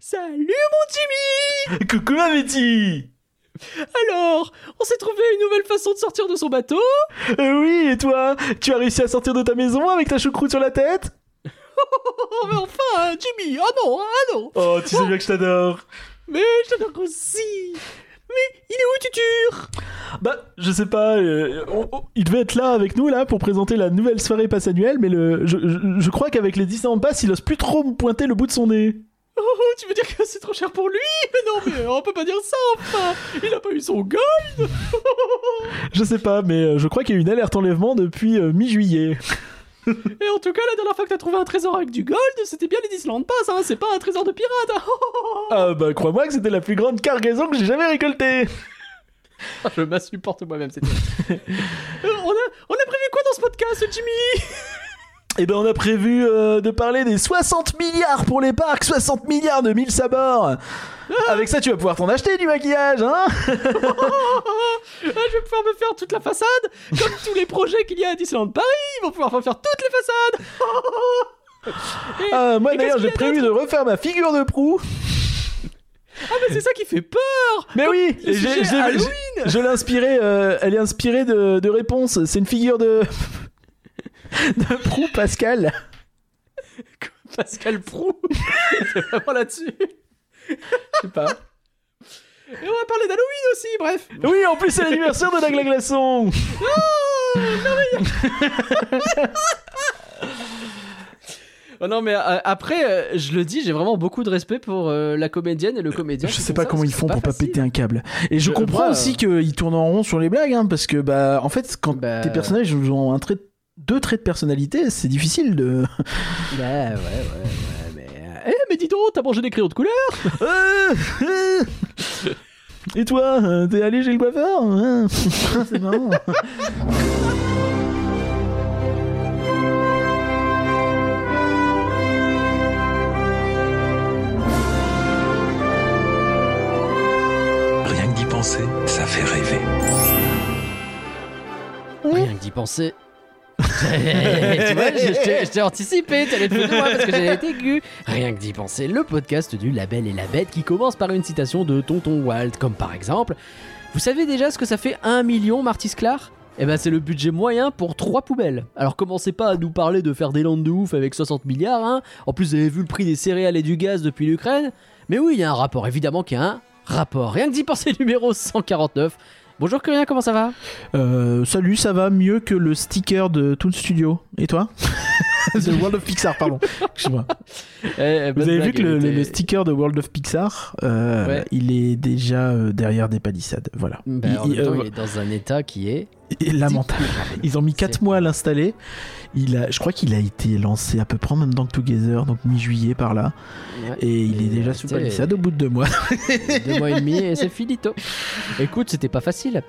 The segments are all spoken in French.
Salut mon Jimmy! Coucou ma Betty! Alors, on s'est trouvé une nouvelle façon de sortir de son bateau? Euh, Oui, et toi? Tu as réussi à sortir de ta maison avec ta choucroute sur la tête? Oh mais enfin, Jimmy Ah non, ah non! Oh, tu sais bien que je t'adore. Mais je t'adore aussi! Mais il est où Tutur Bah, je sais pas, euh, on- on- il devait être là avec nous, là, pour présenter la nouvelle soirée passe annuelle, mais le, je, je- je crois qu'avec les Disneyland Pass, il ose plus trop me pointer le bout de son nez. Oh, tu veux dire que c'est trop cher pour lui? Mais non, mais on peut pas dire ça, enfin Il a pas eu son gold Je sais pas, mais euh, je crois qu'il y a eu une alerte enlèvement depuis euh, mi-juillet. Et en tout cas, la dernière fois que t'as trouvé un trésor avec du gold, c'était bien les Disneyland Pass, hein C'est pas un trésor de pirate. Ah bah, crois-moi que c'était la plus grande cargaison que j'ai jamais récoltée Je m'insupporte moi-même. Euh, on, a, on a prévu quoi dans ce podcast, Jimmy? Eh ben, on a prévu euh, de parler des 60 milliards pour les parcs, 60 milliards de mille sabords. Avec ça, tu vas pouvoir t'en acheter du maquillage, hein. Ah, Je vais pouvoir me faire toute la façade. Comme tous les projets qu'il y a à Disneyland Paris, ils vont pouvoir me faire toutes les façades. Et- Ah, Moi d'ailleurs, j'ai prévu de refaire ma figure de proue. Ah mais c'est ça qui fait peur. Mais oui, j'ai- je, l'ai inspirée, euh, elle est inspirée de, de réponses. C'est une figure de. De proue Pascal. Pascal Prou? C'est vraiment là-dessus? Je sais pas. Et on va parler d'Halloween aussi, bref Oui, en plus, c'est l'anniversaire de la glaçon. Oh non mais euh, après, euh, je le dis, j'ai vraiment beaucoup de respect pour euh, la comédienne et le comédien. Je sais pas ça, comment ils font pour pas facile. péter un câble. Et je Je- comprends aussi qu'ils tournent en rond sur les blagues, hein, parce que, bah, en fait, quand Bah. tes personnages ont un trait, deux traits de personnalité, c'est difficile de. Bah ouais, ouais, ouais, mais... euh, Eh mais dis donc, t'as mangé des crayons de couleur Euh, euh. Et toi, t'es allé chez le coiffeur hein C'est marrant. Rien que d'y penser, ça fait rêver. Rien que d'y penser. tu vois, je t'ai- anticipé, t'allais te de moi parce que j'avais été aigu. Rien que d'y penser, le podcast du La Belle et la Bête qui commence par une citation de Tonton Walt, comme par exemple Vous savez déjà ce que ça fait 1 million, Marty Sklar? Eh ben c'est le budget moyen pour trois poubelles. Alors commencez pas à nous parler de faire des landes de ouf avec 60 milliards, hein. En plus vous avez vu le prix des céréales et du gaz depuis l'Ukraine. Mais oui, il y a un rapport, évidemment qu'il y a un rapport. Rien que d'y penser numéro 149. Bonjour Curien, comment ça va? Euh, salut, ça va mieux que le sticker de Toon Studio. Et toi? The World of Pixar, pardon. Excuse-moi. Eh, Vous avez vu que le, était- sticker de World of Pixar, euh, Ouais. il est déjà euh, derrière des palissades. Voilà. Bah, en Il- même temps, euh, il est dans un état qui est il est lamentable. Ils ont mis 4 C'est- mois à l'installer. Il a, je crois qu'il a été lancé à peu près en même temps que Together, donc mi-juillet par là. Ouais. Et il est déjà sous palissade au bout de deux mois. deux mois et demi et c'est finito. Écoute, c'était pas facile.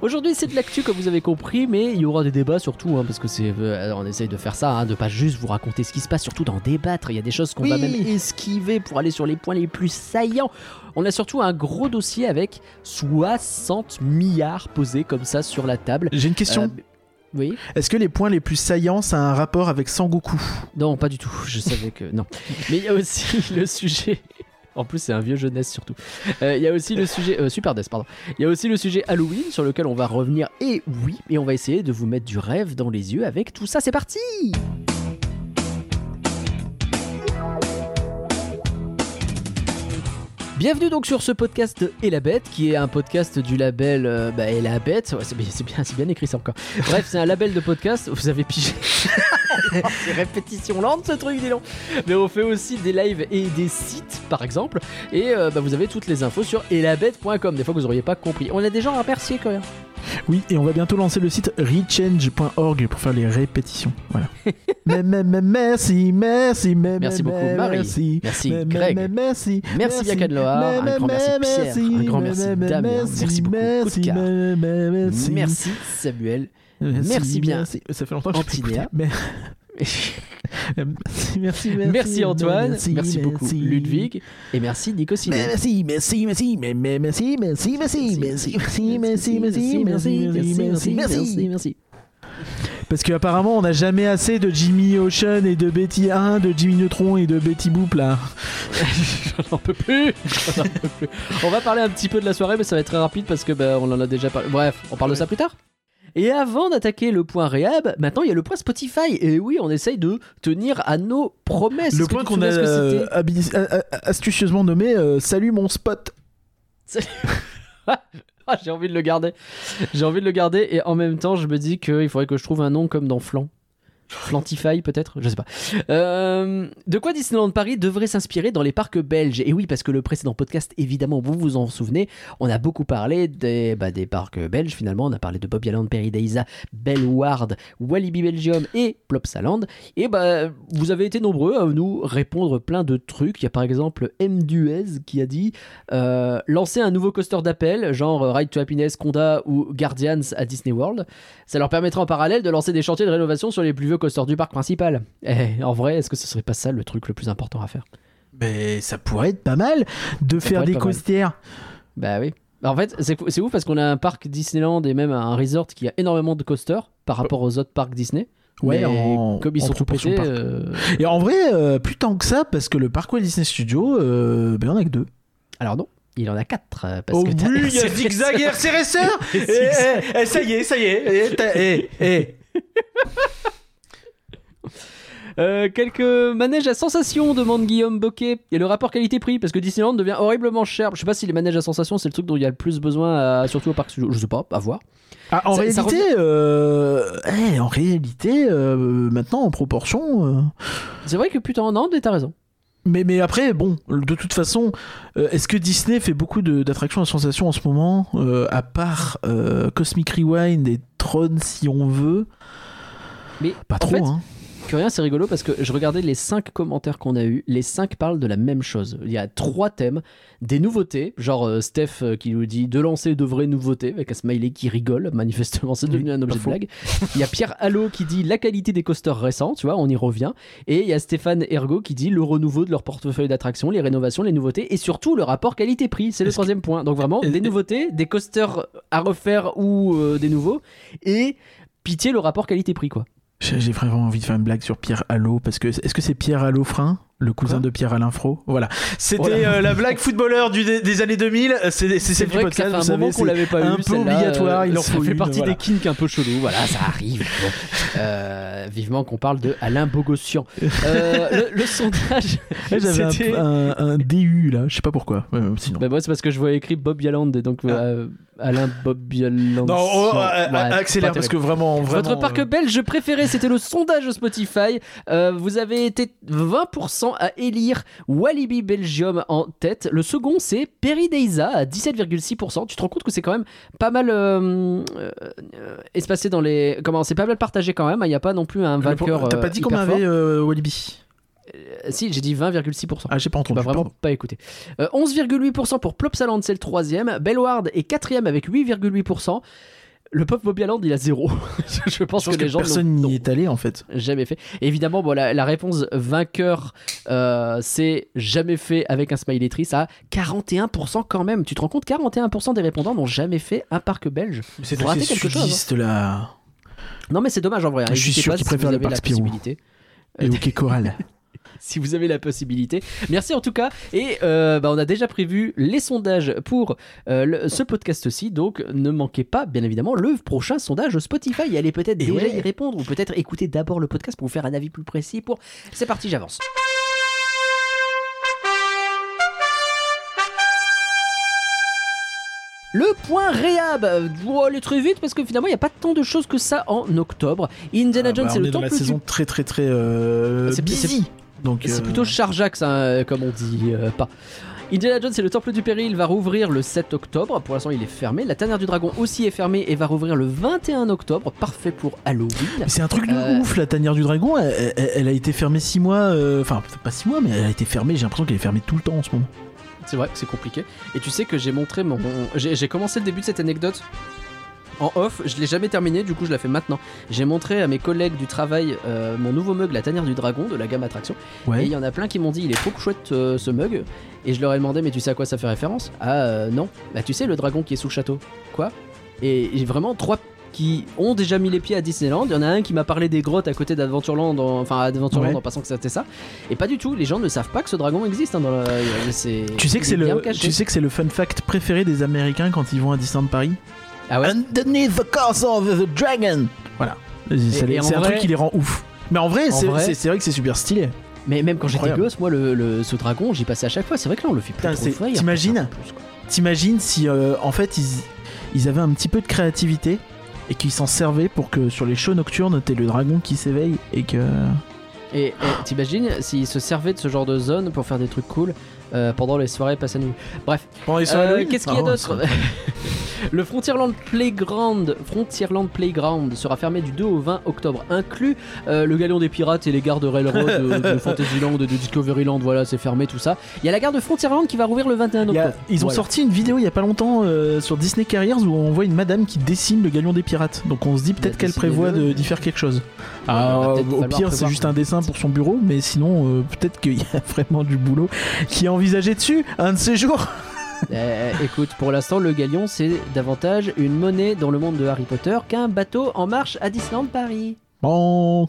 Aujourd'hui, c'est de l'actu comme vous avez compris, mais il y aura des débats surtout, hein, parce que c'est, euh, on essaye de faire ça, hein, de pas juste vous raconter ce qui se passe, surtout d'en débattre. Il y a des choses qu'on va même esquiver pour aller sur les points les plus saillants. On a surtout un gros dossier avec 60 milliards posés comme ça sur la table. J'ai une question. Euh, oui. Est-ce que les points les plus saillants, ça a un rapport avec Sangoku? Non, pas du tout. Je savais que non. Mais il y a aussi le sujet. En plus, c'est un vieux jeunesse surtout. Euh, Il y a aussi le sujet euh, Super Death, pardon. Il y a aussi le sujet Halloween sur lequel on va revenir. Et oui, et on va essayer de vous mettre du rêve dans les yeux avec tout ça. C'est parti. Bienvenue donc sur ce podcast Et la Bête, qui est un podcast du label euh, bah, Et la Bête. Ouais, c'est bien, c'est bien, écrit ça encore. Bref, c'est un label de podcast. Vous avez pigé. c'est répétition lente ce truc, dis donc. Mais on fait aussi des lives et des sites, par exemple. Et euh, bah, vous avez toutes les infos sur elabette.com. Des fois vous auriez pas compris. On a des gens à remercier quand même. Oui, et on va bientôt lancer le site rechange.org pour faire les répétitions. Voilà. merci, merci, Merci beaucoup, Marie. Merci, Merci, Greg. merci, Merci, Bianca de Loire. Un grand merci, Pierre. Un grand merci, Damien. Merci beaucoup, merci, Merci Samuel. Merci bien. merci. Ça fait longtemps que je Merci, merci, merci. Merci Antoine. merci, Merci, beaucoup. Ludwig. Et merci Nico Merci, merci, merci, merci, merci, merci, merci, merci, merci, merci, merci, merci, merci, merci. merci. Parce qu'apparemment, on n'a jamais assez de Jimmy Ocean et de Betty 1, de Jimmy Neutron et de Betty Boop là. J'en peux plus. J'en peux plus. On va parler un petit peu de la soirée, mais ça va être très rapide parce que bah, on en a déjà parlé. Bref, on parle de ça plus tard. Et avant d'attaquer le point réhab, maintenant il y a le point Spotify. Et oui, on essaye de tenir à nos promesses. Le point qu'on a euh, a- a- astucieusement nommé euh, Salut mon spot. Ah, j'ai envie de le garder. J'ai envie de le garder et en même temps, je me dis qu'il faudrait que je trouve un nom comme dans Flan. Flantify peut-être Je sais pas. Euh, de quoi Disneyland Paris devrait s'inspirer dans les parcs belges? Et oui, parce que le précédent podcast, évidemment, vous vous en souvenez, on a beaucoup parlé des, bah, parcs belges finalement. On a parlé de Bob Island, Paradisa, Bellward, Walibi Belgium et Plopsaland. Et bah, vous avez été nombreux à nous répondre plein de trucs. Il y a par exemple M. Duez qui a dit euh, lancer un nouveau coaster d'appel, genre euh, Ride to Happiness, Conda ou Guardians à Disney World. Ça leur permettra en parallèle de lancer des chantiers de rénovation sur les plus vieux coasters du parc principal. Eh, en vrai, est-ce que ce serait pas ça le truc le plus important à faire? Mais ça pourrait être pas mal de Ça faire des pas mal. coasters. Bah oui. En fait, c'est ouf parce qu'on a un parc Disneyland et même un resort qui a énormément de coasters par rapport aux autres parcs Disney. Ouais, en- comme ils en sont tout par- euh, Et en vrai, euh, plus tant que ça, parce que le parc Walt Disney Studio, euh, ben, on a que deux. Alors non, il en a quatre. euh, Parce oh que oui, il y a Zigzag et RCRSR Zigzag. eh, eh, Ça y est, ça y est. Eh. Euh, quelques manèges à sensation, demande Guillaume Boquet. Et le rapport qualité-prix, parce que Disneyland devient horriblement cher. Je sais pas si les manèges à sensation, c'est le truc dont il y a le plus besoin, à- surtout au parc. Je sais pas, à voir. Ah, en Ça- ça réalité, euh, eh, en réalité, euh, maintenant en proportion. C'est vrai que putain, non, mais t'as raison. Mais, mais après, bon, de toute façon, euh, est-ce que Disney fait beaucoup d'attractions à sensation en ce moment euh, À part euh, Cosmic Rewind et Tron, si on veut? Mais Pas en trop, fait, hein. Curien, c'est rigolo parce que je regardais les 5 commentaires qu'on a eu. Les 5 parlent de la même chose. Il y a trois thèmes. Des nouveautés, genre euh, Steph euh, qui nous dit de lancer de vraies nouveautés avec un smiley qui rigole. Manifestement, c'est devenu Oui, un objet de blague. Il y a Pierre Allo qui dit la qualité des coasters récents, tu vois, on y revient. Et il y a Stéphane Ergo qui dit le renouveau de leur portefeuille d'attractions, les rénovations, les nouveautés et surtout le rapport qualité-prix. C'est le troisième point. Donc vraiment, des nouveautés, des coasters à refaire ou euh, des nouveaux. Et pitié, le rapport qualité-prix, quoi. J'ai vraiment envie de faire une blague sur Pierre Allo parce que est-ce que c'est Pierre Allo Frein le cousin Quoi de Pierre Alain Fro Voilà. C'était Voilà. euh, la blague footballeur du, des années 2000. C'est c'est du ça podcast. fait un vous savez, moment qu'on l'avait pas un eu. peu obligatoire, il en ça faut fait une, partie voilà. des kinks un peu chelous. Voilà, ça arrive. Bon. Euh, vivement qu'on parle de Alain Bogossian. Euh, le, le sondage. J'avais un, un- un DU là, je sais pas pourquoi. Ouais, sinon. Bah, moi, c'est parce que je vois écrit Bob Yaland et donc euh, Alain Bob Yaland. non, oh, Ouais, euh, accélère parce que vraiment, vraiment. Votre parc euh, belge préféré, c'était le sondage Spotify. Euh, vous avez été 20% à élire Walibi Belgium en tête. Le second, c'est Perideisa à 17,6%. Tu te rends compte que c'est quand même pas mal euh, euh, euh, espacé dans les. Comment C'est pas mal partagé quand même. Il n'y a pas non plus un vainqueur. T'as euh, pas dit hyper qu'on avait euh, Walibi? Euh, Si, j'ai dit 20,6%. Ah, j'ai pas entendu. vraiment pardon. pas écouté. Euh, 11,8% pour Plopsaland, c'est le troisième. Bellward est quatrième avec 8,8%. Le Pop Mobialand, il a zéro. je pense Je que les gens personne n'y est allé en fait. jamais fait. Évidemment, bon, la, la réponse vainqueur, euh, c'est jamais fait avec un smiley triste à 41% quand même. Tu te rends compte 41% des répondants n'ont jamais fait un parc belge. C'est ratez quelque chose, hein. là. Non, mais c'est dommage en vrai. hein. Je suis sûr qu'ils si préfèrent le parc Spirou. Et OK Coral. si vous avez la possibilité. Merci en tout cas. Et euh, bah, on a déjà prévu les sondages pour euh, le- ce podcast-ci. Donc ne manquez pas, bien évidemment, le prochain sondage Spotify. Et allez peut-être déjà ouais. y répondre ou peut-être écouter d'abord le podcast pour vous faire un avis plus précis. Pour... C'est parti, j'avance. Le point réhab, je vais aller très vite parce que finalement il n'y a pas tant de choses que ça en octobre. Indiana Ah, Jones bah, c'est on le temps la plus du saison très très très euh, C'est- busy. Donc c'est euh, plutôt Charjax, hein, euh, comme on dit, euh, pas. Indiana Jones et le Temple du Péril va rouvrir le 7 octobre. Pour l'instant, il est fermé. La Tanière du Dragon aussi est fermée et va rouvrir le 21 octobre. Parfait pour Halloween. C'est un truc de Euh, ouf, la tanière du dragon. Elle, elle- elle a été fermée 6 mois. euh, Enfin, pas 6 mois, mais elle a été fermée. J'ai l'impression qu'elle est fermée tout le temps en ce moment. C'est vrai c'est compliqué. Et tu sais que j'ai montré mon. J'ai commencé le début de cette anecdote en off. Je l'ai jamais terminé, du coup, je la fais maintenant. J'ai montré à mes collègues du travail euh, mon nouveau mug, la Tanière du Dragon, de la gamme Attraction. Et il y en a plein qui m'ont dit il est trop chouette euh, ce mug. Et je leur ai demandé mais tu sais à quoi ça fait référence? Ah euh, non. Bah tu sais le dragon qui est sous le château. Quoi? Et j'ai vraiment trois qui ont déjà mis les pieds à Disneyland. Il y en a un qui m'a parlé des grottes à côté d'Adventureland, en- enfin Adventureland Ouais. en passant que c'était ça. Et pas du tout, les gens ne savent pas que ce dragon existe. hein, dans la... Tu sais que il c'est est bien le, caché. tu sais que c'est le fun fact préféré des Américains quand ils vont à Disneyland Paris? Ah ouais Underneath the castle of the dragon. Voilà. C'est un vrai- truc qui les rend ouf. Mais en vrai, c'est vrai- que c'est super stylé. Mais même quand j'étais gosse, moi, le, le- ce dragon, j'y passais à chaque fois. C'est vrai que là, on le fait plus t'imagines. T'imagines si euh, en fait ils, ils avaient un petit peu de créativité et qu'ils s'en servaient pour que sur les shows nocturnes t'aies le dragon qui s'éveille et que. Et, et t'imagines s'ils se servaient de ce genre de zone pour faire des trucs cool euh, pendant les soirées passe à nuit. Bref, Pendant les Euh, qu'est-ce qu'il y a d'autre Le Frontierland Playground, Frontierland Playground sera fermé du 2 au 20 octobre, inclus euh, le Galion des Pirates et les gares de Railroad, de, de Fantasyland, de Discoveryland, voilà, c'est fermé tout ça. Il y a la gare de Frontierland qui va rouvrir le 21 Il y a- octobre. ils ont Voilà. sorti une vidéo il y a pas longtemps euh, sur Disney Carriers où on voit une madame qui dessine le galion des pirates. Donc on se dit peut-être qu'elle prévoit d'y faire quelque chose. Ah, au pire, c'est juste un dessin pour son bureau, mais sinon, euh, peut-être qu'il y a vraiment du boulot qui est envisagé dessus un de ces jours. Euh, écoute, pour l'instant, le Galion, c'est davantage une monnaie dans le monde de Harry Potter qu'un bateau en marche à Disneyland Paris. Antoine.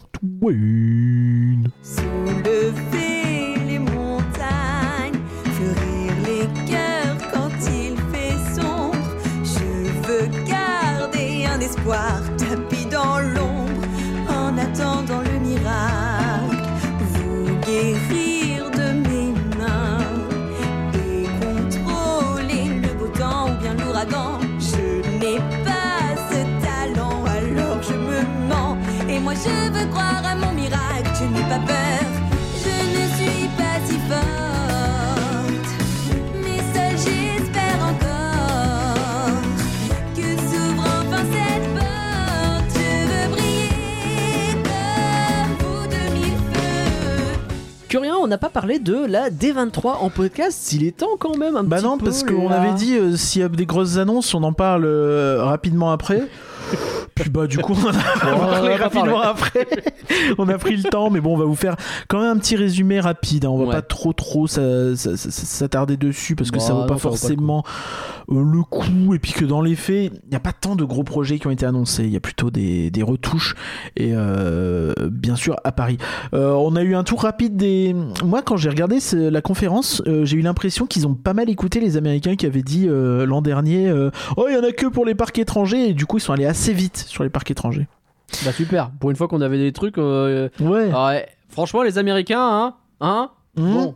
Soulever les montagnes, fleurir les cœurs quand il fait sombre. Je veux garder un espoir tapis dans l'ombre en attendant le miracle. Vous guérir moi je veux croire à mon miracle, je n'ai pas peur, je ne suis pas si forte. Mais seule j'espère encore que s'ouvre enfin cette porte. Je veux briller comme vous de mille feux. Curien, on n'a pas parlé de la D23 en podcast, s'il est temps quand même un Bah petit non, peu. parce qu'on avait dit euh, s'il y a des grosses annonces, on en parle euh, rapidement après. Puis bah du coup on a on parlé va pas rapidement après. on a pris le temps, mais bon on va vous faire quand même un petit résumé rapide. hein. On va Ouais. pas trop trop s'attarder dessus parce que Bah, ça vaut non, pas ça vaut pas le forcément euh, le coup. Et puis que dans les faits, il n'y a pas tant de gros projets qui ont été annoncés. Il y a plutôt des, des retouches et euh, bien sûr à Paris. Euh, on a eu un tour rapide des. Moi, quand j'ai regardé la conférence, euh, j'ai eu l'impression qu'ils ont pas mal écouté les Américains qui avaient dit l'an dernier Oh, il y en a que pour les parcs étrangers. Et du coup, ils sont allés assez vite sur les parcs étrangers. Bah super, pour une fois qu'on avait des trucs. euh, Ouais. ah ouais. Franchement, les Américains, hein Hein Mmh. Bon.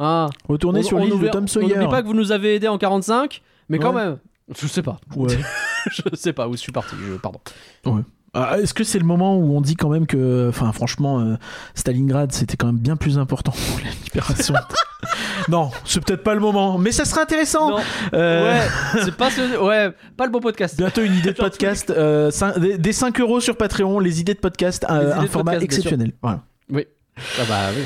Hein Retourner On- sur l'île de Tom On Sawyer. n'oublie pas que vous nous avez aidés en 45, mais quand Ouais. même. Je sais pas. Ouais. je sais pas où je suis parti. je- Pardon. Ah, Est-ce que c'est le moment où on dit quand même que, enfin, franchement, euh, Stalingrad, c'était quand même bien plus important pour la libération Non, c'est peut-être pas le moment, mais ça serait intéressant. Non. Euh, Ouais, c'est pas ce. Ouais, pas le bon podcast. Bientôt une idée de podcast, euh, des, des 5 euros sur Patreon, les idées de podcast, euh, idées un de format podcast, exceptionnel. Voilà. Oui. Ah bah oui,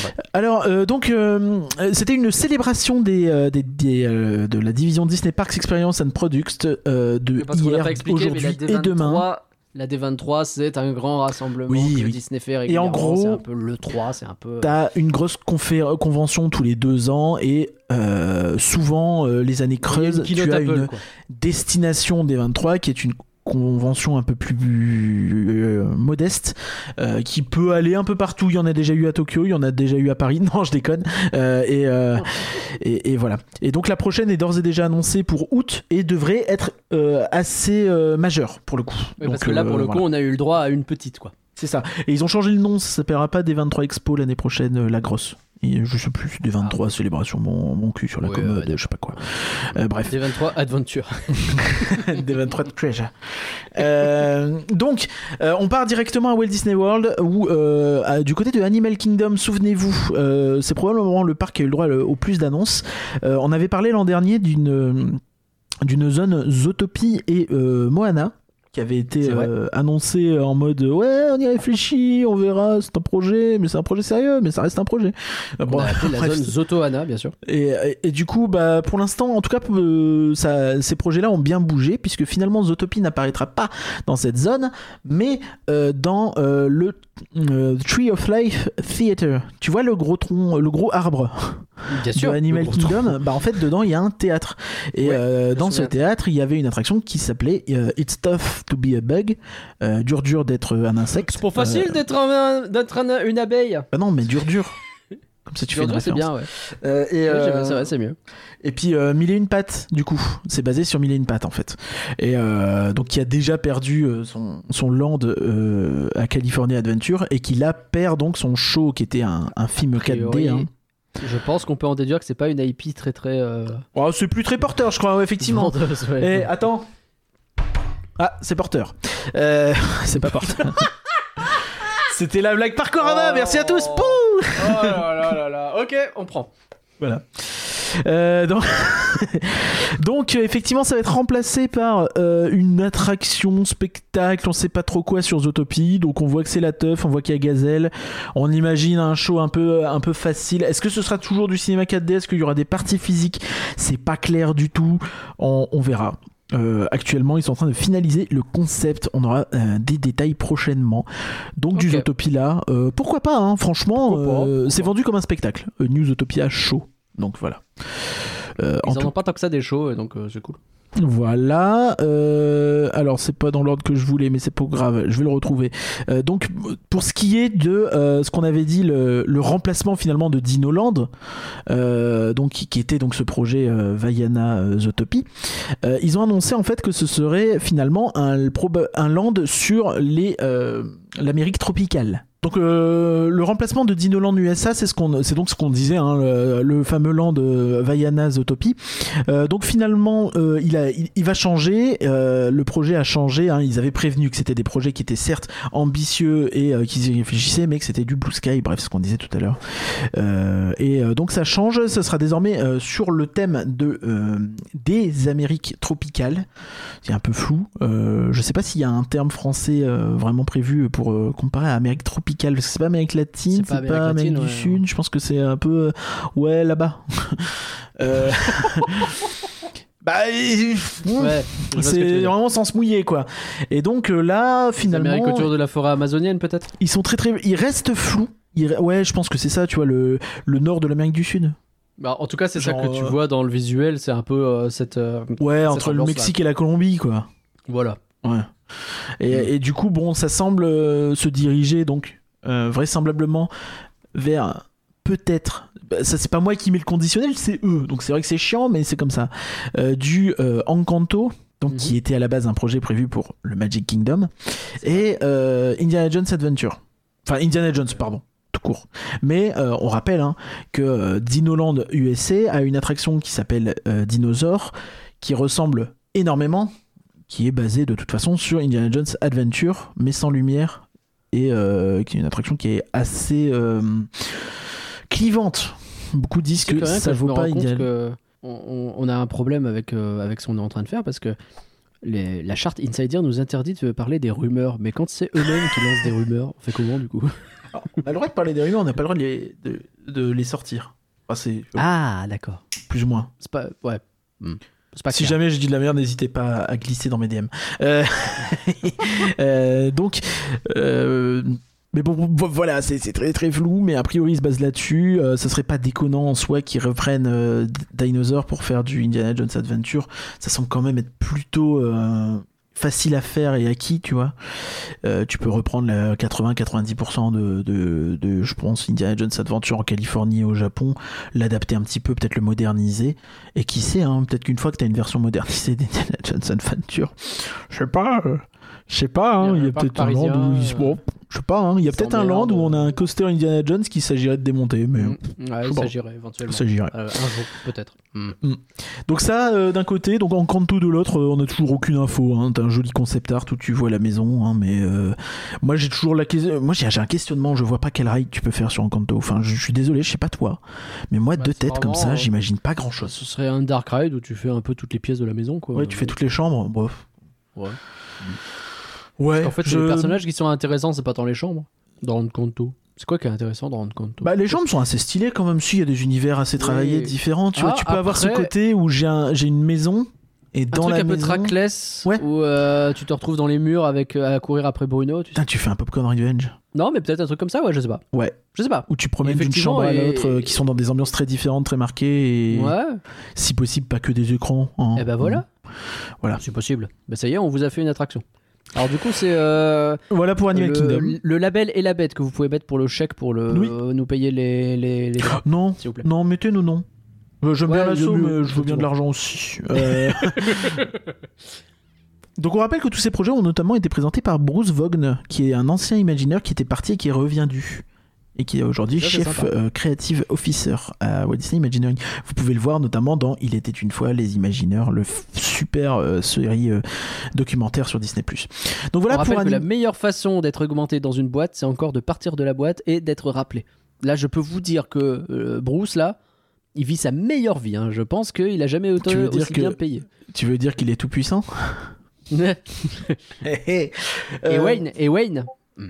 vrai. Alors, euh, donc, euh, c'était une célébration des, euh, des- des, de la division Disney Parks Experience and Products de hier, aujourd'hui et demain. D23, la D23, c'est un grand rassemblement Oui, que oui. Disney fait Et en régulièrement. gros, c'est un peu le 3, c'est un peu. T'as une grosse confé- convention tous les deux ans et euh, souvent euh, les années creuses, tu as une quoi. destination des 23 qui est une convention un peu plus euh, modeste euh, qui peut aller un peu partout. Il y en a déjà eu à Tokyo il y en a déjà eu à Paris. Non je déconne. Euh, et, et, et voilà. Et donc la prochaine est d'ores et déjà annoncée pour août et devrait être assez majeure pour le coup. Oui, Donc, parce que là, pour le voilà. coup, on a eu le droit à une petite, quoi. c'est ça. Et ils ont changé le nom ça s'appellera pas des 23 Expo l'année prochaine la grosse et je sais plus des 23 célébrations mon, mon cul sur la Ouais, commode ouais, je sais pas quoi Euh, bref D23 Adventure. des 23 de Treasure. Euh, donc, euh, on part directement à Walt Disney World, où euh, à- du côté de Animal Kingdom, souvenez-vous, c'est probablement le parc qui a eu le droit au plus d'annonces. On avait parlé l'an dernier d'une d'une zone Zootopie et euh, Moana qui avait été euh, annoncée en mode ouais on y réfléchit on verra c'est un projet mais c'est un projet sérieux mais ça reste un projet Euh, On bon, a la bref, zone Zotoana, bien sûr. et, et- et du coup, bah, pour l'instant, en tout cas, euh, ça- ces projets-là ont bien bougé, puisque finalement, Zootopie n'apparaîtra pas dans cette zone, mais euh, dans euh, le euh, Tree of Life Theater. Tu vois le gros tronc, le gros arbre? Bien de. Animal Kingdom, bah en fait dedans il y a un théâtre et Ouais, euh, dans ce théâtre il y avait une attraction qui s'appelait euh, It's tough to be a bug, euh, dur dur d'être un insecte. C'est pas facile Euh, d'être un- d'être un- une abeille. bah non mais dur dur. Comme ça tu fais une c'est bien, ouais. Euh, et, Ouais, euh, c'est vrai, c'est mieux. Et puis euh, Mille et une pattes, du coup. C'est basé sur Mille et une pattes, en fait. Et euh, donc, qui a déjà perdu euh, son, son land euh, à California Adventure et qui là perd donc son show qui était un, un film 4D. priori, hein. Je pense qu'on peut en déduire que c'est pas une IP très très. euh, Oh, c'est plus très porteur, je crois, ouais, effectivement. vendeuse, ouais. Et attends. Ah, c'est porteur. Euh, c'est pas porteur. C'était la blague par Corona, merci à tous. Pouh Oh là là là là. Ok, on prend. Voilà. Euh, donc, donc, euh, effectivement, ça va être remplacé par euh, une attraction, spectacle, on sait pas trop quoi sur Zootopie. Donc on voit que c'est la teuf, on voit qu'il y a Gazelle. On imagine un show un peu, un peu facile. Est-ce que ce sera toujours du cinéma 4D Est-ce qu'il y aura des parties physiques? C'est pas clair du tout. On, on verra. Euh, actuellement, ils sont en train de finaliser le concept. On aura euh, des détails prochainement. Donc du euh, pourquoi pas hein, Franchement, c'est vendu comme un spectacle. New Zootopia show. Donc voilà. Euh, Ils en tout- ont pas tant que ça des shows, donc euh, c'est cool. Voilà. euh, alors c'est pas dans l'ordre que je voulais, mais c'est pas grave. Je vais le retrouver. Euh, donc pour ce qui est de euh, ce qu'on avait dit, le, le remplacement finalement de Dinoland, donc qui, qui était donc ce projet Vaiana Zootopie, ils ont annoncé en fait que ce serait finalement un, un land sur les l'Amérique tropicale. Donc euh, le remplacement de Dinoland USA, c'est ce qu'on, c'est donc ce qu'on disait, hein, le, fameux land euh, Vaiana Zootopie. Euh, donc finalement, euh, il, a, il, va changer. euh, le projet a changé. hein. Ils avaient prévenu que c'était des projets qui étaient certes ambitieux et qu'ils y réfléchissaient, mais que c'était du blue sky. Bref, ce qu'on disait tout à l'heure. Et donc ça change. Ce sera désormais sur le thème de des Amériques tropicales. C'est un peu flou. Je sais pas s'il y a un terme français vraiment prévu pour comparer à Amérique tropicale, parce que c'est pas Amérique latine, C'est pas Amérique Amérique latine, du ouais, Sud. Je pense que c'est un peu euh, ouais là-bas. Euh, bah, Ouais. c'est vraiment sans se mouiller quoi. Et donc euh, là, finalement, Amériques autour de la forêt amazonienne, peut-être? ils sont très très, ils restent flous. Ils- ouais, je pense que c'est ça, tu vois, le, le nord de l'Amérique du Sud. Bah, En tout cas, c'est ça que tu euh, vois dans le visuel, c'est un peu euh, cette. euh, Ouais, Cette entre le. Mexique et la Colombie quoi. Voilà. Ouais. Et, Mm. et du coup, bon, ça semble se diriger donc vraisemblablement vers peut-être. bah, ça c'est pas moi qui mets le conditionnel, c'est eux. Donc c'est vrai que c'est chiant, mais c'est comme ça. Euh, du euh, Encanto. Donc, Mhm. qui était à la base un projet prévu pour le Magic Kingdom et euh, Indiana Jones Adventure. Enfin Indiana Jones, pardon, tout court. Mais euh, on rappelle hein, que euh, Dinoland USA a une attraction qui s'appelle euh, Dinosaur, qui ressemble énormément, qui est basée de toute façon sur Indiana Jones Adventure, mais sans lumière, et euh, qui est une attraction qui est assez euh, clivante. Beaucoup disent que ça que vaut pas que on, on- a un problème avec, euh, avec ce qu'on est en train de faire parce que les- la charte Insider nous interdit de parler des rumeurs. Mais quand c'est eux-mêmes qui lancent des rumeurs, on fait comment du coup? Alors, on a le droit de parler des rumeurs, on n'a pas le droit de les, de, de les sortir. Enfin, Ah, d'accord. plus ou moins. C'est pas. Ouais. Hmm. Pas Si clair. jamais je dis de la merde, n'hésitez pas à glisser dans mes DM. Euh, euh, donc, euh, mais bon, voilà, c'est très très flou, mais a priori, il se base là-dessus. Ça serait pas déconnant en soi qu'ils reprennent Dinosaur pour faire du Indiana Jones Adventure. Ça semble quand même être plutôt facile à faire et acquis, tu vois. Euh, tu peux reprendre la 80-90% de, de, de, je pense, Indiana Jones Adventure en Californie et au Japon, l'adapter un petit peu, peut-être le moderniser. Et qui sait, hein, peut-être qu'une fois que tu as une version modernisée d'Indiana Jones Adventure, je sais pas, euh, je sais pas, hein, Il y a peut-être un land où euh, bon, je sais pas, hein, il y a peut-être un land où on a euh. un coaster Indiana Jones qui s'agirait de démonter, mais Hmm. je Ouais, il s'agirait éventuellement. s'agirait. Euh, un jour, peut-être. Hmm. Donc ça euh, d'un côté, donc en canto de l'autre, euh, on a toujours aucune info. Hein. T'as un joli concept art où tu vois la maison, mais euh, moi j'ai toujours la question. Moi j'ai un questionnement. Je vois pas quel ride tu peux faire sur Encanto. Enfin, je, je suis désolé, je sais pas toi, mais moi Bah, deux têtes comme ça, euh, j'imagine pas grand chose. Ce serait un dark ride où tu fais un peu toutes les pièces de la maison, quoi. Ouais, tu fais toutes les chambres. Bof. Ouais. Ouais. En fait, je- les personnages qui sont intéressants, c'est pas tant les chambres. Dans Encanto. C'est quoi qui est intéressant dans Encanto Bah, les chambres sont assez stylées quand même. Si, il y a des univers assez travaillés, Oui. différents. Tu vois, Ah, tu peux avoir ce côté où j'ai un, une maison Et Un dans truc la un peu trackless Ouais. où euh, tu te retrouves dans les murs avec euh, à courir après Bruno. tu sais. Putain, tu fais un popcorn revenge. Non, mais peut-être un truc comme ça, ouais, je sais pas. Ouais. Je sais pas. Où tu promènes d'une chambre à et- l'autre, euh, qui sont dans des ambiances très différentes, très marquées, et Ouais. si possible, pas que des écrans. hein. Et ben voilà. Voilà. C'est possible. Bah ça y est, on vous a fait une attraction. Alors du coup, c'est euh, Voilà pour Animal le, Kingdom. le label et la bête que vous pouvez mettre pour le chèque pour le Oui. euh, nous payer les les, les- Non, s'il vous plaît. non, mettez-nous non. Euh, J'aime Ouais, bien l'assaut, mais je veux bien de l'argent aussi. Euh, Donc on rappelle que tous ces projets ont notamment été présentés par Bruce Vaughn, qui est un ancien Imagineer qui était parti et qui est reviendu. Et qui est aujourd'hui chef euh, creative officer à Walt Disney Imagineering. Vous pouvez le voir notamment dans Il était une fois les Imagineurs, le super euh, série euh, documentaire sur Disney+. Donc voilà on pour que la meilleure façon d'être augmenté dans une boîte, c'est encore de partir de la boîte et d'être rappelé. Là, je peux vous dire que euh, Bruce là, il vit sa meilleure vie. hein. Je pense qu'il a jamais autant Tu veux dire aussi que- bien payé. Tu veux dire qu'il est tout puissant? Et Euh, Wayne, et Wayne.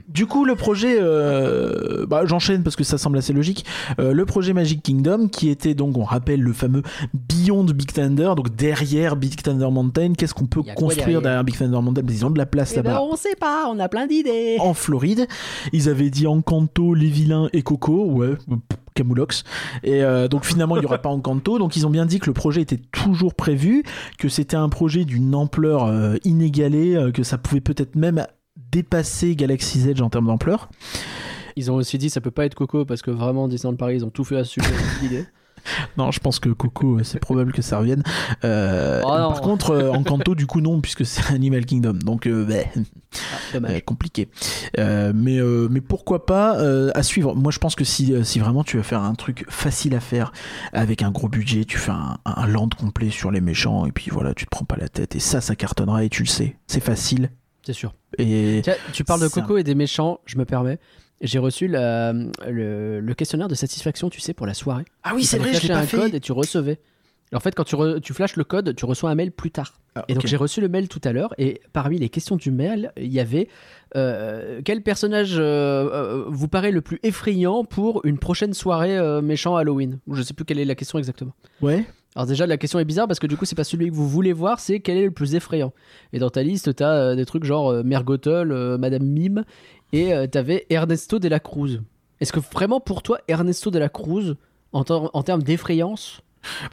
Du coup, le projet, euh, bah, j'enchaîne parce que ça semble assez logique. Euh, le projet Magic Kingdom, qui était donc, on rappelle, le fameux Beyond Big Thunder, donc derrière Big Thunder Mountain. Qu'est-ce qu'on peut construire derrière Big Thunder Mountain? Ils ont de la place Eh ben, là-bas. on sait pas, on a plein d'idées. En Floride, ils avaient dit Encanto, Les Vilains et Coco, ouais, Camoulox. Et euh, donc finalement, il n'y aura pas Encanto. Donc ils ont bien dit que le projet était toujours prévu, que c'était un projet d'une ampleur euh, inégalée, euh, que ça pouvait peut-être même dépasser Galaxy's Edge en termes d'ampleur. Ils ont aussi dit ça peut pas être Coco parce que vraiment Disneyland Paris ils ont tout fait à assumer l'idée. Non, je pense que Coco, c'est probable que ça revienne. Euh, Oh par contre, euh, Encanto, du coup, non, puisque c'est Animal Kingdom. Donc, euh, bah, Ah, compliqué. Euh, mais, euh, mais pourquoi pas à suivre. Moi, je pense que si, si vraiment tu veux faire un truc facile à faire avec un gros budget, tu fais un, un land complet sur les méchants et puis voilà, tu te prends pas la tête. Et ça, ça cartonnera et tu le sais. C'est facile. C'est sûr. Et Tiens, tu parles de Coco et des méchants, je me permets. J'ai reçu la- le, le questionnaire de satisfaction, tu sais, pour la soirée. ah oui, c'est vrai, pas un fait. code et tu recevais. En fait, quand tu, re- tu flashes le code, tu reçois un mail plus tard. Ah, Et donc j'ai reçu le mail tout à l'heure et parmi les questions du mail, il y avait euh, quel personnage euh, euh, vous paraît le plus effrayant pour une prochaine soirée euh, méchant Halloween? Je sais plus quelle est la question exactement. Ouais. Alors déjà la question est bizarre parce que du coup c'est pas celui que vous voulez voir, c'est quel est le plus effrayant. Et dans ta liste t'as euh, des trucs genre euh, Mère Gothel, euh, Madame Mime et euh, t'avais Ernesto de la Cruz. Est-ce que vraiment pour toi Ernesto de la Cruz en, ter- en termes d'effrayance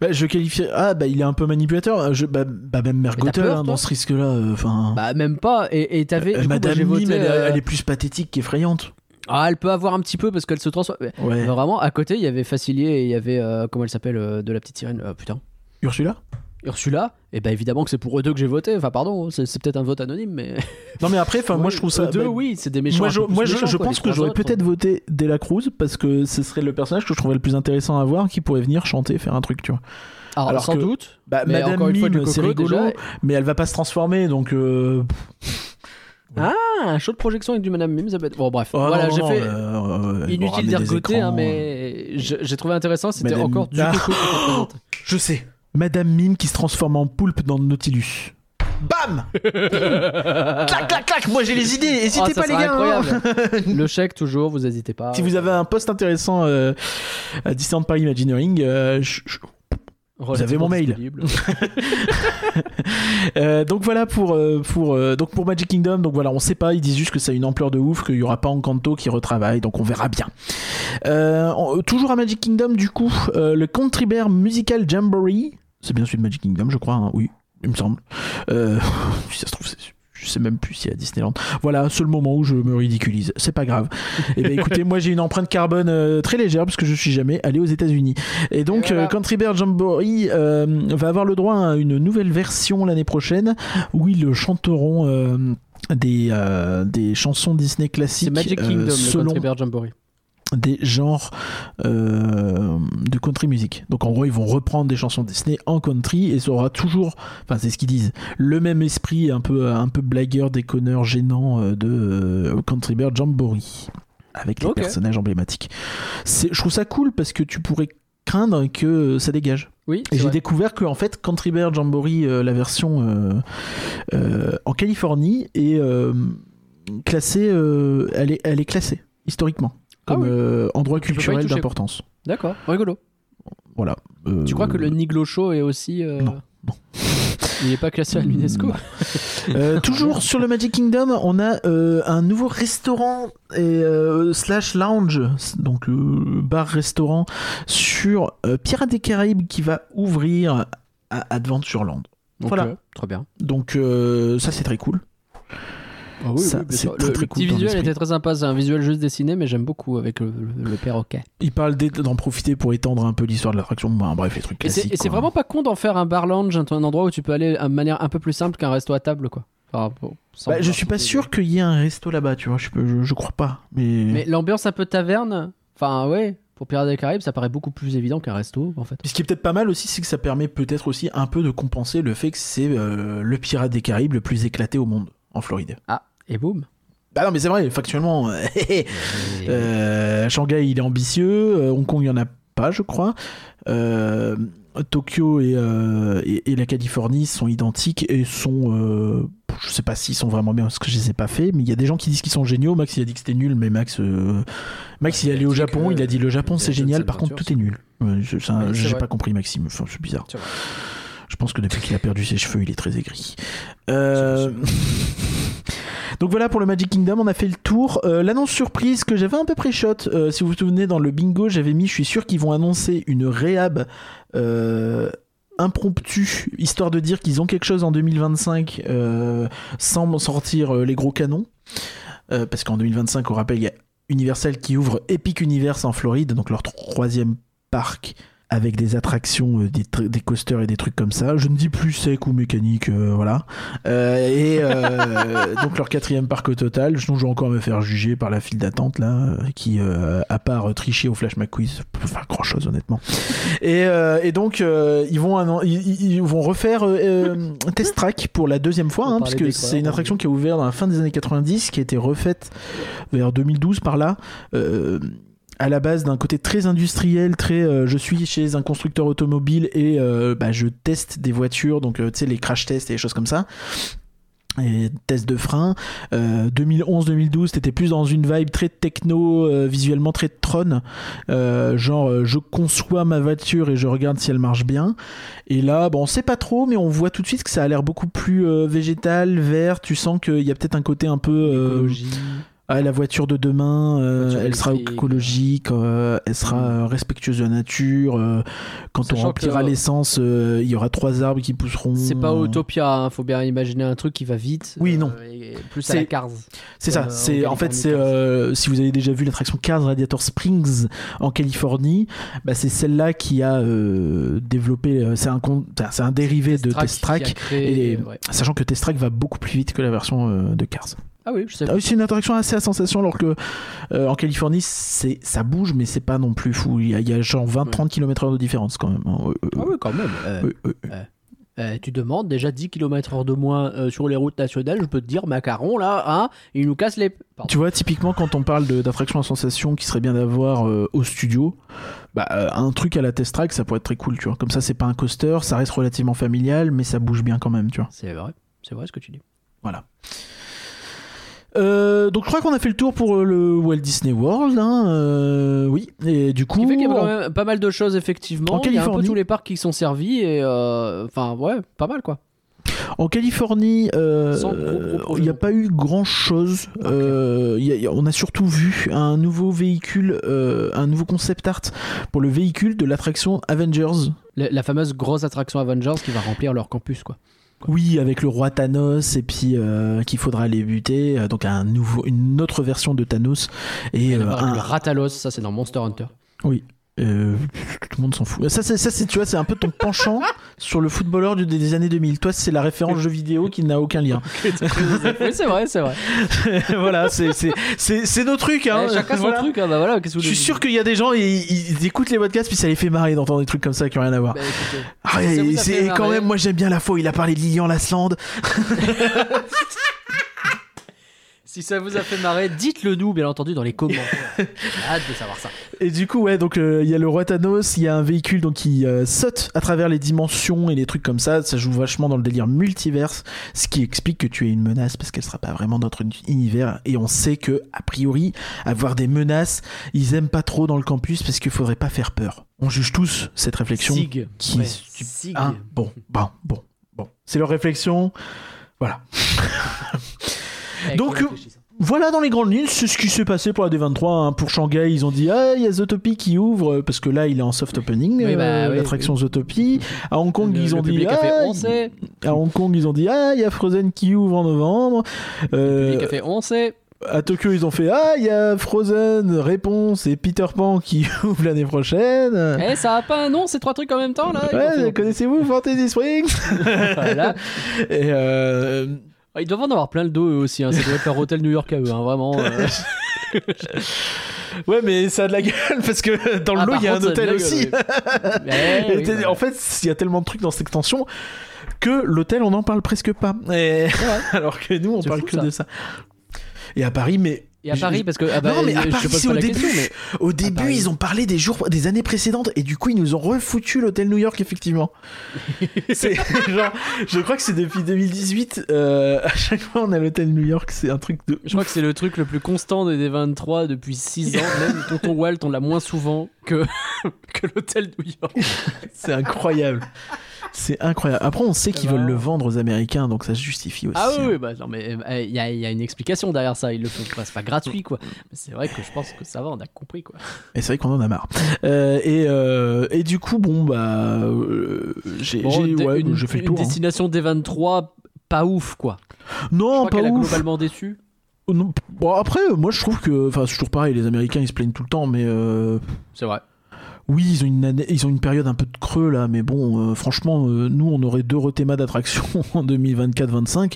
Bah, je qualifie. Ah, bah, il est un peu manipulateur. Je... Bah, bah, même Mère Gothel, peur, hein, dans ce risque-là. euh, Enfin. Bah même pas. Et et t'avais Euh, Madame voté, Mime, euh, elle est plus pathétique qu'effrayante. Ah, elle peut avoir un petit peu parce qu'elle se transforme. Ouais. Vraiment, à côté, il y avait Facilier et il y avait. euh, comment elle s'appelle euh, De la petite sirène. euh, putain. Ursula? Ursula? Et bah évidemment que c'est pour eux deux que j'ai voté. Enfin, pardon, c'est c'est peut-être un vote anonyme, mais. Non, mais après, enfin, moi je trouve ça. eux deux, bah, oui, c'est des méchants. Moi, je, moi, je, méchants, je quoi, pense que j'aurais autres. peut-être voté Dela Cruz parce que ce serait le personnage que je trouverais le plus intéressant à voir qui pourrait venir chanter, faire un truc, tu vois. Alors, alors sans que- doute. Bah, Mais Madame encore une fois, c'est rigolo, déjà. mais elle va pas se transformer donc. Euh, Ah, un show de projection avec du Madame Mime, ça peut être. Bon, bref. oh, voilà, j'ai fait. euh, euh, Inutile côté, hein, euh. mais je- j'ai trouvé intéressant, c'était encore du Ah. coco. Je sais. Madame Mime qui se transforme en poulpe dans le Nautilus. Bam Clac, clac, clac Moi j'ai les idées, n'hésitez Oh, ça pas les gars hein. incroyable. Le chèque, toujours, vous hésitez pas. Si vous avez un poste intéressant euh, à Disneyland Paris Imagineering, euh, je- je- Avez mon mail. Euh, donc voilà pour euh, pour euh, donc pour Magic Kingdom. Donc voilà, on sait pas. Ils disent juste que ça a une ampleur de ouf, qu'il y aura pas Encanto qui retravaille. Donc on verra bien. Euh, en- toujours à Magic Kingdom, du coup, euh, le Country Bear Musical Jamboree. C'est bien celui de Magic Kingdom, je crois. hein, oui, il me semble. Euh, si ça se trouve, c'est- je sais même plus si à Disneyland. Voilà, seul moment où je me ridiculise. C'est pas grave. Et ben écoutez, moi j'ai une empreinte carbone euh, très légère parce que je suis jamais allé aux États-Unis. Et donc Et voilà. euh, Country Bear Jamboree euh, va avoir le droit à une nouvelle version l'année prochaine où ils chanteront des, des chansons Disney classiques Magic Kingdom, le selon Country Bear Jamboree. Des genres euh, de country music. Donc en gros, ils vont reprendre des chansons Disney en country et ça aura toujours, enfin c'est ce qu'ils disent, le même esprit un peu un peu blagueur, déconneur, gênant euh, de euh, Country Bear Jamboree avec les personnages emblématiques. Je trouve ça cool parce que tu pourrais craindre que ça dégage. Oui, Et j'ai découvert que en fait Country Bear Jamboree, euh, la version en Californie, est classée, elle, est, elle est classée historiquement Ah comme oui. euh, endroit Tu culturel d'importance. D'accord, rigolo. Voilà. Euh, Tu crois que le Niglo Show est aussi. euh, non. Il n'est pas classé à l'UNESCO. Euh, toujours sur le Magic Kingdom, on a un nouveau restaurant et, slash lounge, donc bar-restaurant sur Pirates des Caraïbes qui va ouvrir à Adventureland. Voilà. très bien. Donc ça c'est très cool. Ah oui, Ça, oui, bien c'est sûr. très, le, très le cool petit visuel était très sympa. C'est un visuel juste dessiné, mais j'aime beaucoup avec le, le- le perroquet. Il parle d'en profiter pour étendre un peu l'histoire de l'attraction. Bref, les trucs Et c'est classiques. et c'est vraiment pas con d'en faire un bar lounge, un, endroit où tu peux aller de manière un peu plus simple qu'un resto à table, quoi. Enfin, bon, Bah, je suis pas sûr qu'il y ait un resto là-bas, tu vois. Je, peux- je, je crois pas. Mais, Mais l'ambiance un peu taverne, enfin ouais, pour Pirates des Caraïbes, ça paraît beaucoup plus évident qu'un resto, en fait. ce qui est peut-être pas mal aussi, c'est que ça permet peut-être aussi un peu de compenser le fait que c'est euh, le pirate des Caraïbes le plus éclaté au monde en Floride. Ah, et boum. Bah non, mais c'est vrai, factuellement. euh, Shanghai, il est ambitieux. euh, Hong Kong, il y en a pas, je crois. Euh, Tokyo et, euh, et, et la Californie sont identiques et sont. euh, je sais pas s'ils sont vraiment bien parce que je les ai pas fait, mais il y a des gens qui disent qu'ils sont géniaux. Max, il a dit que c'était nul, mais Max, euh, Max, il est allé au Japon. Il a dit le Japon, c'est génial. Par contre, tout est nul. J'ai pas compris, Maxime. Enfin, c'est bizarre. Je pense que depuis qu'il a perdu ses cheveux, il est très aigri. Euh, Donc voilà pour le Magic Kingdom, on a fait le tour. Euh, L'annonce surprise que j'avais un peu pré-shot, euh, si vous vous souvenez dans le bingo, j'avais mis, je suis sûr qu'ils vont annoncer une réhab euh, impromptue, histoire de dire qu'ils ont quelque chose en 2025 euh, sans sortir les gros canons. Parce qu'en 2025, on rappelle, il y a Universal qui ouvre Epic Universe en Floride, donc leur troisième parc avec des attractions, euh, des, des coasters et des trucs comme ça. Je ne dis plus sec ou mécanique, euh, voilà. Euh, et euh, donc leur quatrième parc au total. Sinon, je vais encore me faire juger par la file d'attente là, qui, euh, à part tricher au Flash McQuiz, peut faire grand chose honnêtement. Et, euh, et donc euh, ils vont ils, ils- ils vont refaire Test Track pour la deuxième fois, hein, des c'est une on attraction qui a ouvert dans la fin des années 90, qui a été refaite vers 2012 par là. Euh, à la base d'un côté très industriel, très euh, je suis chez un constructeur automobile et euh, bah, je teste des voitures, donc euh, tu sais les crash tests et des choses comme ça. Et tests de frein. Euh, 2011-2012, t'étais plus dans une vibe très techno, visuellement très Tron. Genre, je conçois ma voiture et je regarde si elle marche bien. Et là, bon, on sait pas trop, mais on voit tout de suite que ça a l'air beaucoup plus végétal, vert. Tu sens qu'il y a peut-être un côté un peu. Euh, ah, la voiture de demain, euh, Voiture elle sera écologique, euh, elle sera Mm. euh, respectueuse de la nature. euh, quand on remplira que- l'essence, euh, il y aura trois arbres qui pousseront. C'est pas Utopia, hein. faut bien imaginer un truc qui va vite. Oui, non. et plus à la C'est- Cars. C'est ça. Euh, en c'est en fait c'est euh, si vous avez déjà vu l'attraction Cars Radiator Springs en Californie, bah, c'est celle-là qui a euh, développé. euh, c'est un con- enfin, c'est un dérivé de Test Track. Et ouais. sachant que Test Track va beaucoup plus vite que la version euh, de Cars. Ah oui, je sais Ah c'est une attraction assez à sensation alors que euh, en Californie c'est ça bouge mais c'est pas non plus fou. Il y a, il y a genre 20-30 km/h de différence quand même. hein. Ah oui, quand même. Euh, euh, tu demandes déjà 10 km/h de moins euh, sur les routes nationales, je peux te dire, Macaron, là, hein, il nous casse les. Pardon. Tu vois, typiquement, quand on parle d'attraction à sensation qui serait bien d'avoir euh, au studio, bah, euh, un truc à la test track, ça pourrait être très cool, tu vois. Comme ça, c'est pas un coaster, ça reste relativement familial, mais ça bouge bien quand même, tu vois. C'est vrai, c'est vrai ce que tu dis. Voilà. Euh, donc je crois qu'on a fait le tour pour euh, le Walt Disney World, hein, euh, oui. Et du coup, qui fait qu'il y a quand même pas mal de choses, effectivement. En Il y a un peu Californie. tous les parcs qui sont servis, et enfin, ouais, pas mal quoi. En Californie, euh, il n'y a pas eu grand chose. on a surtout vu un nouveau véhicule, euh, un nouveau concept art pour le véhicule de l'attraction Avengers. La, la fameuse grosse attraction Avengers qui va remplir leur campus, quoi. Oui, avec le roi Thanos et puis euh, qu'il faudra aller buter. euh, donc un nouveau, une autre version de Thanos et euh, un- Le ça c'est dans Monster Hunter. oui. Euh, tout le monde s'en fout. Ça, c'est, ça, c'est, tu vois, c'est un peu ton penchant sur le footballeur du- des années 2000. Toi, c'est la référence jeu vidéo qui n'a aucun lien. oui, c'est vrai, c'est vrai. voilà, c'est, c'est, c'est, c'est nos trucs. Hein. Eh, chacun son truc, hein, bah voilà, qu'est-ce que vous Je suis sûr qu'il y a des gens, ils, ils écoutent les podcasts, puis ça les fait marrer d'entendre des trucs comme ça qui n'ont rien à voir. Bah, écoutez, Ah, et c'est quand même, moi j'aime bien la où il a parlé de Lilian Lasland. Si ça vous a fait marrer, dites-le nous, bien entendu, dans les commentaires. J'ai hâte de savoir ça. Et du coup, ouais, donc euh, il y a le roi Thanos, il y a un véhicule donc qui euh, saute à travers les dimensions et les trucs comme ça. Ça joue vachement dans le délire multiverse, ce qui explique que tu es une menace parce qu'elle sera pas vraiment dans notre univers. Et on sait que a priori, avoir des menaces, ils aiment pas trop dans le campus parce qu'il faudrait pas faire peur. On juge tous cette réflexion. Sig. qui- Ouais, tu- Sig. Hein bon, bon, bon, bon. C'est leur réflexion. Voilà. Donc, ça. Voilà dans les grandes lignes, c'est ce qui s'est passé pour la D23. hein. Pour Shanghai, ils ont dit Ah, il y a Zootopie qui ouvre, parce que là, il est en soft opening, Oui, bah, euh, oui, l'attraction Zootopie. À Hong Kong, Le- ils ont le dit fait Ah, on sait. À Hong Kong, ils ont dit Ah, il y a Frozen qui ouvre en novembre. Le Euh, public a fait on sait. à Tokyo, ils ont fait Ah, il y a Frozen, Réponse et Peter Pan qui ouvre l'année prochaine. Eh, ça a pas un nom, ces trois trucs en même temps là Ouais, connaissez-vous Fantasy Springs? Voilà. Et euh, Ils doivent en avoir plein le dos eux aussi. hein. Ça doit être leur hôtel New York à eux, hein, vraiment. euh. ouais, mais ça a de la gueule parce que dans le Ah, lot, par il y a un contre, ça a de hôtel la aussi. oui. Eh, Et oui, t'es- bah, en fait, il y a tellement de trucs dans cette extension que l'hôtel, on n'en parle presque pas. Et-. Alors que nous, on C'est parle fou, que ça. de ça. Et à Paris, mais Et à Paris, parce que. Ah bah, Non, mais à Paris, c'est au début. question, mais. au début, ils ont parlé des jours, des années précédentes, et du coup, ils nous ont refoutu l'hôtel New York, effectivement. c'est genre, je crois que c'est depuis 2018. euh, à chaque fois, on a l'hôtel New York, c'est un truc de. Je crois que c'est le truc le plus constant des D23 depuis 6 ans. Même Tonton Walt, on l'a moins souvent que, que l'hôtel New York. C'est incroyable. C'est incroyable. Après, on sait qu'ils veulent le vendre aux Américains, donc ça se justifie aussi. Ah oui, hein. bah non, mais euh, il y, a, il y a une explication derrière ça. Ils le font pas, c'est pas gratuit, quoi. Mais c'est vrai que je pense que ça va, on a compris, quoi. Et c'est vrai qu'on en a marre. Euh, et, euh, et du coup, bon, bah. euh, j'ai Bon, ouais, une, j'ai fait le une tour. hein. destination D23, pas ouf, quoi. Je Non, crois pas a ouf. globalement déçu. Non, bon, après, moi je trouve que. Enfin, c'est toujours pareil, les Américains ils se plaignent tout le temps, mais. C'est vrai. Oui, ils ont, une année- ils ont une période un peu de creux là, mais bon, euh, franchement, euh, nous on aurait deux rethémas d'attraction en 2024-25.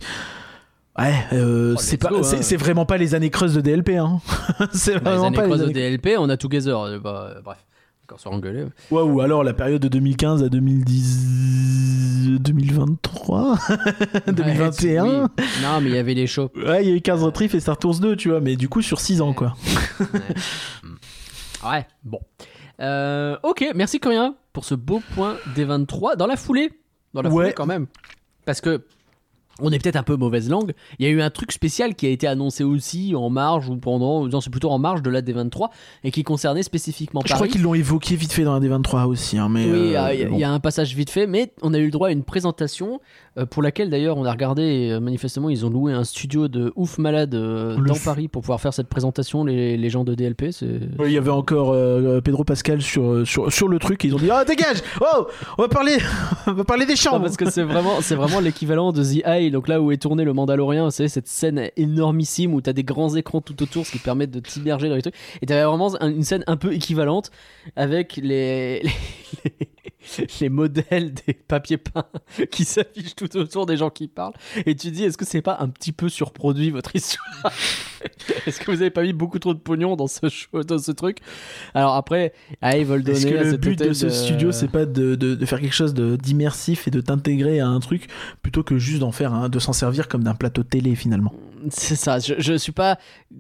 Ouais, euh, Oh, c'est pas, hein. c'est vraiment pas les années creuses de DLP, hein. c'est Bah, les vraiment années pas creuses les de années... DLP, on a Together. bah, bref, encore sur engueulé. Ouais, ou alors la période de 2015 à 2010, 2023, 2021. Ouais, oui. Non, mais il y avait les shows. Ouais, il y a eu 15 retriefs et Star Tours 2, tu vois, mais du coup sur 6 ans quoi. Ouais, bon. Euh, ok, merci Corinne pour ce beau point des 23 dans la foulée. Dans la Ouais. foulée quand même. Parce que on est peut-être un peu mauvaise langue. Il y a eu un truc spécial qui a été annoncé aussi en marge ou pendant, non c'est plutôt en marge de la D23 et qui concernait spécifiquement Je crois Paris. qu'ils l'ont évoqué vite fait dans la D23 aussi, hein, mais. Oui, il y, euh, a- il y a- bon. il y a un passage vite fait, mais on a eu le droit à une présentation pour laquelle d'ailleurs on a regardé, et, euh, manifestement ils ont loué un studio de ouf malade euh, dans f- Paris pour pouvoir faire cette présentation, les, les gens de DLP. C'est... Ouais, Il y avait encore euh, Pedro Pascal sur, sur, sur le truc et ils ont dit Ah dégage Oh On va parler On va parler des Non, chambres parce que c'est vraiment, c'est vraiment l'équivalent de The Eye, donc là où est tourné le Mandalorian, c'est cette scène énormissime où t'as des grands écrans tout autour, ce qui permet de t'immerger dans les trucs. Et t'avais vraiment un- une scène un peu équivalente avec les, les, les modèles des papiers peints qui s'affichent tout autour des gens qui parlent. Et tu te dis, est-ce que c'est pas un petit peu surproduit votre histoire Est-ce que vous avez pas mis beaucoup trop de pognon dans ce, show, dans ce truc? Alors après, ils veulent donner Est-ce que à le but de ce studio, c'est pas de, de, de faire quelque chose d'immersif et de t'intégrer à un truc plutôt que juste d'en faire de s'en servir comme d'un plateau télé finalement? C'est ça, je, je suis pas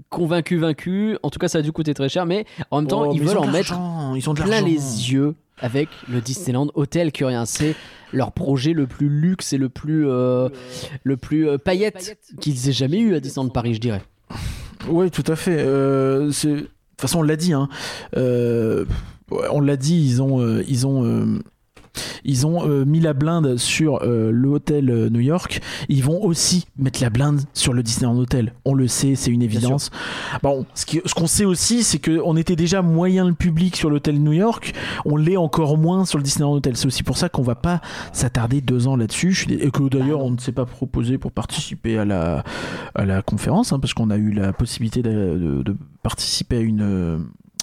convaincu vaincu. En tout cas, ça a dû coûter très cher, mais en même temps, Oh, ils veulent en mettre ils ont de plein les yeux avec le Disneyland Hotel que rien. C'est leur projet le plus luxe et le plus euh, le plus euh, paillette qu'ils aient jamais eu à Disneyland Paris, je dirais. Oui, tout à fait. Euh, de toute façon, on l'a dit. Hein. On l'a dit. Ils ont, ils ont, ils ont euh, mis la blinde sur euh, le hôtel euh, New York. Ils vont aussi mettre la blinde sur le Disneyland Hotel. On le sait, c'est une évidence. Bon, ce qu'on sait aussi, c'est que on était déjà moyen le public sur l'hôtel New York. On l'est encore moins sur le Disneyland Hotel. C'est aussi pour ça qu'on va pas s'attarder deux ans là-dessus. Et que d'ailleurs, non. on ne s'est pas proposé pour participer à la à la conférence, hein, parce qu'on a eu la possibilité de, de- de participer à une euh,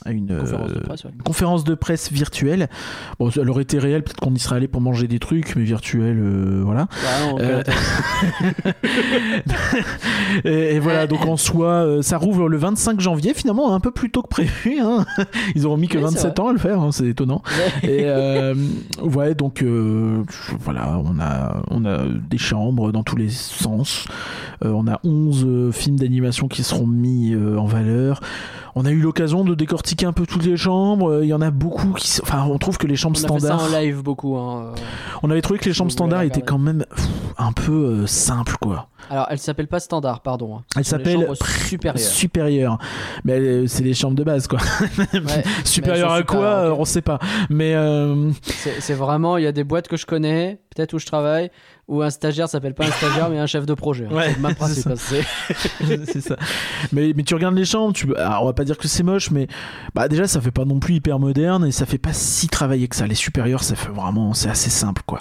une Conférence de euh, presse, ouais. conférence de presse virtuelle. Bon, elle aurait été réelle, peut-être qu'on y serait allé pour manger des trucs, mais virtuelle, euh, voilà. Bah non, Euh, et, et voilà, donc en soi, ça rouvre le 25 janvier, finalement un peu plus tôt que prévu. hein. Ils auront mis que Oui, c'est 27 ans à le faire, hein, c'est étonnant. Et euh, ouais, donc voilà, on a, on a des chambres dans tous les sens. On a 11 euh, films d'animation qui seront mis en valeur. On a eu l'occasion de décortiquer un peu toutes les chambres. Euh, Il y en a beaucoup qui. Enfin, on trouve que les chambres on a fait ça standards. en live beaucoup. hein. On avait trouvé que les chambres standards étaient quand même pff, un peu euh, simples, quoi. Alors, elle s'appelle pas standard, pardon. hein. Elle s'appelle chambres supérieures. supérieure. Mais euh, c'est les chambres de base, quoi. Ouais, supérieure à quoi supérieures, euh, ok. On sait pas. Mais euh, C'est vraiment, il y a des boîtes que je connais, peut-être où je travaille, où un stagiaire s'appelle pas un stagiaire, mais un chef de projet. hein. Ouais, c'est ça. hein, ça. Mais, mais tu regardes les chambres, tu... alors, on va pas dire que c'est moche, mais bah, déjà ça fait pas non plus hyper moderne et ça fait pas si travaillé que ça. Les supérieurs, ça fait vraiment, c'est assez simple, quoi.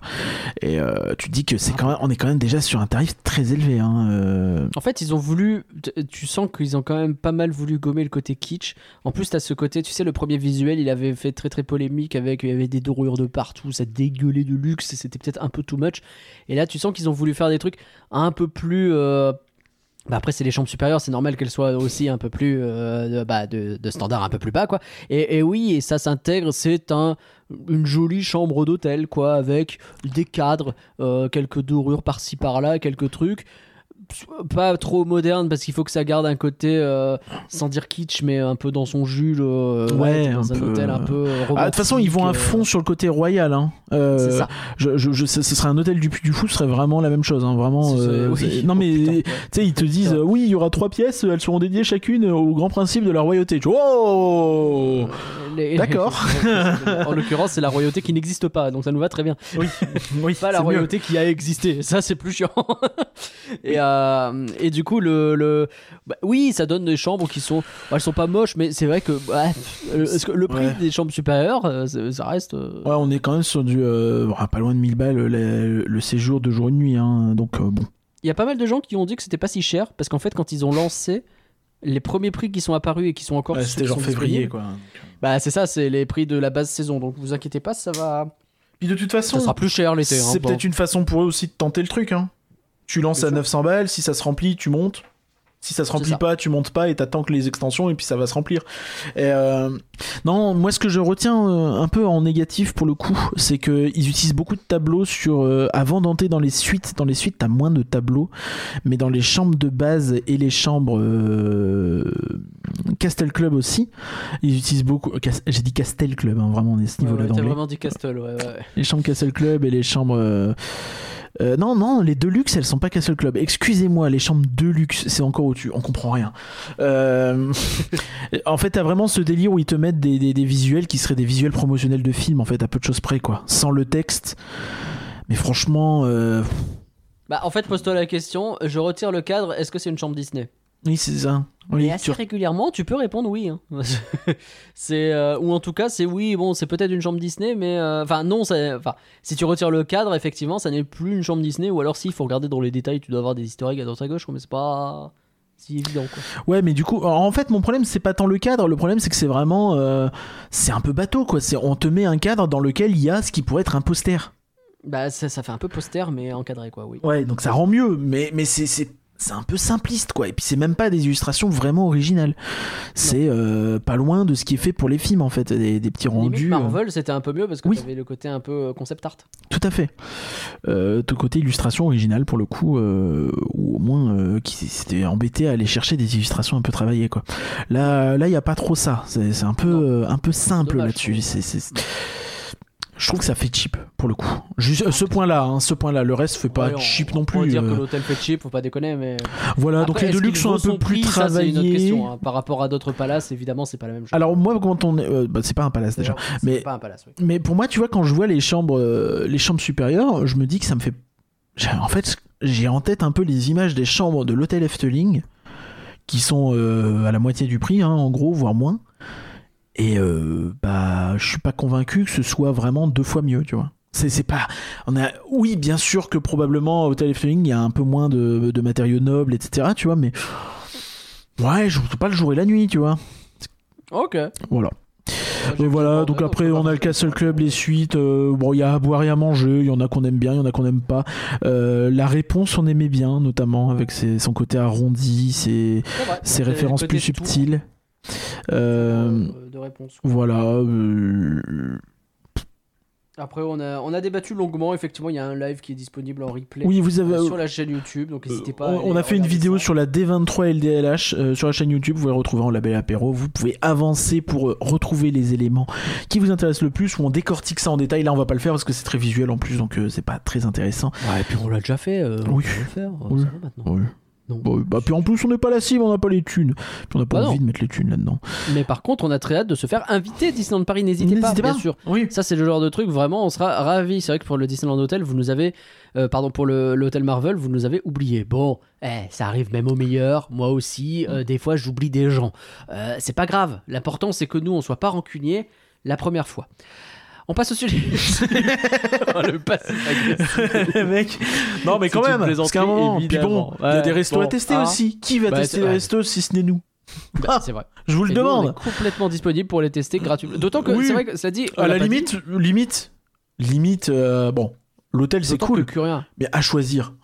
Et euh, tu te dis que c'est quand même, on est quand même déjà sur un tarif très élevé. Hein, euh. En fait, ils ont voulu. Tu sens qu'ils ont quand même pas mal voulu gommer le côté kitsch. En plus, t'as ce côté, tu sais, le premier visuel, il avait fait très très polémique avec. Il avait des dorures de partout, ça dégueulait de luxe, c'était peut-être un peu too much. Et là, tu sens qu'ils ont voulu faire des trucs un peu plus. euh, bah après, c'est les chambres supérieures, c'est normal qu'elles soient aussi un peu plus euh, de, bah, de, standard un peu plus bas, quoi. Et, oui, et ça s'intègre, c'est un, une jolie chambre d'hôtel, quoi, avec des cadres, quelques dorures par-ci par-là, quelques trucs. Pas trop moderne parce qu'il faut que ça garde un côté, euh, sans dire kitsch, mais un peu dans son jus, euh, Ouais, dans un un, peu, hôtel un peu Ah, de toute façon, ils vont à fond sur le côté royal. Hein. Euh, C'est ça. Je, je, je- ce serait un hôtel du Puy du Fou, ce serait vraiment la même chose. Hein, vraiment. Euh, oui. Non Oh, mais tu sais, ils te disent, euh, oui, il y aura trois pièces, elles seront dédiées chacune au grand principe de la royauté. Tu vois, Oh Les- D'accord. en l'occurrence, c'est la royauté qui n'existe pas, donc ça nous va très bien. oui, oui, Pas la mieux. royauté qui a existé, ça c'est plus chiant. et, euh, et du coup, le, le- bah, oui, ça donne des chambres qui sont, bah, elles sont pas moches, mais c'est vrai que, bah, euh, est-ce que le prix Ouais. des chambres supérieures, euh, ça reste. euh, Ouais, on est quand même sur du euh, bon, pas loin de 1000 balles le, le séjour de jour et de nuit. Hein, donc euh, bon. Il y a pas mal de gens qui ont dit que c'était pas si cher parce qu'en fait, quand ils ont lancé les premiers prix qui sont apparus et qui sont encore Ouais, C'était genre février quoi. Bah c'est ça, c'est les prix de la base saison. Donc vous inquiétez pas, ça va, Puis de toute façon, ça sera plus cher l'été. hein, c'est bon. peut-être une façon pour eux aussi de tenter le truc. Hein. Tu lances à sûr. 900 balles, si ça se remplit, tu montes. Si ça se remplit ça. pas, tu montes pas et t'attends que les extensions et puis ça va se remplir. Et euh, non, moi ce que je retiens euh, un peu en négatif pour le coup, c'est que ils utilisent beaucoup de tableaux sur euh, avant d'entrer dans les suites. Dans les suites, t'as moins de tableaux, mais dans les chambres de base et les chambres Castle Club aussi, ils utilisent beaucoup. J'ai dit Castle Club, hein, vraiment on est à ce niveau-là ouais, vraiment dit Castle, ouais, ouais. Les chambres Castle Club et les chambres. Euh, non, non, les Deluxe, elles sont pas Castle Club. Excusez-moi, les chambres Deluxe, c'est encore au-dessus. On comprend rien. Euh, en fait, t'as vraiment ce délire où ils te mettent des, des- des visuels qui seraient des visuels promotionnels de films, en fait, à peu de choses près, quoi. Sans le texte. Mais franchement, euh, Bah en fait, pose-toi la question. Je retire le cadre. Est-ce que c'est une chambre Disney? Oui, c'est ça. Oui, Et assez tu- régulièrement, tu peux répondre oui. hein. c'est euh, ou en tout cas, c'est oui. Bon, c'est peut-être une chambre Disney, mais euh, enfin non. Enfin, si tu retires le cadre, effectivement, ça n'est plus une chambre Disney. Ou alors, si, il faut regarder dans les détails. Tu dois avoir des historiques à droite à gauche, mais c'est pas si évident. Quoi. Ouais, mais du coup, en fait, mon problème, c'est pas tant le cadre. Le problème, c'est que c'est vraiment. euh, c'est un peu bateau, quoi. C'est, on te met un cadre dans lequel il y a ce qui pourrait être un poster. Bah ça, ça fait un peu poster, mais encadré, quoi. Oui. Ouais, donc ça rend mieux, mais, mais c'est, c'est, un peu simpliste, quoi. Et puis c'est même pas des illustrations vraiment originales. C'est euh, pas loin de ce qui est fait pour les films, en fait, des, des petits Limite, rendus. euh, Marvel, c'était un peu mieux parce que Oui. t'avais le côté un peu euh, concept art. Tout à fait. Euh, de côté illustration originale, pour le coup, euh, ou au moins euh, qui s'était embêté à aller chercher des illustrations un peu travaillées, quoi. Là, là, il y a pas trop ça. C'est, un peu, euh, un peu simple là-dessus. c'est- Je trouve que ça fait cheap, pour le coup. Juste, ce point-là, hein, ce point-là. Le reste fait pas Ouais, on- cheap on non plus. dire euh. que l'hôtel fait cheap, faut pas déconner, mais. Voilà, donc les est-ce Deluxe sont un peu plus prix Ça, une autre travaillés. question. hein. Par rapport à d'autres palaces, évidemment, c'est pas la même chose. Alors moi quand on est, euh, bah, c'est pas un palace déjà, mais- pas un palace, oui. mais pour moi tu vois quand je vois les chambres, euh, les chambres supérieures, je me dis que ça me fait, en fait j'ai en tête un peu les images des chambres de l'hôtel Efteling qui sont euh, à la moitié du prix, hein, en gros voire moins, et euh, bah je suis pas convaincu que ce soit vraiment deux fois mieux, tu vois. C'est, c'est pas. On a, oui, bien sûr que probablement au Hôtel Efteling il y a un peu moins de, de matériaux nobles, etc. Tu vois, mais ouais, je trouve pas le jour et la nuit, tu vois. Ok. Voilà. Et voilà, donc après on a le Castle. Club, les suites, euh, bon il y a à boire et à manger, il y en a qu'on aime bien, il y en a qu'on aime pas. Euh, la réponse on aimait bien, notamment avec ses- son côté arrondi, ses, ses références plus subtiles. De réponse. voilà. euh, Après, on a, on a débattu longuement. Effectivement, il y a un live qui est disponible en replay Oui, vous avez. euh, sur la chaîne YouTube. Donc, n'hésitez pas. on, a fait une vidéo ça. sur la D23 LDLH euh, sur la chaîne YouTube. Vous pouvez le retrouver en label apéro. Vous pouvez avancer pour euh, retrouver les éléments qui vous intéressent le plus. Où on décortique ça en détail. Là, on va pas le faire parce que c'est très visuel en plus, donc euh, c'est pas très intéressant. Ouais, et puis on l'a déjà fait. euh, on Oui. peut le faire. euh, Oui. ça va maintenant. Ouais. Non. Bon, bah, puis en plus, on n'est pas la cible, on n'a pas les thunes. Puis on n'a pas Bah envie non. de mettre les thunes là-dedans. Mais par contre, on a très hâte de se faire inviter Disneyland Paris. N'hésitez pas, bien sûr. Oui. Ça, c'est le genre de truc, vraiment, on sera ravis. C'est vrai que pour le Disneyland Hotel, vous nous avez. euh, pardon, pour le- l'hôtel Marvel, vous nous avez oublié. Bon, eh, ça arrive même au meilleur. Moi aussi, euh, des fois, j'oublie des gens. Euh, c'est pas grave. L'important, c'est que nous, on soit pas rancuniers la première fois. On passe au sujet. Oh, le agressif. mec. Non, mais quand même, parce qu'à un moment, puis bon, y a des restos à tester hein. aussi. Qui va Bah, tester les restos si ce n'est nous? Bah, c'est vrai. Je vous le Et nous, on demande. est complètement disponible pour les tester gratuitement. D'autant que Oui. c'est vrai que ça dit. À l'a limite, limite, limite, euh, bon, l'hôtel c'est cool, que mais à choisir.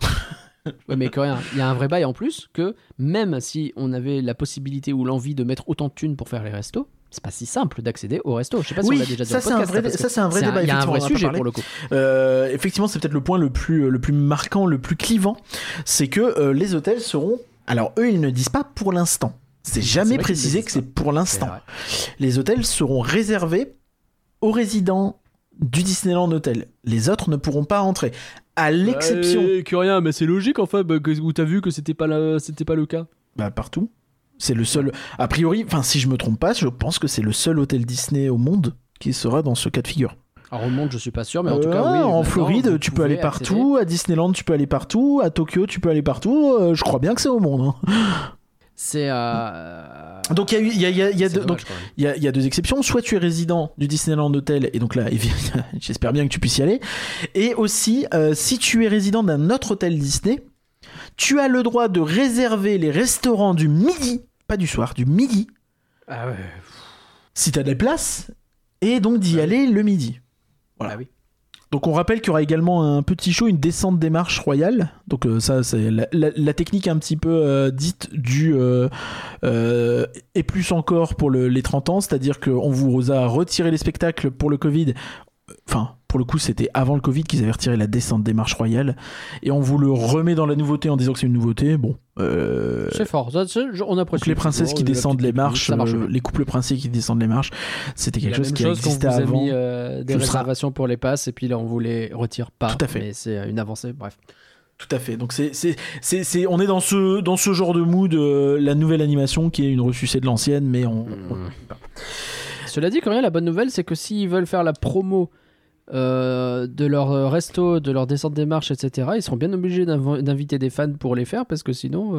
Ouais, mais que rien. Il y a un vrai bail en plus que même si on avait la possibilité ou l'envie de mettre autant de thunes pour faire les restos, c'est pas si simple d'accéder au resto. Je sais pas si Oui, on l'a déjà dit ça, c'est un vrai- ça, c'est un vrai débat, Il y a un effectivement, vrai sujet pour le coup. Euh, effectivement, c'est peut-être le point le plus, le plus marquant, le plus clivant, c'est que euh, les hôtels seront. Alors eux, ils ne disent pas pour l'instant. C'est jamais précisé que c'est pour l'instant. Les hôtels seront réservés aux résidents du Disneyland Hotel. Les autres ne pourront pas entrer, à l'exception. Euh, que rien, mais c'est logique en fait. Bah, où t'as vu que c'était pas, la- c'était pas le cas. Bah, partout. C'est le seul. A priori, enfin, si je me trompe pas, je pense que c'est le seul hôtel Disney au monde qui sera dans ce cas de figure. Alors au monde, je suis pas sûr, mais en tout Euh, cas, oui. en Floride, tu peux aller accéder. partout. À Disneyland, tu peux aller partout. À Tokyo, tu peux aller partout. Euh, je crois bien que c'est au monde. hein. C'est. euh, Donc il y a, y y deux- dommage, donc, y a- exceptions. Soit tu es résident du Disneyland Hotel, et donc là, j'espère bien que tu puisses y aller. Et aussi, euh, si tu es résident d'un autre hôtel Disney, tu as le droit de réserver les restaurants du midi, pas du soir, du midi, Ah ouais. si tu as des places, et donc d'y aller le midi. Voilà. Ah oui. Donc on rappelle qu'il y aura également un petit show, une descente des marches royales. Donc euh, ça, c'est la, la- la technique un petit peu euh, dite du... euh, euh, et plus encore pour le- les 30 ans, c'est-à-dire qu'on vous a retiré les spectacles pour le Covid. Enfin, pour le coup, c'était avant le Covid qu'ils avaient retiré la descente des marches royales. Et on vous le remet dans la nouveauté en disant que c'est une nouveauté. Bon. euh, C'est fort. Ça, on apprécie. donc les princesses qui descendent les marches, euh, les couples princiers qui descendent les marches, c'était quelque chose qui existait a avant. mis euh, des sera- réservations pour les passes et puis là on vous les retire pas. Tout à fait. Mais c'est une avancée. Bref. Tout à fait. Donc c'est c'est on est dans ce dans ce genre de mood euh, la nouvelle animation qui est une ressucée de l'ancienne mais on, on- Mm. Cela dit, quand même, la bonne nouvelle, c'est que s'ils veulent faire la promo euh, de leur euh, resto, de leur descente des marches, etc., ils seront bien obligés d'inv- d'inviter des fans pour les faire parce que sinon,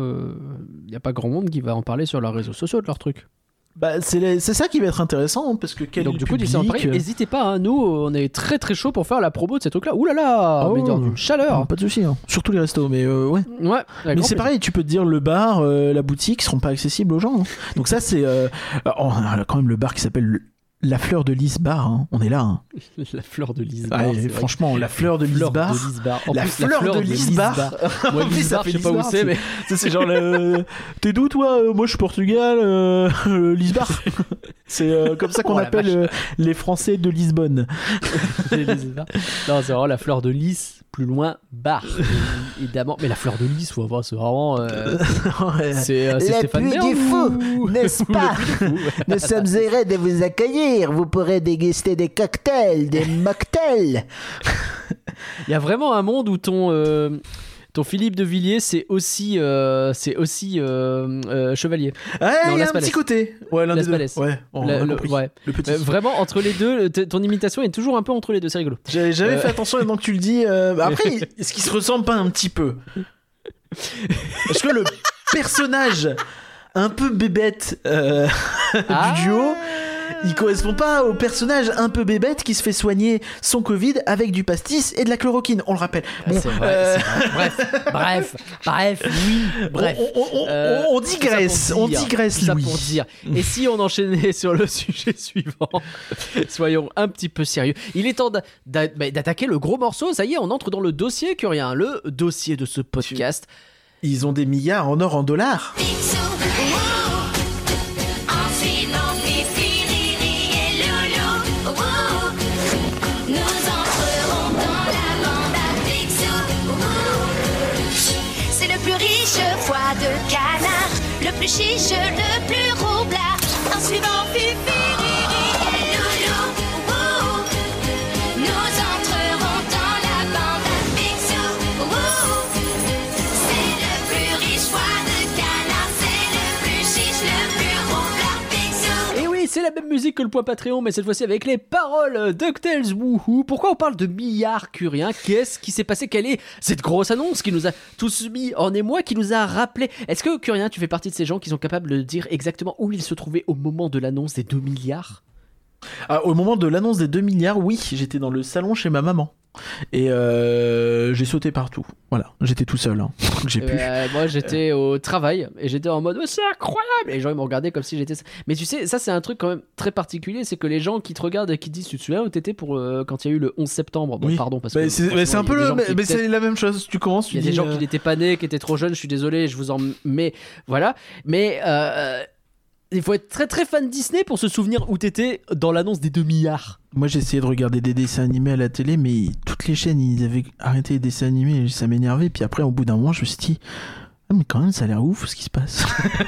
il n'y a pas grand monde qui va en parler sur leurs réseaux sociaux de leur truc. Bah c'est ça qui va être intéressant hein, parce que quel Donc, du le coup, public, Paris, euh, n'hésitez pas, hein, nous, on est très très chaud pour faire la promo de ces trucs-là. Ouh là là, Oh. mais dans une chaleur. pas de souci hein. surtout les restos mais euh, ouais Ouais, mais c'est pareil, tu peux te dire le bar, euh, la boutique seront pas accessibles aux gens. hein. Donc ça c'est euh, on a quand même le bar qui s'appelle le- la fleur de lys bar. hein. On est là. hein. La fleur de Lisbar. Ah, franchement, la fleur de fleur Lisbar. La plus, fleur de Lisbar. Moi, En plus, Lisbar, ça je fait sais pas où Lisbar, c'est, mais c'est genre le... T'es d'où toi Euh, Moi je suis Portugal, euh, euh, Lisbar. c'est euh, comme ça qu'on Oh, la appelle euh, les Français de Lisbonne. Lisbar. Non, c'est vraiment la fleur de lys, plus loin, bar. Évidemment. Mais la fleur de lys, faut voir, c'est vraiment. euh, Ouais. c'est euh, c'est La Stéphane du fou, ou- n'est-ce pas ouais. Nous sommes heureux de vous accueillir. Vous pourrez déguster des cocktails, des mocktails. Il y a vraiment un monde où ton. euh, Ton Philippe de Villiers, c'est aussi, euh, c'est aussi euh, euh, chevalier. Ouais, Non, il y a un petit côté. Ouais, l'un des deux. Ouais, on La- a le- compris. ouais. Le petit. Euh, vraiment, entre les deux, ton imitation est toujours un peu entre les deux, c'est rigolo. J'avais Euh. fait attention maintenant que tu le dis. euh, bah Après, est-ce qu'il se ressemble pas un petit peu? Parce que le personnage un peu bébête euh, du duo, il correspond pas au personnage un peu bébête qui se fait soigner son Covid avec du pastis et de la chloroquine. On le rappelle. Bon, vrai, euh, c'est vrai. Bref, bref, bref, oui, bref. On, on- on- Euh, on digresse, pour on dire, digresse, tout ça Louis. pour dire. Et si on enchaînait sur le sujet suivant, soyons un petit peu sérieux. Il est temps bah, d'attaquer le gros morceau. Ça y est, on entre dans le dossier Curien, le dossier de ce podcast. Ils ont des milliards en or, en dollars. Riche foie de canard, le plus chiche, le plus roublard. En suivant Fifi, la même musique que le point Patreon, mais cette fois-ci avec les paroles DuckTales Woohoo. Pourquoi on parle de milliards curiens Qu'est-ce qui s'est passé? Quelle est cette grosse annonce qui nous a tous mis en émoi, qui nous a rappelé? Est-ce que Curien, tu fais partie de ces gens qui sont capables de dire exactement où ils se trouvaient au moment de l'annonce des 2 milliards? Ah, au moment de l'annonce des 2 milliards, oui, j'étais dans le salon chez ma maman. Et euh, j'ai sauté partout. Voilà, j'étais tout seul. hein. J'ai pu. Euh, Moi, j'étais au travail et j'étais en mode c'est incroyable. Et les gens ils m'ont regardé comme si j'étais. Mais tu sais, ça c'est un truc quand même très particulier, c'est que les gens qui te regardent et qui te disent tu te souviens où t'étais pour euh, quand il y a eu le 11 septembre? Bon, Oui. pardon parce Bah, que c'est bah, un peu le, mais, mais c'est la même chose. Tu commences, tu Il y a des gens euh, qui n'étaient pas nés, qui étaient trop jeunes, je suis désolé, je vous en mets. Voilà. Mais il faut être très très fan Disney pour se souvenir où t'étais dans l'annonce des 2 milliards. Moi, j'ai essayé de regarder des dessins animés à la télé, mais toutes les chaînes, ils avaient arrêté les dessins animés, et ça m'énervait. Puis après, au bout d'un moment, je me suis dit, ah, mais quand même, ça a l'air ouf ce qui se passe.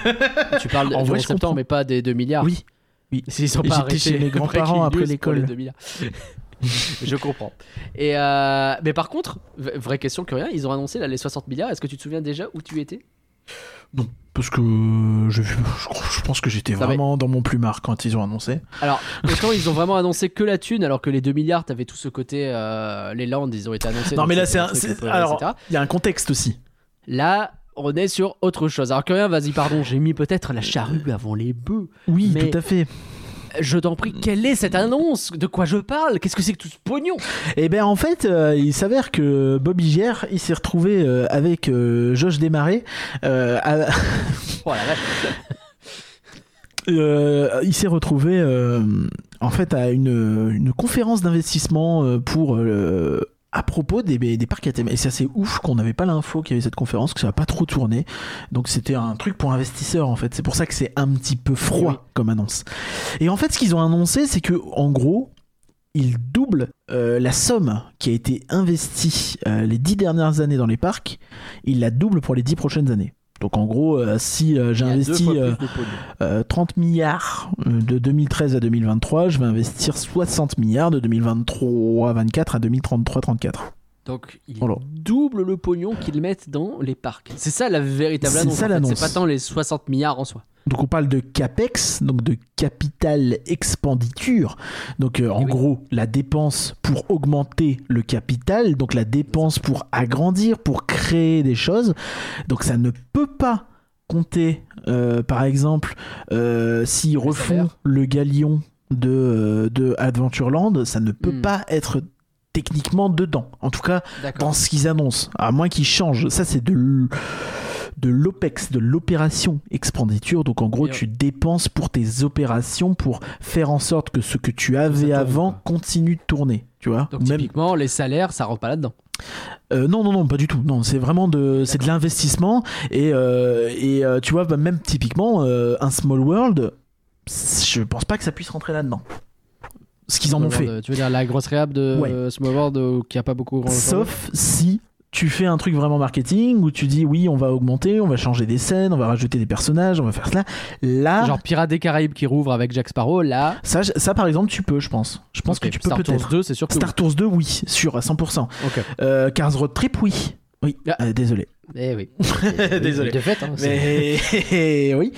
Tu parles En vrai, 11 je septembre, mais pas des 2 milliards. oui. Oui. S'ils sont Et pas arrêtés chez mes grands-parents après l'école. les 2 milliards. je comprends. Et euh, mais par contre, vraie question curieuse, ils ont annoncé là, les 60 milliards. Est-ce que tu te souviens déjà où tu étais? Non, parce que je, pense que j'étais vraiment dans mon plumard quand ils ont annoncé. Alors, autant ils ont vraiment annoncé que la thune, alors que les 2 milliards, t'avais tout ce côté, euh, les landes, ils ont été annoncés. Non, mais là, c'est un. peu, Alors, il y a un contexte aussi. Là, on est sur autre chose. Alors, Curien, vas-y, pardon, j'ai mis peut-être la charrue avant les bœufs. Oui, Mais- tout à fait. Je t'en prie, quelle est cette annonce? De quoi je parle? Qu'est-ce que c'est que tout ce pognon? Et ben en fait, euh, il s'avère que Bobby Gier, il s'est retrouvé euh, avec euh, Josh Desmarais. à- Oh il s'est retrouvé en fait à une, une conférence d'investissement pour à propos des, des parcs à thème. Et c'est assez ouf qu'on n'avait pas l'info qu'il y avait cette conférence, que ça n'a pas trop tourné. Donc c'était un truc pour investisseurs en fait. C'est pour ça que c'est un petit peu froid Oui. comme annonce. Et en fait, ce qu'ils ont annoncé, c'est que en gros, ils doublent euh, la somme qui a été investie euh, les dix dernières années dans les parcs. Ils la doublent pour les dix prochaines années. Donc en gros, euh, si euh, fois euh, plus de pognon. euh, 30 milliards euh, de 2013 à 2023, je vais investir 60 milliards de 2023 24 à 2033 34. Donc, ils Voilà. doublent le pognon qu'ils mettent dans les parcs. C'est ça la véritable C'est annonce. ça en fait. l'annonce. C'est pas tant les 60 milliards en soi. Donc on parle de capex, donc de capital expenditure. Donc euh, en Eh oui. gros, la dépense pour augmenter le capital, donc la dépense pour agrandir, pour créer des choses. Donc ça ne peut pas compter, euh, par exemple, euh, s'ils refont le galion de, euh, de Adventureland, ça ne peut Hmm. pas être techniquement dedans. En tout cas, dans ce qu'ils annoncent, à moins qu'ils changent. Ça, c'est de de l'OPEX, de l'opération expenditure. Donc en gros, tu dépenses pour tes opérations pour faire en sorte que ce que tu avais avant quoi. continue de tourner. Tu vois? Donc, Ou même typiquement, les salaires, ça rentre pas là-dedans. euh, non, non, non, pas du tout. Non, c'est vraiment de, c'est de l'investissement et euh, et euh, tu vois, bah, même typiquement euh, un Small World, je pense pas que ça puisse rentrer là-dedans. Ce qu'ils en ont fait. World, Tu veux dire la grosse réhab de Ouais. euh, Small World euh, qui a pas beaucoup. Sauf si tu fais un truc vraiment marketing où tu dis oui, on va augmenter, on va changer des scènes, on va rajouter des personnages, on va faire cela. Là, Genre Pirates des Caraïbes qui rouvre avec Jack Sparrow, là. ça, ça par exemple, tu peux, je pense. Je pense que tu peux Star Tours peut-être. 2, c'est sûr que. Star Tours 2, oui, sûr, à 100%. Ok. Euh, Cars Road Trip, oui. Oui, Ah. euh, désolé. Eh oui. Désolé. De fait, hein, Mais oui.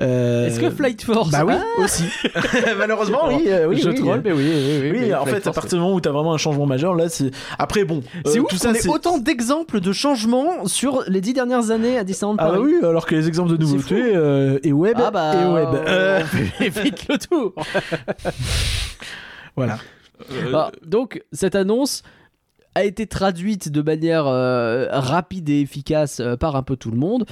Euh, Est-ce que Flight Force. Bah oui, Ah, aussi. Malheureusement, oui. euh, oui je oui, troll, euh, mais oui, oui, oui. Oui, mais en Flight fait, à partir du moment où t'as vraiment un changement majeur, là, c'est. Après, bon. C'est euh, ouf tout ça, c'est. autant d'exemples de changements sur les dix dernières années à Disneyland Ah bah Paris. oui, alors que les exemples de nouveautés euh, et web Ah bah, et web. Euh, on fait vite le tour. voilà. Ah, donc, cette annonce a été traduite de manière euh, rapide et efficace euh, par un peu tout le monde.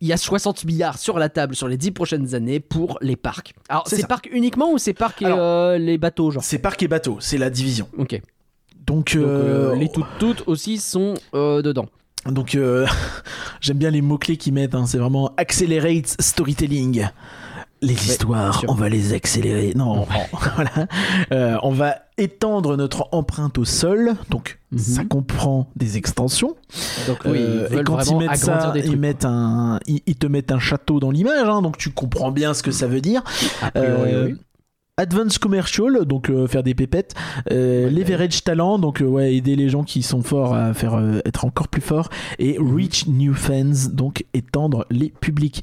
Il y a 60 milliards sur la table sur les 10 prochaines années pour les parcs. Alors, C'est parcs uniquement ou c'est parcs et Alors- euh, les bateaux, genre? C'est parc et bateau, c'est la division. Ok. Donc, Donc, les toutes toutes aussi sont dedans. donc j'aime bien les mots-clés qu'ils mettent, hein, c'est vraiment accelerate storytelling. Les histoires, on va les accélérer. Non, voilà. Euh, on va étendre notre empreinte au sol. Donc, Mhm. ça comprend des extensions. Donc oui, Euh, ils et quand ils mettent ça, des ils, mettent un, ils, ils te mettent un château dans l'image. hein, donc, tu comprends bien ce que ça veut dire. A priori, Euh, oui. Advanced Commercial, donc euh, faire des pépettes. Euh, Ouais, Leverage Talent, donc euh, ouais, aider les gens qui sont forts à faire être encore plus forts. Et. Reach New Fans, donc étendre les publics.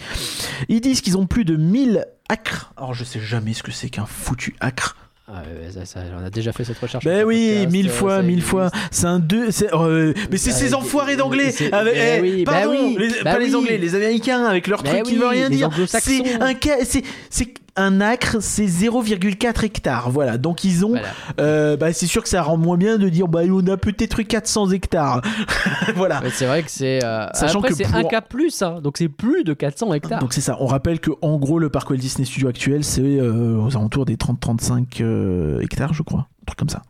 Ils disent qu'ils ont plus de 1000 acres. Alors je sais jamais ce que c'est qu'un foutu acre. Ah, ouais, ça, ça, on a déjà fait cette recherche. Ben oui, podcast, mille fois, mille fois. C'est un deux. euh, mais c'est Bah, ces enfoirés d'anglais. avec- bah eh, oui, bah pardon, oui, les- bah pas les anglais, les américains avec leur Bah truc qui oui, veut rien les dire. C'est un ca- c'est c'est un acre, c'est 0,4 hectares. Voilà. Donc ils ont. Voilà. euh, bah, c'est sûr que ça rend moins bien de dire bah on a peut-être eu 400 hectares. voilà. C'est vrai que c'est. euh, Sachant Après, que c'est pour- un cas plus, hein, donc c'est plus de 400 hectares. Donc c'est ça. On rappelle que en gros le parc Walt Disney Studio actuel c'est euh, aux alentours des 30-35 euh, hectares, je crois, un truc comme ça.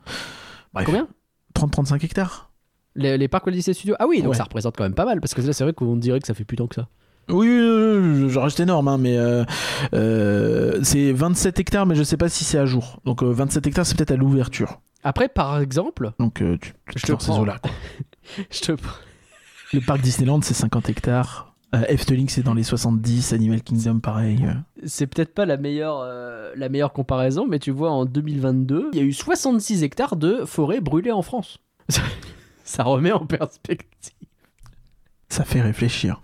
Bref. Combien? 30-35 hectares. les, les parcs Walt Disney Studios Ah oui, donc Ouais. ça représente quand même pas mal, parce que là, c'est vrai qu'on dirait que ça fait plus tant que ça. Oui, euh, je reste énorme, hein, mais euh, euh, c'est 27 hectares, mais je sais pas si c'est à jour. Donc euh, 27 hectares, c'est peut-être à l'ouverture. Après, par exemple, Donc euh, tu, tu Je te ces prends. eaux-là. quoi. je te. Le parc Disneyland, c'est 50 hectares. Euh, Efteling, c'est dans les 70. Animal Kingdom, pareil. euh. C'est peut-être pas la meilleure, euh, la meilleure comparaison, mais tu vois, en 2022, il y a eu 66 hectares de forêt brûlée en France. ça remet en perspective. Ça fait réfléchir.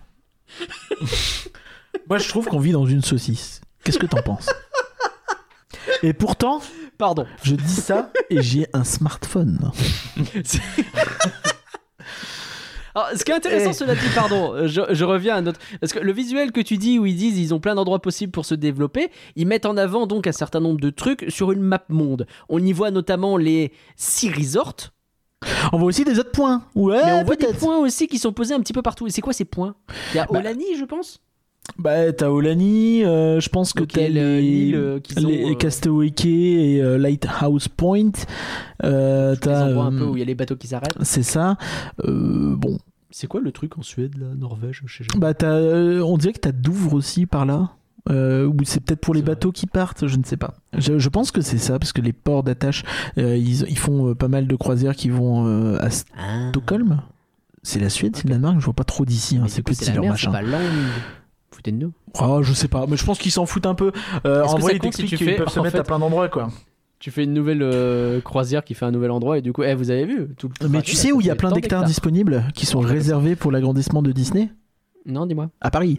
Moi, je trouve qu'on vit dans une saucisse. Qu'est-ce que t'en penses? Et pourtant, Pardon. je dis ça et j'ai un smartphone. Alors, ce qui est intéressant, Eh. cela dit, pardon, je, je reviens à notre. Parce que le visuel que tu dis où ils disent ils ont plein d'endroits possibles pour se développer, ils mettent en avant donc un certain nombre de trucs sur une map monde. On y voit notamment les 6 resorts, On voit aussi des autres points. Ouais, mais on voit des points aussi qui sont posés un petit peu partout. Et c'est quoi ces points? Il y a Bah, Olani, je pense Bah, t'as Olani, euh, je pense que t'as le- les, euh, les euh, Castaway Cay et euh, Lighthouse Point. Euh, Des t'as, endroits un euh, peu où il y a les bateaux qui s'arrêtent. C'est ça. Euh, bon, C'est quoi le truc en Suède, là? Norvège je sais jamais. bah t'as, euh, on dirait que t'as Douvres aussi par là. Euh, ou c'est peut-être pour les bateaux qui partent, je ne sais pas. Je, je pense que c'est ça, parce que les ports d'attache, euh, ils, ils font euh, pas mal de croisières qui vont à Ah. Stockholm. C'est la Suède, c'est le Danemark, je vois pas trop d'ici, hein, c'est petit leur machin. Pas. Foutez de nous. Oh, je sais pas, mais je pense qu'ils s'en foutent un peu. En vrai, ils si t'expliquent tu qu'ils peuvent se mettre à plein d'endroits, quoi. Tu fais une nouvelle euh, croisière qui fait un nouvel endroit et du coup, eh, vous avez vu tout le Mais tu sais où il y a plein d'hectares disponibles qui sont réservés pour l'agrandissement de Disney? Non, dis-moi. À Paris,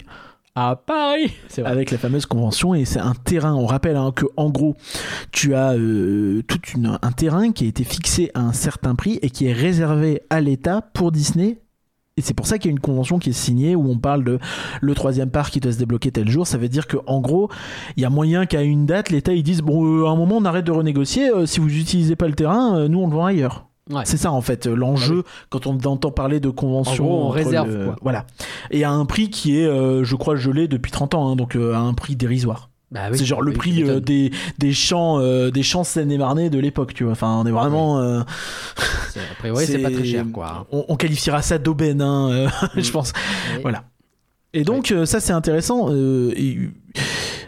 À Paris avec la fameuse convention, et c'est un terrain. On rappelle hein, que en gros, tu as euh, tout un terrain qui a été fixé à un certain prix et qui est réservé à l'État pour Disney. Et c'est pour ça qu'il y a une convention qui est signée où on parle de le troisième parc qui doit se débloquer tel jour. Ça veut dire que en gros, il y a moyen qu'à une date, l'État ils disent bon, euh, à un moment on arrête de renégocier. euh, si vous n'utilisez pas le terrain, nous on le vend ailleurs. Ouais. C'est ça en fait euh, l'enjeu quand on entend parler de convention. En gros, on réserve, le- quoi. Voilà. Et à un prix qui est, euh, je crois, gelé depuis 30 ans, hein, donc euh, à un prix dérisoire. Bah oui, c'est genre le oui, prix euh, des, des champs euh, des champs Seine-et-Marnais de l'époque, tu vois. Enfin, on est vraiment. euh, C'est- A priori, c'est pas très cher, quoi. On, on qualifiera ça d'aubaine, hein, je pense. Voilà. Et donc ça c'est intéressant. et,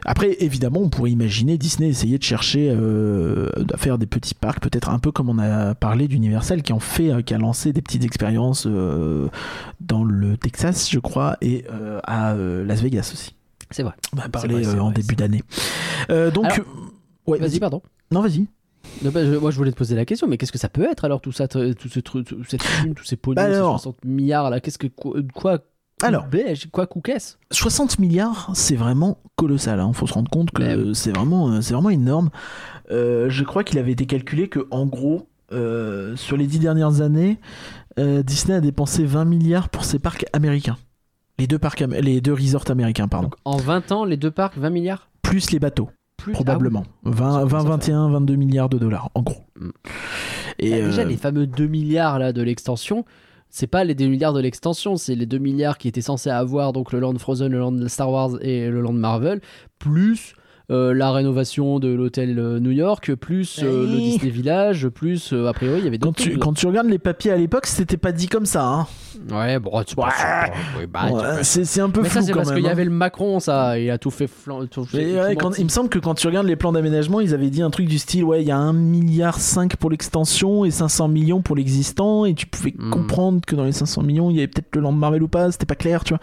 après évidemment on pourrait imaginer Disney essayer de chercher euh, à faire des petits parcs, peut-être un peu comme on a parlé d'Universal qui en fait, euh, qui a lancé des petites expériences euh, dans le Texas je crois et euh, à Las Vegas aussi. C'est vrai. On a parlé vrai, en vrai, début d'année. Donc Alors, ouais, Vas-y, pardon. Non vas-y. Non, bah, je- moi, je voulais te poser la question, mais qu'est-ce que ça peut être alors tout ça, tout ce truc, tout- cette tous ces pognons, Bah ces alors. 60 milliards là Qu'est-ce que quoi, quoi Alors. quoi couquesse 60 milliards, c'est vraiment colossal. Il faut se rendre compte que Ouais. c'est vraiment, euh, c'est vraiment énorme. Euh, je crois qu'il avait été calculé que, en gros, euh, sur les dix dernières années, euh, Disney a dépensé 20 milliards pour ses parcs américains. Les deux, parcs, les deux resorts américains, pardon. Donc en 20 ans, les deux parcs, 20 milliards? Plus les bateaux, plus probablement. 20, Ça 20, commence à 21, 22 milliards de dollars, en gros. Mm. Et Ah, Déjà, euh, les fameux 2 milliards là de l'extension, c'est pas les 2 milliards de l'extension, c'est les 2 milliards qui étaient censés avoir donc le land Frozen, le land Star Wars et le land Marvel, plus euh, la rénovation de l'hôtel euh, New York, plus euh, le. Disney Village, plus euh, a priori il y avait quand d'autres tu, trucs. quand tu regardes les papiers à l'époque, c'était pas dit comme ça. hein. Ouais, bon, tu Ouais. oui, bah, tu Ouais, peux- c'est un peu Mais flou ça, c'est parce qu'il y hein. avait le Macron, ça. Il a tout fait flan. tout fait- Mais tout ouais, quand- menti. il me semble que quand tu regardes les plans d'aménagement, ils avaient dit un truc du style ouais, il y a 1 milliard 5 pour l'extension et 500 millions pour l'existant et tu pouvais Hmm. comprendre que dans les 500 millions, il y avait peut-être le land Marvel ou pas, c'était pas clair, tu vois.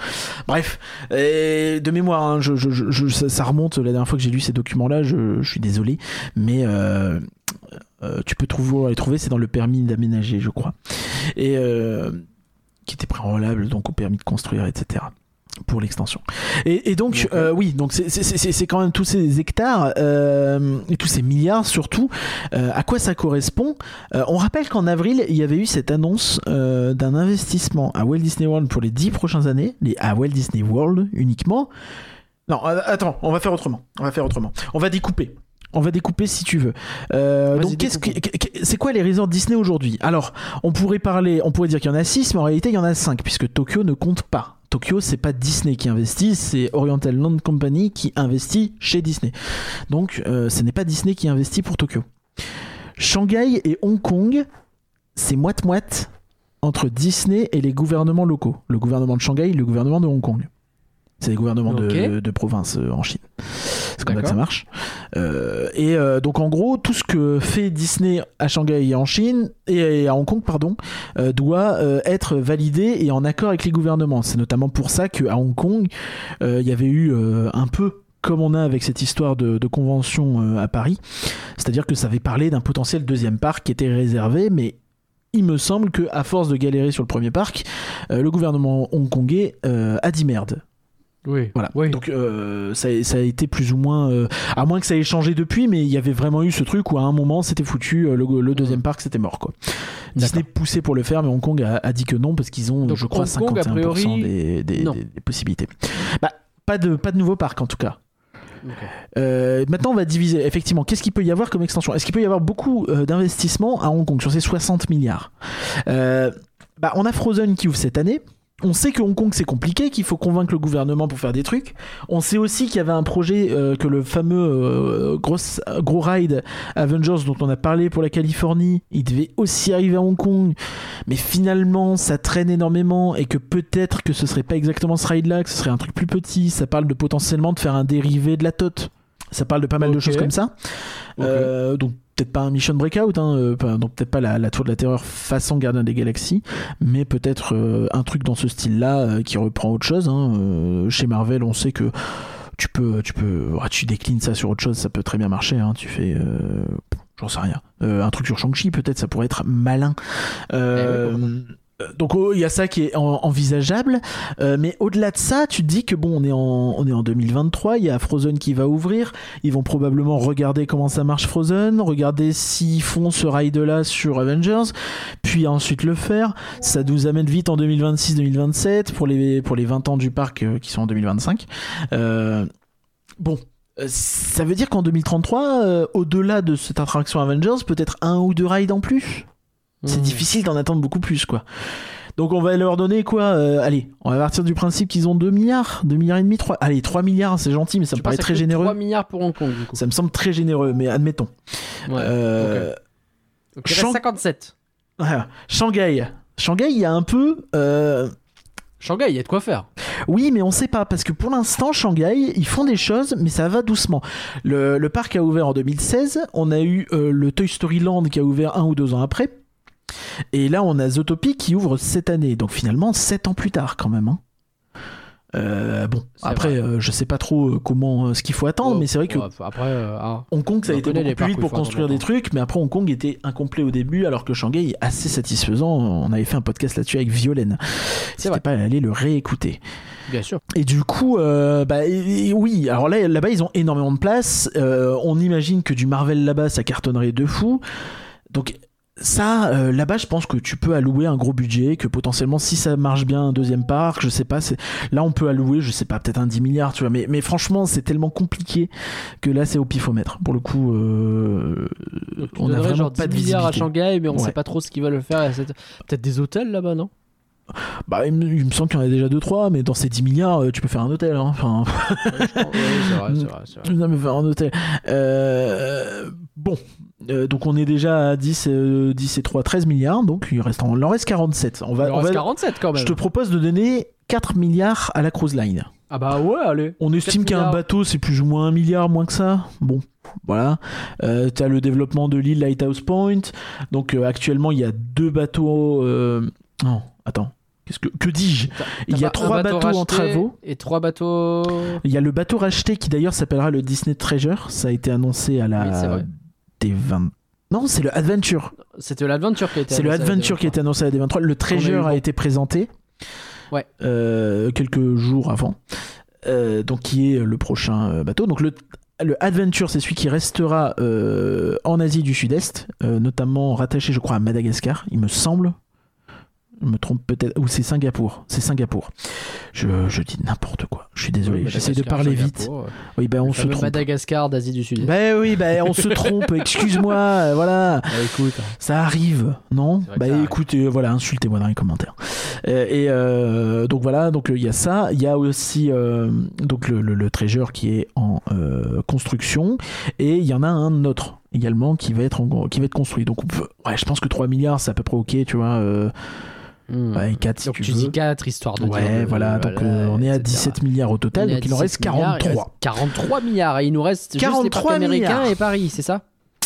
Bref, et de mémoire, hein, je, je- je- je- ça, ça remonte la dernière fois que j'ai lu ces documents-là, je, je suis désolé, mais euh, euh, tu peux toujours les trouver, c'est dans le permis d'aménager, je crois. Et euh, qui était préalable donc au permis de construire, etc. pour l'extension. Et, et donc, euh, oui, donc c'est- quand même tous ces hectares euh, et tous ces milliards surtout. Euh, à quoi ça correspond On rappelle qu'en avril, il y avait eu cette annonce d'un investissement à Walt Disney World pour les 10 prochaines années, les, à Walt Disney World uniquement. Non, attends, on va faire autrement. On va faire autrement. On va découper. On va découper si tu veux. Euh, donc, qu'est-ce que, c'est quoi les resorts Disney aujourd'hui? Alors, on pourrait parler, on pourrait dire qu'il y en a 6, mais en réalité, il y en a 5, puisque Tokyo ne compte pas. Tokyo, c'est pas Disney qui investit, c'est Oriental Land Company qui investit chez Disney. Donc, euh, ce n'est pas Disney qui investit pour Tokyo. Shanghai et Hong Kong, c'est moite-moite entre Disney et les gouvernements locaux. Le gouvernement de Shanghai et le gouvernement de Hong Kong. C'est les gouvernements de, province euh, en Chine. C'est comme ça que ça marche. Euh, et euh, donc en gros, tout ce que fait Disney à Shanghai et en Chine et à Hong Kong, pardon, euh, doit être validé et en accord avec les gouvernements. C'est notamment pour ça qu'à Hong Kong, il y avait eu un peu comme on a avec cette histoire de, de convention à Paris, c'est-à-dire que ça avait parlé d'un potentiel deuxième parc qui était réservé, mais il me semble que à force de galérer sur le premier parc, euh, le gouvernement hongkongais euh, a dit merde. Oui. Voilà. Oui. Donc euh, ça, ça a été plus ou moins, euh, à moins que ça ait changé depuis, mais il y avait vraiment eu ce truc où à un moment c'était foutu, euh, le, le deuxième parc c'était mort quoi. Disney poussait pour le faire, mais Hong Kong a, a dit que non parce qu'ils ont, Donc, je crois, Hong Kong, a 51% priori, des, des- non. des- des possibilités. Bah, pas de pas de nouveau parc en tout cas. Euh, maintenant, on va diviser. Effectivement, qu'est-ce qu'il peut y avoir comme extension? Est-ce qu'il peut y avoir beaucoup euh, d'investissements à Hong Kong sur ces 60 milliards? Euh, bah, On a Frozen qui ouvre cette année. On sait que Hong Kong c'est compliqué, qu'il faut convaincre le gouvernement pour faire des trucs. On sait aussi qu'il y avait un projet euh, que le fameux euh, gros, gros ride Avengers dont on a parlé pour la Californie, il devait aussi arriver à Hong Kong, mais finalement ça traîne énormément et que peut-être que ce serait pas exactement ce ride là, que ce serait un truc plus petit. Ça parle de potentiellement de faire un dérivé de la TOT. Ça parle de pas mal de choses comme ça. Euh, donc peut-être pas un Mission Breakout, hein, euh, donc peut-être pas la, Tour de la Terreur façon Gardien des Galaxies, mais peut-être euh, un truc dans ce style-là euh, qui reprend autre chose. hein. Chez Marvel, on sait que tu peux, tu peux, tu déclines ça sur autre chose, ça peut très bien marcher. hein. Tu fais, j'en sais rien, un truc sur Shang-Chi, peut-être, ça pourrait être malin. Eh donc oh, il y a ça qui est en- envisageable, Euh, mais au-delà de ça, tu te dis que bon, on est en, on est en 2023, il y a Frozen qui va ouvrir, ils vont probablement regarder comment ça marche Frozen, regarder s'ils font ce ride-là sur Avengers, puis ensuite le faire. Ça nous amène vite en 2026-2027 pour les, pour les 20 ans du parc euh, qui sont en 2025. Euh, bon. Ça veut dire qu'en 2033, euh, au-delà de cette attraction Avengers, peut-être un ou deux rides en plus? C'est Hmm. difficile d'en attendre beaucoup plus quoi. Donc on va leur donner quoi euh, Allez, on va partir du principe qu'ils ont 2 milliards, 2 milliards et demi, 3. Allez, 3 milliards, c'est gentil, mais ça Tu me paraît très généreux. 3 milliards pour Hong Kong, du coup. Ça me semble très généreux, mais admettons. Ouais. Euh, Donc, il reste Shang- 57. voilà. Shanghai. Shanghai, il y a un peu. euh, Shanghai, il y a de quoi faire. Oui, mais on sait pas, parce que pour l'instant, Shanghai, ils font des choses, mais ça va doucement. Le, le parc a ouvert en 2016, on a eu euh, le Toy Story Land qui a ouvert un ou deux ans après, et là on a Zootopia qui ouvre cette année, donc finalement 7 ans plus tard quand même. hein. Euh, bon, après, euh, je sais pas trop euh, comment, euh, ce qu'il faut attendre, Ouais, mais c'est vrai que après, ah. Hong Kong, ça a été beaucoup plus vite pour construire des longtemps. trucs, mais après Hong Kong était incomplet au début, alors que Shanghai est assez satisfaisant. On avait fait un podcast là-dessus avec Violaine. Vrai. pas aller le réécouter. Bien sûr. Et du coup, bah, et- et oui, alors là, là-bas, ils ont énormément de place. On imagine que du Marvel là-bas, ça cartonnerait de fou. Donc, ça, euh, là-bas, je pense que tu peux allouer un gros budget, que potentiellement, si ça marche bien, un deuxième parc, je sais pas, c'est- là, on peut allouer, je sais pas, peut-être un 10 milliards, tu vois, mais, mais franchement, c'est tellement compliqué que là, c'est au pifomètre. Pour le coup, euh, on a vraiment genre pas 10 de milliards à. Shanghai, mais on Ouais. sait pas trop ce qu'ils veulent faire. Cette- Peut-être des hôtels là-bas, non? Bah, il me, semble qu'il y en a déjà 2-3, mais dans ces 10 milliards, euh, tu peux faire un hôtel. hein. Enfin, Ouais, c'est vrai, c'est vrai, c'est vrai. non, mais faire un hôtel. Euh, bon, Euh, donc on est déjà à 10, euh, 10 et 3, 13 milliards, donc il, reste en, il en reste 47. On va, Il en on reste va- 47 quand même. je te propose de donner 4 milliards à la cruise line. Ah bah ouais, allez. On estime 4 qu'un bateau c'est plus ou moins un milliard moins que ça. Bon, voilà. Euh, T'as le développement de l'île Lighthouse Point. Donc euh, actuellement il y a deux bateaux. euh, Non, attends. Qu'est-ce que que dis-je? Il y a trois bateau bateaux en travaux. Et trois bateaux. Il y a le bateau racheté qui d'ailleurs s'appellera le Disney Treasure. Ça a été annoncé à Oui, la vrai. Des 20. Non, c'est le Adventure. C'était l'Adventure qui été C'est le Adventure qui a été annoncé à la D23. Le Treasure a été présenté Ouais. euh, quelques jours avant. Euh, donc, qui est le prochain euh, bateau. Donc, le, le Adventure, c'est celui qui restera euh, en Asie du Sud-Est, notamment rattaché, je crois, à Madagascar, il me semble. Je me trompe peut-être. Ou c'est Singapour. C'est Singapour. Je, je dis n'importe quoi. Je suis désolé. Oui, J'essaie de parler Singapour, vite. Oui, ben on se trompe. Madagascar d'Asie du Sud. Ben oui, ben on se trompe. Excuse-moi. euh, Voilà. Bah, écoute. Ça arrive, non? Bah arrive. écoutez, voilà, insultez-moi dans les commentaires. Euh, et euh, donc voilà, donc euh, il y a ça. Il y a aussi euh, donc le, le, le Treasure qui est en euh, construction et il y en a un autre également qui va être en- qui va être construit. Donc on peut- ouais, je pense que 3 milliards, c'est à peu près ok, tu vois. euh, Hmm. ouais, 4 si Donc tu, tu veux. dis 4 histoire de dire. Ouais, euh, voilà, donc euh, on est à etc. 17 milliards au total, donc il en reste 17 milliards, il 43. reste 43 milliards et il nous reste juste les 43 parcs américains milliards. et Paris, c'est ça?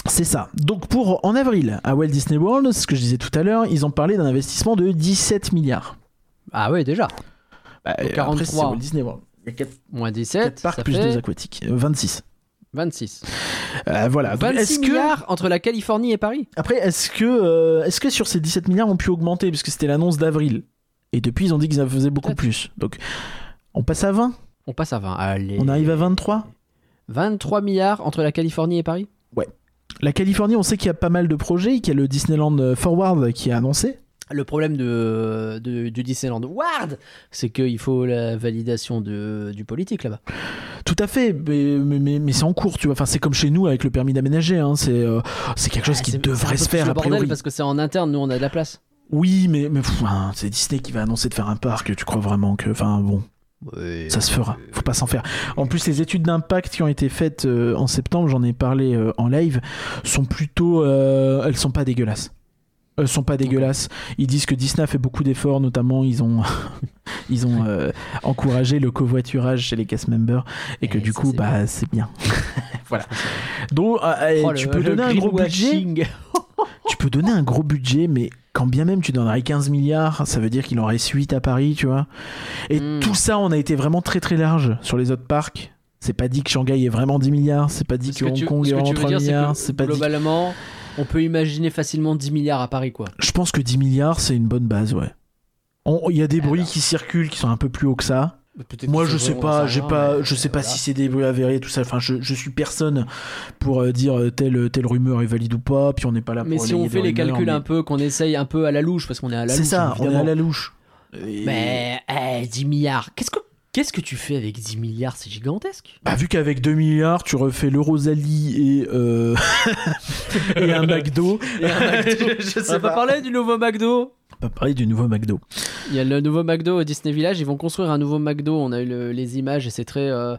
C'est ça. Donc pour en avril à Walt Disney World, ce que je disais tout à l'heure, ils ont parlé d'un investissement de 17 milliards. Ah ouais, déjà. Bah, Donc après, 43. c'est Walt Disney World. Il y a 4 Moins 17, parcs ça plus fait deux aquatiques. Euh, 26. 26. Euh, voilà. Donc, 26 est-ce que... milliards entre la Californie et Paris Après, est-ce que, euh, est-ce que sur ces 17 milliards ont pu augmenter? Puisque c'était l'annonce d'avril. Et depuis, ils ont dit qu'ils en faisaient beaucoup plus. Donc, on passe à 20 On passe à 20. Allez. On arrive à 23 23 milliards entre la Californie et Paris La Californie, on sait qu'il y a pas mal de projets. Qu'il y a le Disneyland euh, Forward qui est annoncé. Le problème de, de- du Disneyland Ward, c'est qu'il faut la validation de, du politique là-bas. Tout à fait, mais, mais, mais- mais c'est en cours, tu vois. Enfin, c'est comme chez nous avec le permis d'aménager. hein. C'est, euh, c'est quelque chose Ah, qui c'est- c'est un devrait peu se faire a bordel priori. parce que c'est en interne, nous on a de la place. Oui, mais, hein, c'est Disney qui va annoncer de faire un parc. Tu crois vraiment que. Enfin, bon. Ça se fera, faut pas s'en faire. En plus, les études d'impact qui ont été faites euh, en septembre, j'en ai parlé euh, en live, sont plutôt. euh, elles sont pas dégueulasses. Elles sont pas dégueulasses. Ils disent que Disney a fait beaucoup d'efforts, notamment ils ont, ils ont euh, encouragé le covoiturage chez les cast members et que Eh, du coup, c'est bah c'est bien. voilà. Donc, euh, euh, Oh, tu le- peux le donner un gros budget. Tu peux donner un gros budget, mais quand bien même tu donnerais 15 milliards, ça veut dire qu'il en reste 8 à Paris, tu vois. Et Mm. tout ça, on a été vraiment très très large sur les autres parcs. C'est pas dit que Shanghai est vraiment 10 milliards, c'est pas dit que que Hong tu- Kong est vraiment tu veux 3 dire, c'est milliards, c'est pas dit. globalement, on peut imaginer facilement 10 milliards à Paris quoi. Je pense que 10 milliards, c'est une bonne base, ouais. On- Il y a des bruits Alors. qui circulent qui sont un peu plus hauts que ça. Moi, je sais pas, j'ai pas, je mais sais pas voilà. si c'est des bruits avérés, tout ça. Enfin, je, je suis personne pour euh, dire euh, telle, telle rumeur est valide ou pas. Puis on n'est pas là Mais pour si on fait les rumeurs, calculs mais- un peu, qu'on essaye un peu à la louche, parce qu'on est à la louche. C'est ça, on est à la louche. Et- Mais eh, 10 milliards, qu'est-ce que qu'est-ce que tu fais avec 10 milliards? C'est gigantesque. Bah, vu qu'avek 2 milliards, tu refais le Rosalie et, euh, et un McDo. Et un McDo. je On sais va pas pas. parler du nouveau McDo On va parler du nouveau McDo. Il y a le nouveau McDo au Disney Village. Ils vont construire un nouveau McDo. On a eu le- les images et c'est très. euh,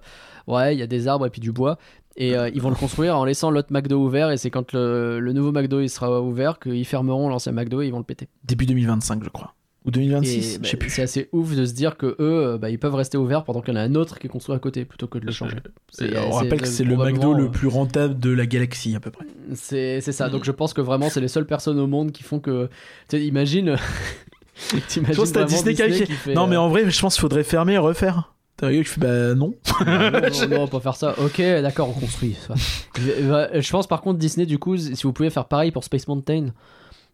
ouais, il y a des arbres et puis du bois. Et euh, ils vont le construire en laissant l'autre McDo ouvert. Et c'est quand le, le nouveau McDo il sera ouvert qu'ils fermeront l'ancien McDo et ils vont le péter. Début 2025, je crois. Ou Et, 2026, bah, je sais plus. C'est assez ouf de se dire que eux, euh, bah, ils peuvent rester ouverts pendant qu'il y en a un autre qui est construit à côté plutôt que de le changer. On rappelle que c'est le McDo euh, le plus rentable de la galaxie, à peu près. C'est ça. Donc je pense que vraiment, c'est les seules personnes au monde qui font que. Tu imagine. T'imagines Je pense que Disney Disney fait- qui fait, Non, mais euh, en vrai, je pense qu'il faudrait fermer et refaire. T'as rigolé, je fais bah non. non, non, non, on peut faire ça. Ok, d'accord, on construit. ça euh, je pense par contre Disney, du coup, si vous pouvez faire pareil pour Space Mountain,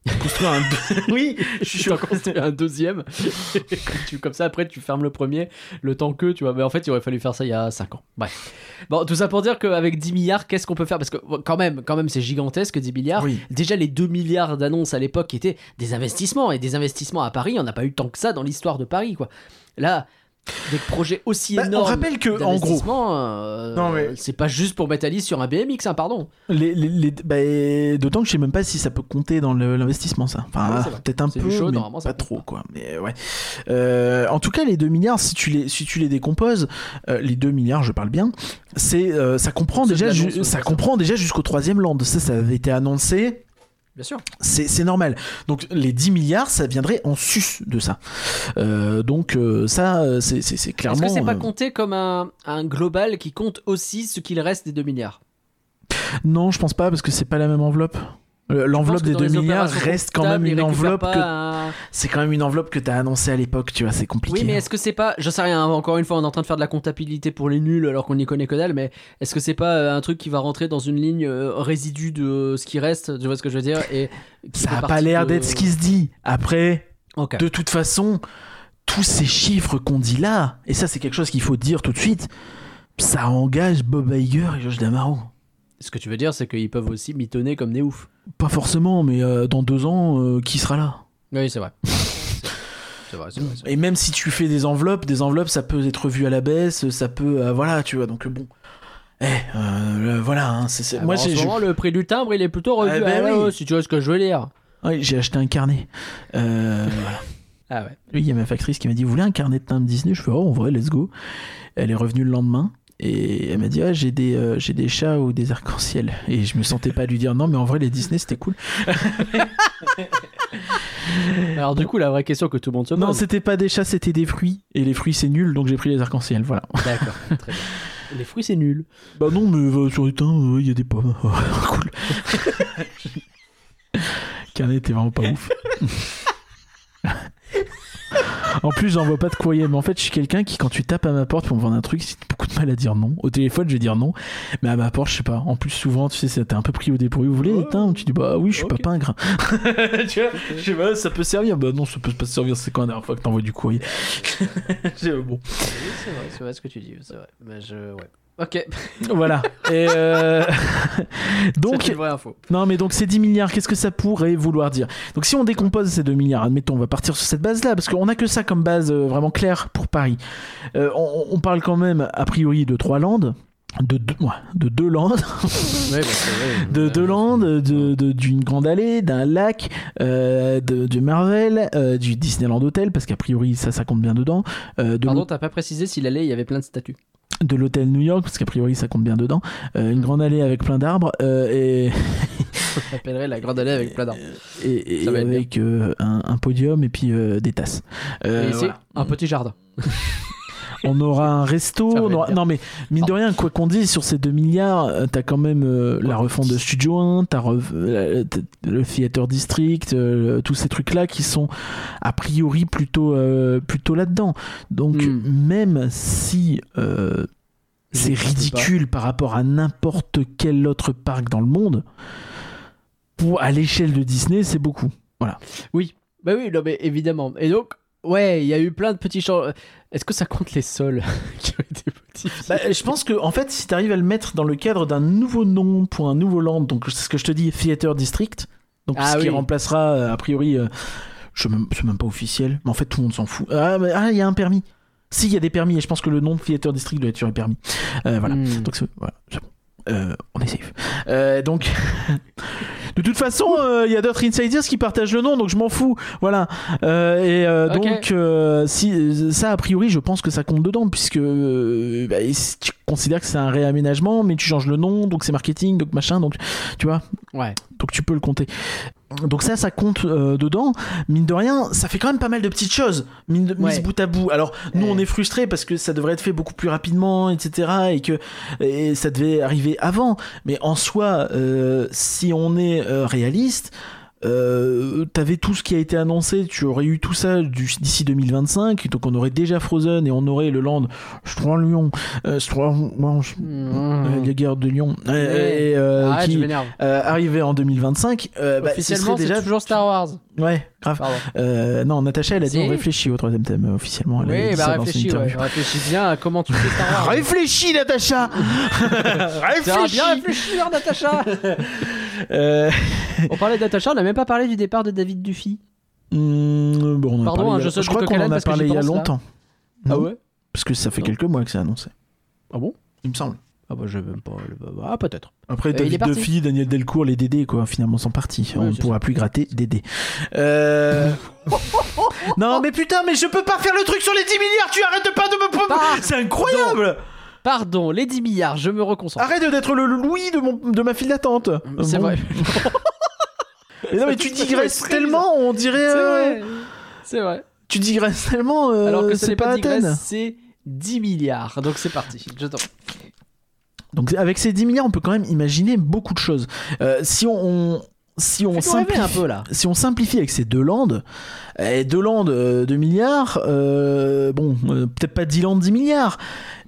Un. oui, je suis en construire un deuxième. Tu- comme ça, après, tu fermes le premier, le temps que, tu vois. Mais en fait, il aurait fallu faire ça il y a 5 ans. Bref. Bon, tout ça pour dire qu'avec 10 milliards, qu'est-ce qu'on peut faire? Parce que quand même, quand même, c'est gigantesque 10 milliards. Oui. Déjà, les 2 milliards d'annonces à l'époque étaient des investissements. Et des investissements à Paris, on n'a pas eu tant que ça dans l'histoire de Paris, quoi. Là, Des projets aussi Bah, on énormes. rappelle que, en gros- euh, Non, mais- c'est pas juste pour mettre Alice sur un BMX, hein, pardon. Les, les- les- bah, D'autant que je sais même pas si ça peut compter dans l'investissement, ça. Enfin, Ah peut-être un peu, mais ça pas trop, pas. quoi. Mais ouais. Euh, en tout cas, les 2 milliards, si tu les, si tu les décomposes, euh, les 2 milliards, je parle bien, c'est, euh, ça comprend déjà, ça comprend déjà jusqu'au troisième land. Ça, ça avait été annoncé. Bien sûr. C'est c'est normal. Donc les 10 milliards, ça viendrait en sus de ça. Euh, donc euh, ça, c'est c'est- c'est Est-ce clairement. que c'est pas euh, compté comme un, un global qui compte aussi ce qu'il reste des 2 milliards? Non, je pense pas parce que c'est pas la même enveloppe. Euh, L'enveloppe des dans 2 les milliards reste quand même une enveloppe que un- c'est quand même une enveloppe que t'as annoncée à l'époque, tu vois, c'est compliqué. Oui, mais hein. est-ce que c'est pas. Je sais rien, encore une fois, on est en train de faire de la comptabilité pour les nuls alors qu'on n'y connaît que dalle, mais est-ce que c'est pas euh, un truc qui va rentrer dans une ligne euh, résidu de ce qui reste Tu vois ce que je veux dire et ça a pas l'air de- d'être ce qui se dit. Après, de toute façon, tous ces chiffres qu'on dit là, et ça c'est quelque chose qu'il faut dire tout de suite, ça engage Bob Iger et Josh Damaro. Ce que tu veux dire, c'est qu'ils peuvent aussi mitonner comme des oufs. Pas forcément, mais euh, dans deux ans, euh, qui sera là? Oui, c'est vrai. Et même si tu fais des enveloppes, des enveloppes, ça peut être vu à la baisse, ça peut, euh, voilà, tu vois. Donc bon, eh, euh, voilà. hein, c'est- Ah, moi bah, en j'ai, ce moment, le prix du timbre, il est plutôt revu Ah, ben à la oui. hausse, si tu vois ce que je veux dire. ouais, j'ai acheté un carnet. Euh, voilà. Ah ouais. Oui, il y a ma factrice qui m'a dit, vous voulez un carnet de timbre Disney? Je fais, oh, en vrai, let's go. Elle est revenue le lendemain. Et elle m'a dit, ah, j'ai des, euh, j'ai des chats ou des arcs-en-ciel. Et je me sentais pas lui dire, non, mais en vrai, les Disney, c'était cool. Alors, du coup, la vraie question que tout le monde se Non, pose. c'était pas des chats, c'était des fruits. Et les fruits, c'est nul, donc j'ai pris les arcs-en-ciel. Voilà. D'accord, très bien. Les fruits, c'est nul. Bah non, mais euh, sur les teints, il y a des pommes. cool. Carnet était vraiment pas ouf. En plus, j'envoie pas de courrier, mais en fait, je suis quelqu'un qui, quand tu tapes à ma porte pour me vendre un truc, j'ai beaucoup de mal à dire non. Au téléphone, je vais dire non, mais à ma porte, je sais pas. En plus, souvent, tu sais, t'es un peu pris au dépourvu. Vous voulez timbres Tu dis bah oui, je suis pas pingre. tu vois Je sais pas, ça peut servir. Bah non, ça peut pas servir. C'est quand la dernière fois que t'envoies du courrier Bon, Oui, c'est vrai, c'est vrai ce que tu dis, c'est vrai. Mais je. Ouais. Ok. voilà. Et euh, Donc. une vraie info. Non, mais donc ces 10 milliards, qu'est-ce que ça pourrait vouloir dire? Donc si on décompose ces 2 milliards, admettons, on va partir sur cette base-là, parce qu'on a que ça comme base euh, vraiment claire pour Paris. Euh, on, on parle quand même, a priori, de trois landes. De deux, ouais, de deux landes, Ouais, bah, vrai. de deux landes, de- de- d'une grande allée, d'un lac, de, du Marvel, du Disneyland Hotel, parce qu'a priori ça, ça compte bien dedans, de Pardon, t'as pas précisé s'il allait, il y avait plein de statues. De l'hôtel New York, parce qu'a priori ça compte bien dedans, euh, une grande allée avec plein d'arbres, euh, et, On l'appellerait la grande allée avec plein d'arbres. et, avec euh, un, un podium et puis euh, des tasses. Et ici, voilà. un petit jardin. On aura un resto. On aura-. Non mais mine de rien, quoi qu'on dise sur ces 2 milliards, euh, t'as quand même euh, la refonte de Studio 1, t'as re- euh, le Theater District, euh, tous ces trucs là qui sont a priori plutôt euh, plutôt là-dedans. Donc Hmm. même si euh, c'est ridicule par rapport à n'importe quel autre parc dans le monde, pour à l'échelle de Disney, c'est beaucoup. Bah oui, non, mais évidemment. Et donc, ouais, il y a eu plein de petits changements. Est-ce que ça compte les sols qui ont été modifiés Bah, je pense que en fait, si tu arrives à le mettre dans le cadre d'un nouveau nom pour un nouveau land, donc c'est ce que je te dis, Theater District, donc Ah ce qui remplacera euh, a priori, euh, je sais même- pas officiel, mais en fait tout le monde s'en fout. Ah, mais- ah, il y a un permis. Si, il y a des permis et je pense que le nom de Theater District doit être sur les permis. Euh, voilà. Hmm. Donc c'est voilà, c'est bon. Euh, on est safe. Euh, donc, de toute façon, euh, il y a d'autres insiders qui partagent le nom, donc je m'en fous. Voilà. Et donc, si ça a priori, je pense que ça compte dedans, puisque bah, si tu considères que c'est un réaménagement, mais tu changes le nom, donc c'est marketing, donc machin, donc tu vois, Ouais. donc tu peux le compter. Donc ça, ça compte euh, dedans. Mine de rien, ça fait quand même pas mal de petites choses, mine de, Ouais. mises bout à bout. Alors nous, Ouais. on est frustrés parce que ça devrait être fait beaucoup plus rapidement, etc. Et que et ça devait arriver avant. Mais en soi, euh, si on est euh, réaliste, euh, t'avais tout ce qui a été annoncé, tu aurais eu tout ça d'ici 2025, donc on aurait déjà Frozen et on aurait le land Stroll Lyon, euh, Stroll- euh, la guerre de Lyon, euh, et, euh, Arrête, qui je arrivait en 2025. euh, bah, Officiellement, c'est déjà toujours Star Wars. Ouais, grave. Non, Natacha, elle a dit on réfléchit au troisième thème officiellement. Elle Oui, bah réfléchis, ouais. interview. réfléchis bien à comment tu fais Star Wars. Réfléchis, Natacha Réfléchis bien réfléchir, Natacha Euh, On parlait de Natacha, on n'a même pas parlé du départ de David Duffy. hmm, bon, on en a Pardon, parlé hein, je crois qu'on en a parlé j'y il y a longtemps. Ah ouais? Parce que ça fait Non. quelques mois que c'est annoncé. Ah bon? Il me semble. Ah bah je même pas. Ah peut-être. Après, Euh, David. Duffy, Daniel Delcourt, les Dédés, quoi, finalement, sont partis. Ouais, On ne pourra plus gratter Dédé. Euh... non, mais putain, mais je peux pas faire le truc sur les 10 milliards, tu arrêtes pas de me... Pardon. C'est incroyable Pardon, les 10 milliards, je me reconcentre. Arrête d'être le Louis de, mon, de ma file d'attente. c'est Bon. vrai. Mais non, mais tu digresses tellement, on dirait... C'est euh, vrai. C'est vrai. Tu digresses tellement, euh, Alors que ce c'est pas digresse, c'est 10 milliards. Donc c'est parti. Je t'en. Donc avec ces 10 milliards, on peut quand même imaginer beaucoup de choses. Euh, si on... on- si on un simplifie, peu là. si on simplifie avec ces deux landes, eh, deux landes euh, 2 milliards, euh, bon, euh, peut-être pas 10 landes 10 milliards,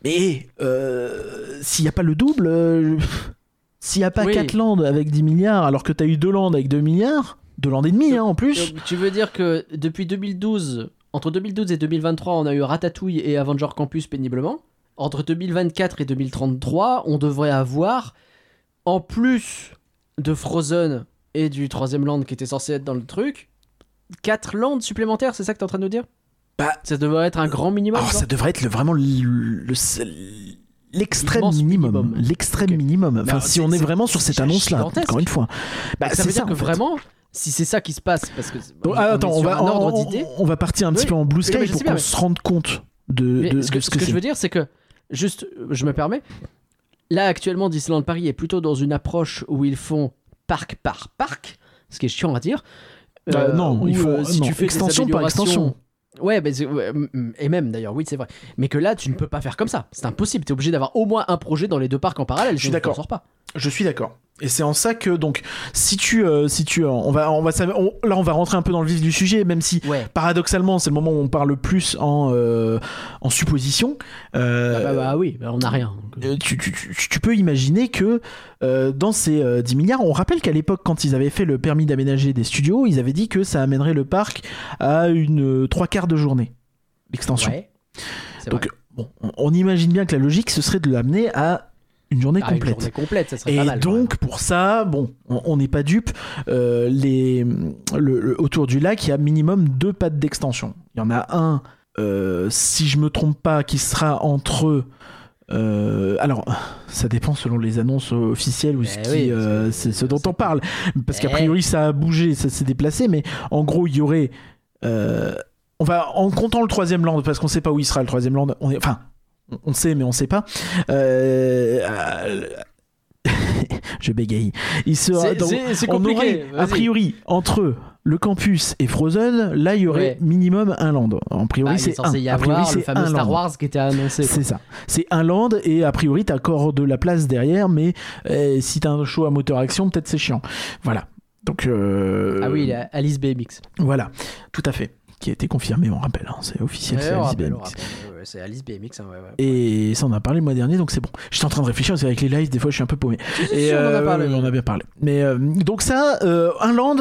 mais euh, s'il n'y a pas le double, s'il n'y a pas Oui. 4 landes avec 10 milliards, alors que tu as eu deux landes avec 2 milliards, deux landes et demi hein, en plus, Donc, tu veux dire que depuis 2012, entre 2012 et 2023, on a eu Ratatouille et Avenger Campus péniblement. Entre 2024 et 2033, on devrait avoir, en plus de Frozen et du troisième land qui était censé être dans le truc, 4 landes supplémentaires, c'est ça que t'es en train de nous dire? Bah, Ça devrait être un grand minimum. alors ça devrait être le, vraiment le- le- l'extrême minimum. L'extrême minimum. Enfin, alors, si on est vraiment sur cette annonce-là, encore une fois. Bah, ça veut dire que fait. vraiment, si c'est ça qui se passe, parce que on- ah, on attends, on va, un ordre on, va partir un petit peu en blue sky pour qu'on se rende compte de, Mais de, ce de que, ce que que je veux dire, c'est que, juste, je me permets, là actuellement, Disneyland Paris est plutôt dans une approche où ils font parc par parc, ce qui est chiant à dire. Euh, non, où, il faut euh, si non, tu fais extension par extension. Ouais, mm, et même d'ailleurs, oui, c'est vrai. Mais que là, tu ne peux pas faire comme ça. C'est impossible. T'es obligé d'avoir au moins un projet dans les deux parcs en parallèle. Je suis tu d'accord. pas. Je suis d'accord. Et c'est en ça que donc si tu euh, si tu euh, on va on va on- là on va rentrer un peu dans le vif du sujet même si Ouais. paradoxalement c'est le moment où on parle le plus en euh, en supposition. Ah bah, bah oui, bah, on n'a rien. tu, tu- tu- tu peux imaginer que dans ces euh, 10 milliards, on rappelle qu'à l'époque, quand ils avaient fait le permis d'aménager des studios, ils avaient dit que ça amènerait le parc à une trois quarts de journée, l'extension. Ouais. Donc, vrai. bon, on, on imagine bien que la logique, ce serait de l'amener à une journée Ah, une complète. journée complète, ça serait Et pas mal. quand donc pour ça, bon, on n'est pas dupe. euh, les, le- le- autour du lac, il y a minimum deux pattes d'extension. Il y en a un, euh, si je me trompe pas, qui sera entre. euh, alors, ça dépend selon les annonces officielles ou ce Eh qui, oui, euh, parce que- c'est ce dont on parle. Parce qu'a Eh. priori, ça a bougé, ça s'est déplacé, mais en gros, il y aurait. euh, on va en comptant le troisième land parce qu'on sait pas où il sera le troisième land. On est, enfin, on- sait mais on sait pas. Euh, je bégaye. Il sera donc- on aurait, a priori entre le campus et Frozen, là il y aurait Ouais. minimum un land. A priori Bah, c'est un. y priori le fameux Star land. Wars qui était annoncé. C'est ça. C'est un land et a priori t'as encore de la place derrière, mais euh, si t'as un show à moteur action, peut-être c'est chiant. Voilà. Donc euh, Ah oui, Alice BMX. voilà, tout à fait. Qui a été confirmé, on rappelle. hein. C'est officiel, Ouais, c'est Alice rappelle, BMX. rappelle. Ouais, ouais, C'est Alice BMX. hein, ouais, ouais. Et ça on en a parlé le mois dernier, donc c'est bon. J'étais en train de réfléchir parce qu'avec les lives, des fois, je suis un peu paumé. Et on en a euh, parlé. ouais, on a bien parlé. Mais euh, donc ça, euh, un land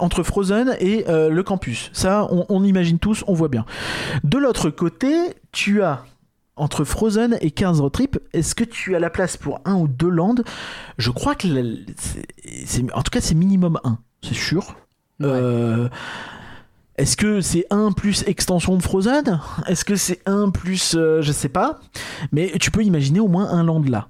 entre Frozen et le campus. Ça, on, on imagine tous, on voit bien. De l'autre côté, tu as entre Frozen et 15 Road Trip, est-ce que tu as la place pour un ou deux lands? Je crois que la- c'est- c'est- en tout cas c'est minimum un, c'est sûr. Ouais. Euh, est-ce que c'est un plus extension de Frozen? Est-ce que c'est un plus euh, je sais pas Mais tu peux imaginer au moins un land là.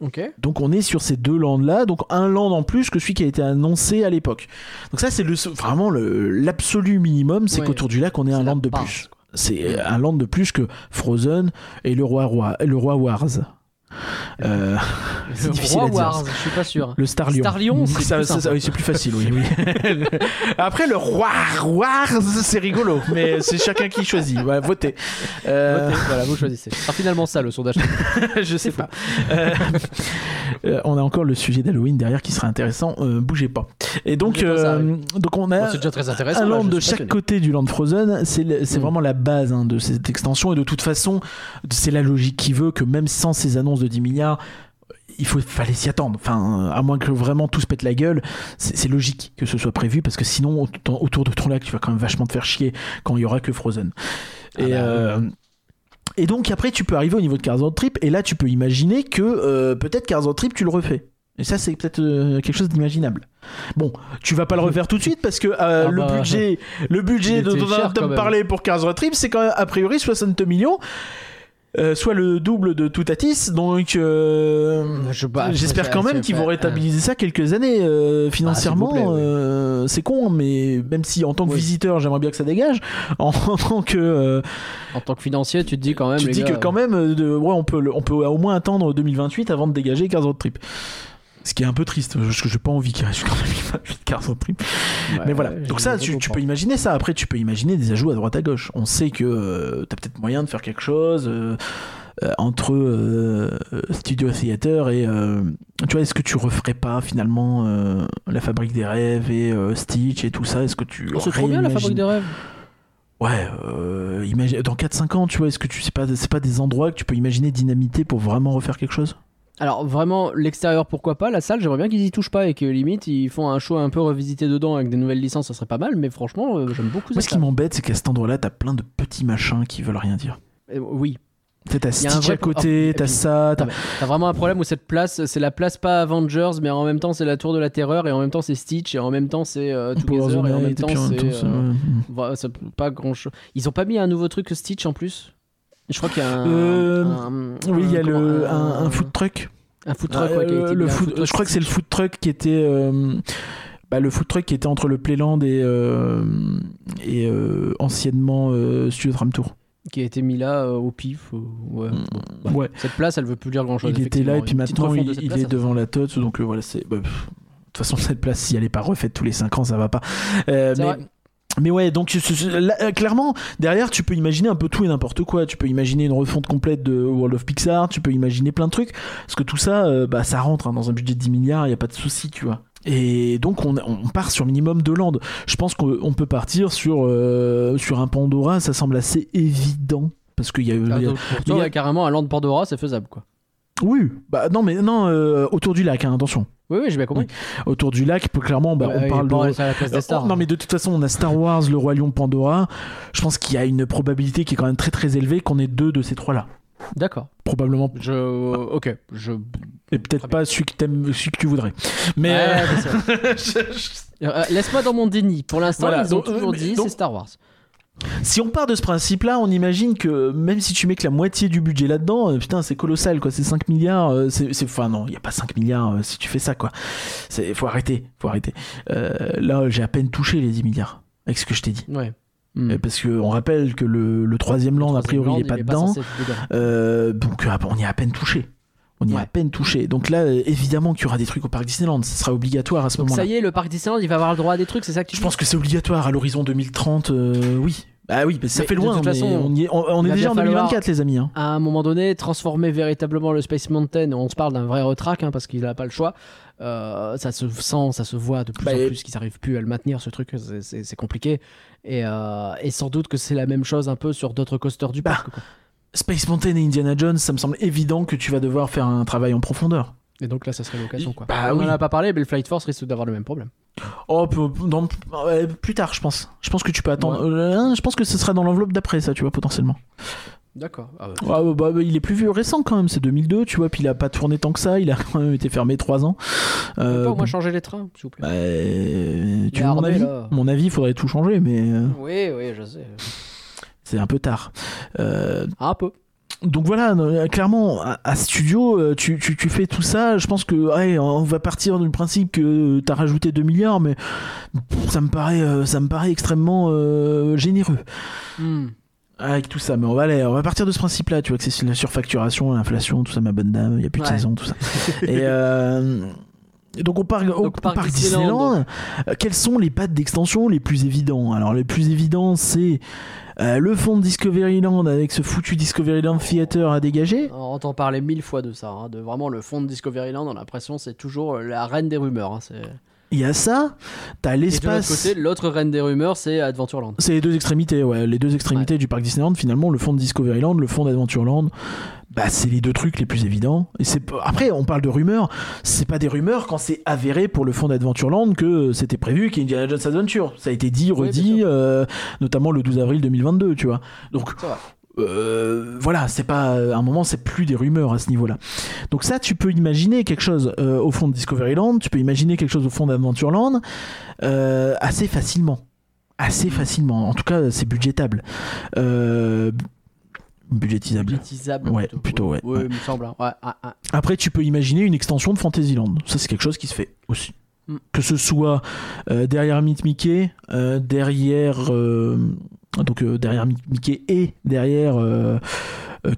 Ok. Donc on est sur ces deux lands là, donc un land en plus que celui qui a été annoncé à l'époque. Donc ça c'est le vraiment l'absolu minimum, c'est Ouais. qu'autour du lac on ait un la land de base, plus. C'est un land de plus que Frozen et le roi roi le roi Wars. Euh, c'est Le difficile à dire. Wars, je suis pas sûr. Le Star Lion. Star Lion, c'est Ça- plus ça- oui, facile, oui. oui. Après, le roi, roi, c'est rigolo, mais c'est chacun qui choisit. Voilà, votez. Euh, Votez, voilà, vous choisissez. Finalement, ça, le sondage. je sais pas. Euh, on a encore le sujet d'Halloween derrière qui sera intéressant. Bougez pas. Et donc, ça donc on a déjà très intéressant. un land de chaque côté du land Frozen. C'est le- c'est Mm. vraiment la base hein, de cette extension. Et de toute façon, c'est la logique qui veut que même sans ces annonces de 10 milliards, il faut, fallait s'y attendre. Enfin, à moins que vraiment tout se pète la gueule, c'est logique que ce soit prévu parce que sinon, au- autour de ton lac, tu vas quand même vachement te faire chier quand il y aura que Frozen. Ah et, bah, euh, et donc après, tu peux arriver au niveau de Cars Road Trip et là, tu peux imaginer que euh, peut-être Cars Road Trip, tu le refais. Et ça, c'est peut-être euh, quelque chose d'imaginable. Bon, tu vas pas le refaire tout de suite parce que euh, Ah le bah, budget, le budget a quand même. parlé pour Cars Road Trip, c'est quand même a priori 62 millions. Euh, soit le double de Toutatis, donc euh, j'espère quand même qu'ils vont réstabiliser ça quelques années euh, financièrement. Bah, oui. euh, c'est con, mais même si en tant que Oui. visiteur j'aimerais bien que ça dégage, en, tant que euh, En tant que financier, tu te dis quand même. tu dis gars, que quand même, euh, de, ouais, on peut, le- on peut au moins attendre 2028 avant de dégager Cars Road Trip. Ce qui est un peu triste, parce que j'ai pas envie qu'il reste jusqu'en 2028 Cars Road Trip. ouais, Mais voilà, donc ça, tu, tu peux imaginer ça. Après, tu peux imaginer des ajouts à droite à gauche. On sait que euh, t'as peut-être moyen de faire quelque chose euh, euh, entre euh, Studio Theater et. tu vois, est-ce que tu referais pas finalement La Fabrique des Rêves et Stitch et tout ça? Est-ce que tu. Oh, c'est trop bien la fabrique des rêves. Ouais, euh, imagine, dans 4-5 ans, tu vois, est-ce que tu sais pas, c'est pas des endroits que tu peux imaginer dynamiter pour vraiment refaire quelque chose? Alors vraiment, l'extérieur pourquoi pas, la salle j'aimerais bien qu'ils y touchent pas et que limite ils font un show un peu revisité dedans avec des nouvelles licences, ça serait pas mal, mais franchement euh, j'aime beaucoup Moi, ce qui m'embête, c'est qu'à cet endroit-là, t'as plein de petits machins qui veulent rien dire. Euh, Oui, t'as Stitch vrai à côté, oh, et t'as ça, t'as. Vraiment un problème où cette place, c'est la place pas Avengers, mais en même temps c'est la tour de la terreur, et en même temps c'est Stitch, et en même temps c'est euh, Together, et en même temps c'est. c'est- euh, ouais. peut pas grand chose. Ils ont pas mis un nouveau truc Stitch en plus? Je crois qu'il y a un. Euh, un- Oui, il y a le, un, un food truck. Un food Ah, truck, ouais, euh, le food- food truck je crois que c'est le food truck qui était. euh, bah, le food truck qui était entre le Playland et, euh, et euh, anciennement euh, Studio Tram Tour. qui a été mis là euh, au pif. euh, ouais. Bon, Ouais. Cette place, elle veut plus dire grand chose. il était là et puis maintenant il, il est devant. la TOTS donc voilà c'est bah, de toute façon cette place si elle est pas refaite tous les 5 ans ça va pas Euh, C'est mais, vrai. Mais ouais donc là, euh, clairement derrière tu peux imaginer un peu tout et n'importe quoi tu peux imaginer une refonte complète de World of Pixar tu peux imaginer plein de trucs parce que tout ça euh, bah, ça rentre hein, dans un budget de 10 milliards il y a pas de souci tu vois et donc on, on part sur minimum de land. Je pense qu'on on peut partir sur, euh, sur un Pandora, ça semble assez évident. Parce qu'il y a eu. Ah, il y a- donc, pour il toi, y a- ouais, carrément, un land Pandora, c'est faisable, quoi. Oui, bah non, mais non, euh, autour du lac, hein, attention. Oui, oui, j'ai bien compris. Autour du lac, clairement, bah, Ouais, on parle de. la place des Euh, stars. non mais de toute façon on a Star Wars, le Roi Lion, Pandora. Je pense qu'il y a une probabilité qui est quand même très très élevée qu'on ait deux de ces trois là. D'accord. Probablement. Je. Ok. Je. Et peut-être pas celui que, t'aimes- celui que tu voudrais. Mais Ouais, euh. Euh, Laisse-moi dans mon déni. Pour l'instant, Voilà, ils ont donc, euh, toujours mais dit donc- c'est Star Wars. Si on part de ce principe là, on imagine que même si tu mets que la moitié du budget là-dedans, euh, putain c'est colossal quoi, c'est 5 milliards. euh, c'est, enfin non, il y a pas 5 milliards euh, si tu fais ça quoi. C'est, faut arrêter, faut arrêter. Là j'ai à peine touché les 10 milliards avec ce que je t'ai dit. Ouais. Hmm. Parce qu'on rappelle que le, le troisième land, a priori, il est pas dedans. donc on y est à peine touché. On y est Ouais. à peine touché. Donc là, évidemment qu'il y aura des trucs au parc Disneyland. Ce sera obligatoire à ce moment-là. ça y est, le parc Disneyland, il va avoir le droit à des trucs, c'est ça que tu Je dis pense que c'est obligatoire à l'horizon 2030. euh, oui. Bah oui, parce que ça Mais fait de loin. toute mais façon, on, y est, on- on il est va déjà en falloir- 2024, les amis. hein. à un moment donné, transformer véritablement le Space Mountain, on se parle d'un vrai retrac hein, parce qu'il n'a pas le choix. Euh, ça se sent, ça se voit de plus Bah, en plus qu'ils n'arrivent plus à le maintenir, ce truc, c'est- compliqué. Et, euh, et sans doute que c'est la même chose un peu sur d'autres coasters du Bah, parc. quoi. Space Mountain et Indiana Jones, ça me semble évident que tu vas devoir faire un travail en profondeur. Et donc là, ça serait l'occasion. quoi. Bah on oui. n'en a pas parlé, mais le Flight Force risque d'avoir le même problème. Oh, dans- ouais, plus tard, je pense. Je pense que tu peux attendre. euh, je pense que ce sera dans l'enveloppe d'après, ça, tu vois, potentiellement. D'accord. Ah, ouais, bah, bah, il est plus vieux récent quand même, c'est 2002, tu vois, puis il a pas tourné tant que ça, il a quand même été fermé 3 ans. Euh, pas au moins bon, changer les trains, s'il vous plaît. bah, euh, tu veux mon avis? là. Mon avis, il faudrait tout changer, mais euh, Oui, oui, je sais. c'est un peu tard. Euh, Un peu. Donc voilà, euh, clairement, à, à studio, euh, tu, tu, tu fais tout ça. Je pense que ouais, on va partir du principe que tu as rajouté 2 milliards, mais ça me paraît, euh, ça me paraît extrêmement euh, généreux Hmm. avec tout ça. Mais on va aller, on va partir de ce principe-là. Tu vois que c'est la surfacturation, l'inflation, tout ça, ma bonne dame. Il y a plus de Ouais. saison, tout ça. Et euh, donc on part au, parc parc Disneyland, Disneyland. Euh, Quels sont les pattes d'extension les plus évidents? Alors les plus évidents, c'est euh, le fond de Discoveryland avec ce foutu Discoveryland Theater à dégager. On entend parler mille fois de ça, hein, de vraiment le fond de Discoveryland. On a l'impression c'est toujours euh, la reine des rumeurs. hein, Il y a ça, t'as Et de l'autre l'espace. reine des rumeurs, c'est Adventureland. C'est les deux extrémités, ouais. Les deux extrémités du parc Disneyland, finalement, le fond de Discoveryland, le fond d'Adventureland, bah, c'est les deux trucs les plus évidents. Et c'est après, on parle de rumeurs. C'est pas des rumeurs quand c'est avéré pour le fond d'Adventureland que c'était prévu qu'il y ait Indiana Jones Adventure. Ça a été dit, redit, euh, notamment le 12 avril 2022, tu vois. Donc, Ça va. Euh, voilà, c'est pas à un moment, c'est plus des rumeurs à ce niveau-là. Donc ça, tu peux imaginer quelque chose euh, au fond de Discoveryland, tu peux imaginer quelque chose au fond d'Adventureland euh, assez facilement, assez facilement. En tout cas, c'est budgétable, euh, budgétisable. Budgétisable. Ouais, plutôt, ouais, Oui, ouais. il me semble. hein. Ouais, ah, ah. Après, tu peux imaginer une extension de Fantasyland. Ça, c'est quelque chose qui se fait aussi. Que ce soit euh, derrière Meet Mickey, euh, derrière euh, donc derrière Mi- Mickey et derrière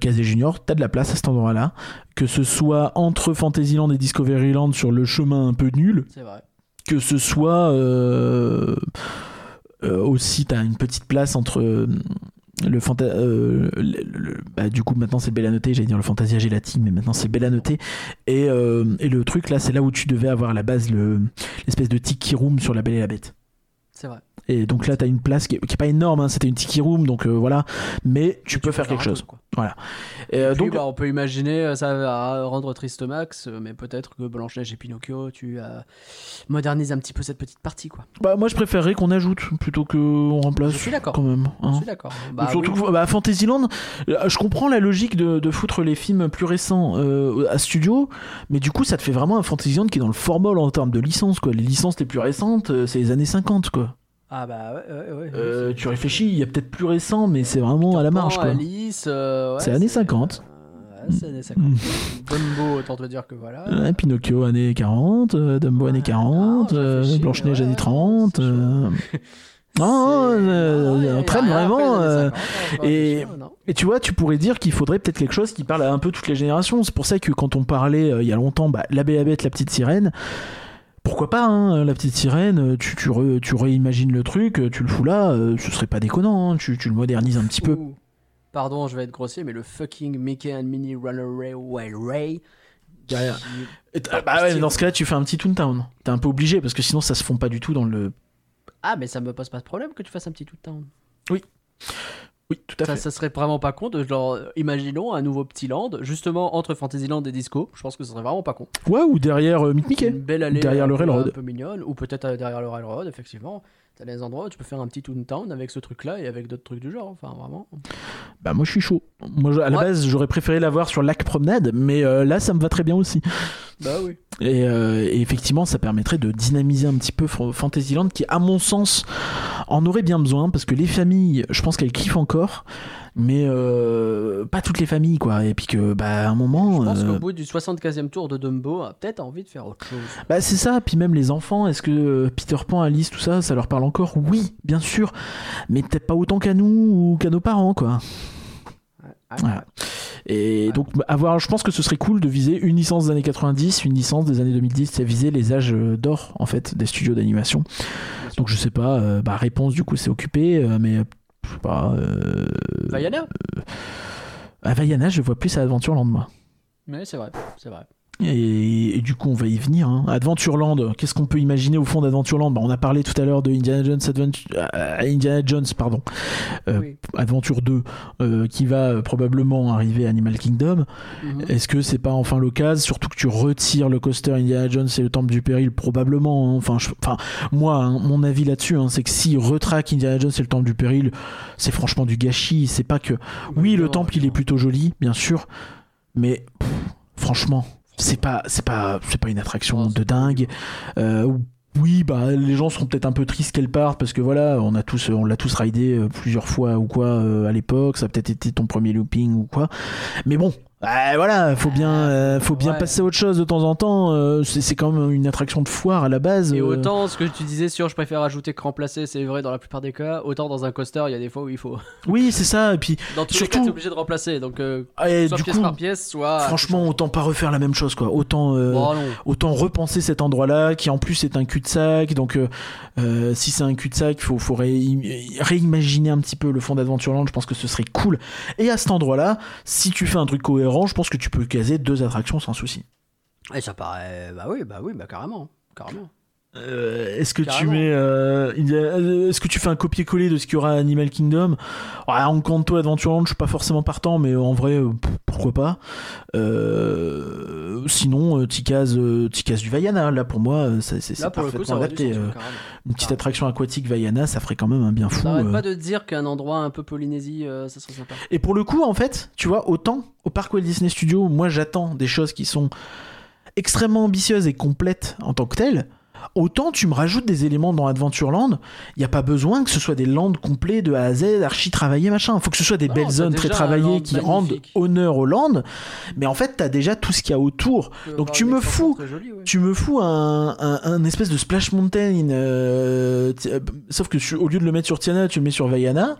Casey Junior, t'as de la place à cet endroit-là. Que ce soit entre Fantasyland et Discoveryland sur le chemin un peu nul, C'est vrai. que ce soit aussi t'as une petite place entre le euh, le- le- bah, du coup maintenant c'est le Bellanoté j'allais dire le Fantasia Gelati mais maintenant c'est Bellanoté et, euh, et le truc là c'est là où tu devais avoir la base le l'espèce de tiki room sur la Belle et la Bête C'est vrai. Et donc là t'as une place qui est, qui est pas énorme hein, c'était une tiki room donc euh, voilà mais tu Mais peux faire quelque chose quoi. Et, euh, Puis, donc bah, on peut imaginer, euh, ça va rendre triste Max, mais peut-être que Blanche-Neige et Pinocchio, tu euh, modernises un petit peu cette petite partie, quoi. bah, moi je préférerais qu'on ajoute plutôt qu'on remplace Je suis d'accord. quand même Je hein. suis d'accord. Bah, Surtout oui. bah, Fantasyland, je comprends la logique de, de foutre les films plus récents euh, à studio, mais du coup ça te fait vraiment un Fantasyland qui est dans le formol en termes de licence. Quoi. Les licences les plus récentes, c'est les années 50. Quoi. Ah bah ouais, ouais, ouais. Euh, tu réfléchis, il y a peut-être plus récent, mais c'est vraiment à la marge. Quoi. Alice, euh, C'est années 50. euh, c'est années 50. Mm. Dumbo, autant te dire que voilà. Pinocchio années 40, euh, Dumbo années Ah, 40, non, je euh, Blanche-Neige années 30. c'est chaud. euh, Non, euh, on traîne vraiment, les années euh, 50, on va et- Et tu vois, tu pourrais dire qu'il faudrait peut-être quelque chose qui parle à un peu toutes les générations. C'est pour ça que quand on parlait euh, il y a longtemps, bah, la Bête, la petite sirène, pourquoi pas, hein, la petite sirène, euh, tu, tu, re- tu réimagines le truc, euh, tu le fous là, euh, ce serait pas déconnant, hein, tu, tu le modernises un petit peu. Ouh. Pardon, je vais être grossier, mais le fucking Mickey and Minnie Runaway Ray. Derrière. Et t- ah, bah ouais, mais dans ce cas-là, tu fais un petit Toontown. T'es un peu obligé parce que sinon ça se fond pas du tout dans le. Ah, mais ça me pose pas de problème que tu fasses un petit le temps. Oui, tout à Ça, fait. ça serait vraiment pas con de genre, imaginons un nouveau petit land, justement entre Fantasyland et Disco. Je pense que ce serait vraiment pas con. Ouais, ou derrière euh, Meet Mickey. Une belle allée Derrière un le peu- railroad. Un peu mignonne, ou peut-être euh, derrière le railroad, effectivement. T'as des endroits où tu peux faire un petit Toontown avec ce truc-là et avec d'autres trucs du genre. Enfin, vraiment. Bah moi je suis chaud. Moi je- à la base j'aurais préféré l'avoir sur Lac Promenade, mais euh, là ça me va très bien aussi. Bah oui. Et, euh, et effectivement, ça permettrait de dynamiser un petit peu Fantasyland, qui, à mon sens, en aurait bien besoin, parce que les familles, je pense qu'elles kiffent encore, mais euh, pas toutes les familles, quoi. Et puis que, bah, à un moment. Je pense euh, qu'au bout du 75e tour de Dumbo, a peut-être envie de faire autre chose. bah, c'est ça, puis même les enfants, est-ce que euh, Peter Pan, Alice, tout ça, ça leur parle encore? Oui, bien sûr, mais peut-être pas autant qu'à nous ou qu'à nos parents, quoi. Voilà. Et donc, avoir, je pense que ce serait cool de viser une licence des années 90, une licence des années 2010, c'est viser les âges d'or, en fait, des studios d'animation. Donc, je sais pas, euh, bah, réponse, du coup, c'est occupé, euh, mais, je sais pas. Euh, Vaiana? à Vaiana, je vois plus à Adventureland, moi. Mais c'est vrai, c'est vrai. Et, et du coup, on va y venir. Hein. Adventureland, qu'est-ce qu'on peut imaginer au fond d'Adventureland? Bah, On a parlé tout à l'heure de Indiana Jones, Adventure, euh, Indiana Jones pardon, Euh, Oui. Adventure 2, euh, qui va probablement arriver à Animal Kingdom. Mhm. Est-ce que c'est pas enfin l'occasion Surtout que tu retires le coaster Indiana Jones et le Temple du Péril, probablement. hein. Enfin, je- enfin, moi, hein, mon avis là-dessus, hein, c'est que si retraque Indiana Jones et le Temple du Péril, c'est franchement du gâchis. C'est pas que. Oui, le Non, temple, il est plutôt joli, bien sûr, mais pff, franchement, c'est pas, c'est pas, c'est pas une attraction de dingue. Euh, oui, bah les gens seront peut-être un peu tristes qu'elle parte parce que voilà, on a tous, on l'a tous raidé euh, plusieurs fois ou quoi euh, à l'époque. Ça a peut-être été ton premier looping ou quoi. Mais bon, euh, voilà, faut bien, euh, faut bien Ouais. passer à autre chose de temps en temps. euh, c'est, quand même une attraction de foire à la base. Et euh. autant ce que tu disais sur je préfère ajouter que remplacer, c'est vrai dans la plupart des cas, autant dans un coaster, il y a des fois où il faut. Oui, c'est ça. Et puis, Dans tous les Surtout- cas, t'es obligé de remplacer. Donc, euh, et soit du pièce coup, par pièce, soit. franchement, autant pas refaire la même chose, quoi. Autant. euh, Bon, autant repenser cet endroit-là qui en plus est un cul-de-sac donc euh, euh, si c'est un cul-de-sac il faut, faut ré- réimaginer un petit peu le fond d'Adventureland je pense que ce serait cool et à cet endroit-là si tu fais un truc cohérent je pense que tu peux caser deux attractions sans souci Et ça paraît. Bah oui, bah oui, bah carrément. Carrément. Euh, est-ce que tu mets, euh, euh, est-ce que tu fais un copier-coller de ce qu'il y aura à Animal Kingdom? Ouais, Encanto Adventureland, je suis pas forcément partant, mais en vrai, pourquoi pas Euh, Sinon, Tikaz, du Vaiana, là pour moi, c'est coup, parfaitement adapté. sens, une petite Ah. attraction aquatique Vaiana, ça ferait quand même un bien fou. T'arrêtes euh. pas de te dire qu'un endroit un peu Polynésie, ça serait sympa. Et pour le coup, en fait, tu vois, autant au parc Walt Disney Studios, moi j'attends des choses qui sont extrêmement ambitieuses et complètes en tant que telles. Autant tu me rajoutes des éléments dans Adventureland, il n'y a pas besoin que ce soit des lands complets de A à Z, archi travaillés, machin. Il faut que ce soit des Non, belles zones très travaillées qui rendent honneur aux lands. Mais en fait, tu as déjà tout ce qu'il y a autour. Donc tu me fous- Tu me fous un, un, un espèce de Splash Mountain, euh, euh, sauf que tu- au lieu de le mettre sur Tiana, tu le mets sur Vaiana.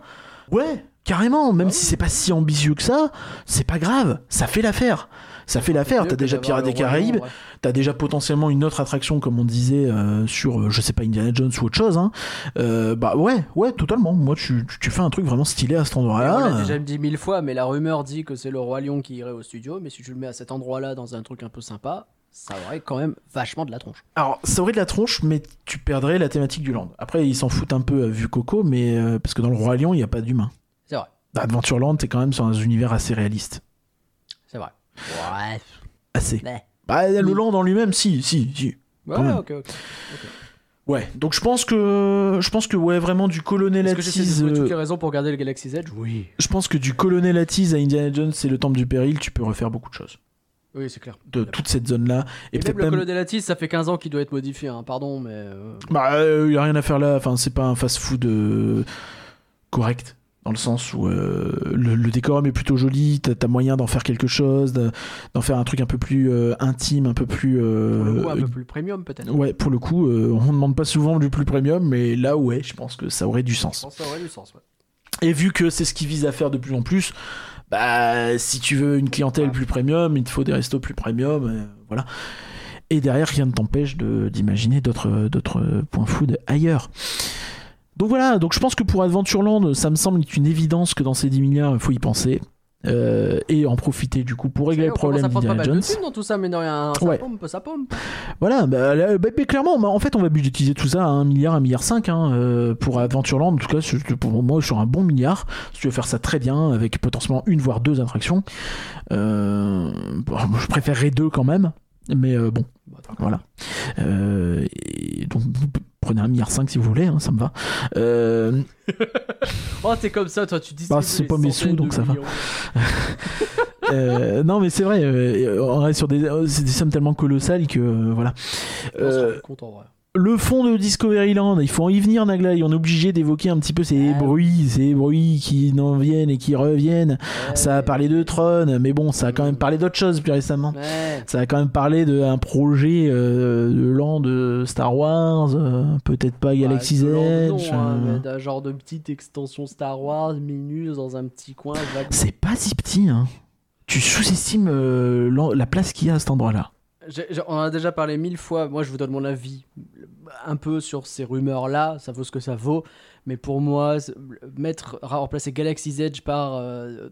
Ouais, carrément, même Ah si c'est pas si ambitieux que ça, c'est pas grave, ça fait l'affaire. Ça fait l'affaire, t'as déjà Pirates des Caraïbes, t'as déjà potentiellement une autre attraction, comme on disait, euh, sur, euh, je sais pas, Indiana Jones ou autre chose. Hein. Euh, bah ouais, ouais, totalement. Moi, tu, fais un truc vraiment stylé à cet On endroit-là. l'a déjà dit mille fois, mais la rumeur dit que c'est le Roi Lion qui irait au studio. Mais si tu le mets à cet endroit-là dans un truc un peu sympa, ça aurait quand même vachement de la tronche. Alors, ça aurait de la tronche, mais tu perdrais la thématique du land. Après, ils s'en foutent un peu, vu Coco, mais euh, parce que dans le Roi Lion, il n'y a pas d'humain. C'est vrai, Adventureland, t'es quand même sur un univers assez réaliste. Ouais. Assez. Ouais. Bah, le Oui. land en lui-même, si, si, si. Ouais, Quand même. ok, ok. Ouais, donc je pense que, je pense que ouais, vraiment du colonel Est-ce que j'essaie de Attise, trouver toutes euh, les raisons pour garder le Galaxy's Edge Oui. je pense que du colonel Attise à Indiana Jones et le Temple du Péril, tu peux refaire beaucoup de choses. Oui, c'est clair. De toute cette zone-là. Et, Et, peut-être même le même, Colonel Attis, ça fait 15 ans qu'il doit être modifié, hein. pardon, mais. euh, bah, il y a rien à faire là. Enfin, c'est pas un fast-food euh, correct. Dans le sens où euh, le, le décorum est plutôt joli, t'as as moyen d'en faire quelque chose, de- d'en faire un truc un peu plus euh, intime, un peu plus. euh, Pour le coup, un peu plus premium, peut-être. Ouais, pour le coup, on ne demande pas souvent du plus premium, mais là, ouais, je pense que ça aurait du Je sens. pense que ça aurait du sens, ouais. Et vu que c'est ce qu'ils visent à faire de plus en plus, bah, si tu veux une clientèle plus premium, il te faut des restos plus premium, voilà. Et derrière, rien ne t'empêche d'imaginer d'autres d'autres points food ailleurs. Donc voilà, donc je pense que pour Adventureland, ça me semble une évidence que dans ces 10 milliards, il faut y penser. Euh, et en profiter du coup pour régler le problème d'Indiana Jones. dans tout ça, mais de rien. Ça Ouais. pompe, ça pompe. Voilà, bah, là, bah, bah, clairement, bah, en fait, on va budgétiser tout ça à 1 milliard, 1 milliard 5 hein, euh, pour Adventureland. En tout cas, pour moi, sur un bon milliard, si tu veux faire ça très bien, avec potentiellement une voire deux attractions, euh, bon, moi, je préférerais deux quand même, mais euh, bon, Bah, voilà. Euh, et donc, vous prenez 1 milliard 5 si vous voulez, hein, ça me va. Euh, Oh, t'es comme ça, toi, tu dis Bah, c'est pas mes sous, donc ça va. non, mais c'est vrai, on reste sur des, c'est des sommes tellement colossales que voilà. Euh, content, ouais. Le fond de Discoveryland, il faut en y venir, Nagla. On est obligé d'évoquer un petit peu ces bruits, ces bruits qui n'en viennent et qui reviennent. Ça a parlé de Tron, mais bon, ça a quand même parlé d'autres choses plus récemment. Ouais. Ça a quand même parlé d'un projet euh, de land de Star Wars, euh, peut-être pas Galaxy's Bah, de Edge. l'ordre, non, hein, euh. d'un genre de petite extension Star Wars, minus, dans un petit coin. C'est pas si petit, hein. Tu sous-estimes euh, la place qu'il y a à cet endroit-là. On en a déjà parlé mille fois. Moi, je vous donne mon avis un peu sur ces rumeurs-là. Ça vaut ce que ça vaut. Mais pour moi, mettre remplacer Galaxy's Edge par. euh,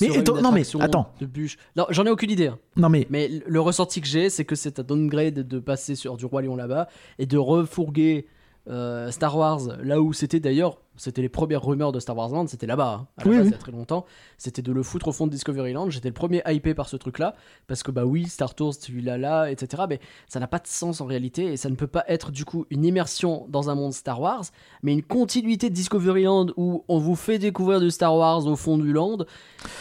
Mais attends, non, mais attends. De bûche. Non, j'en ai aucune idée. hein. Non mais Mais le- le ressenti que j'ai, c'est que c'est un downgrade de passer sur du Roi Lion là-bas et de refourguer euh, Star Wars là où c'était d'ailleurs. C'était les premières rumeurs de Star Wars Land, c'était là-bas, hein, à la Oui, base, oui. il y a très longtemps. C'était de le foutre au fond de Discoveryland. J'étais le premier hypé par ce truc-là, parce que bah oui, Star Tours, celui-là, là, etc. Mais ça n'a pas de sens en réalité, et ça ne peut pas être du coup une immersion dans un monde Star Wars, mais une continuité de Discoveryland où on vous fait découvrir du Star Wars au fond du land,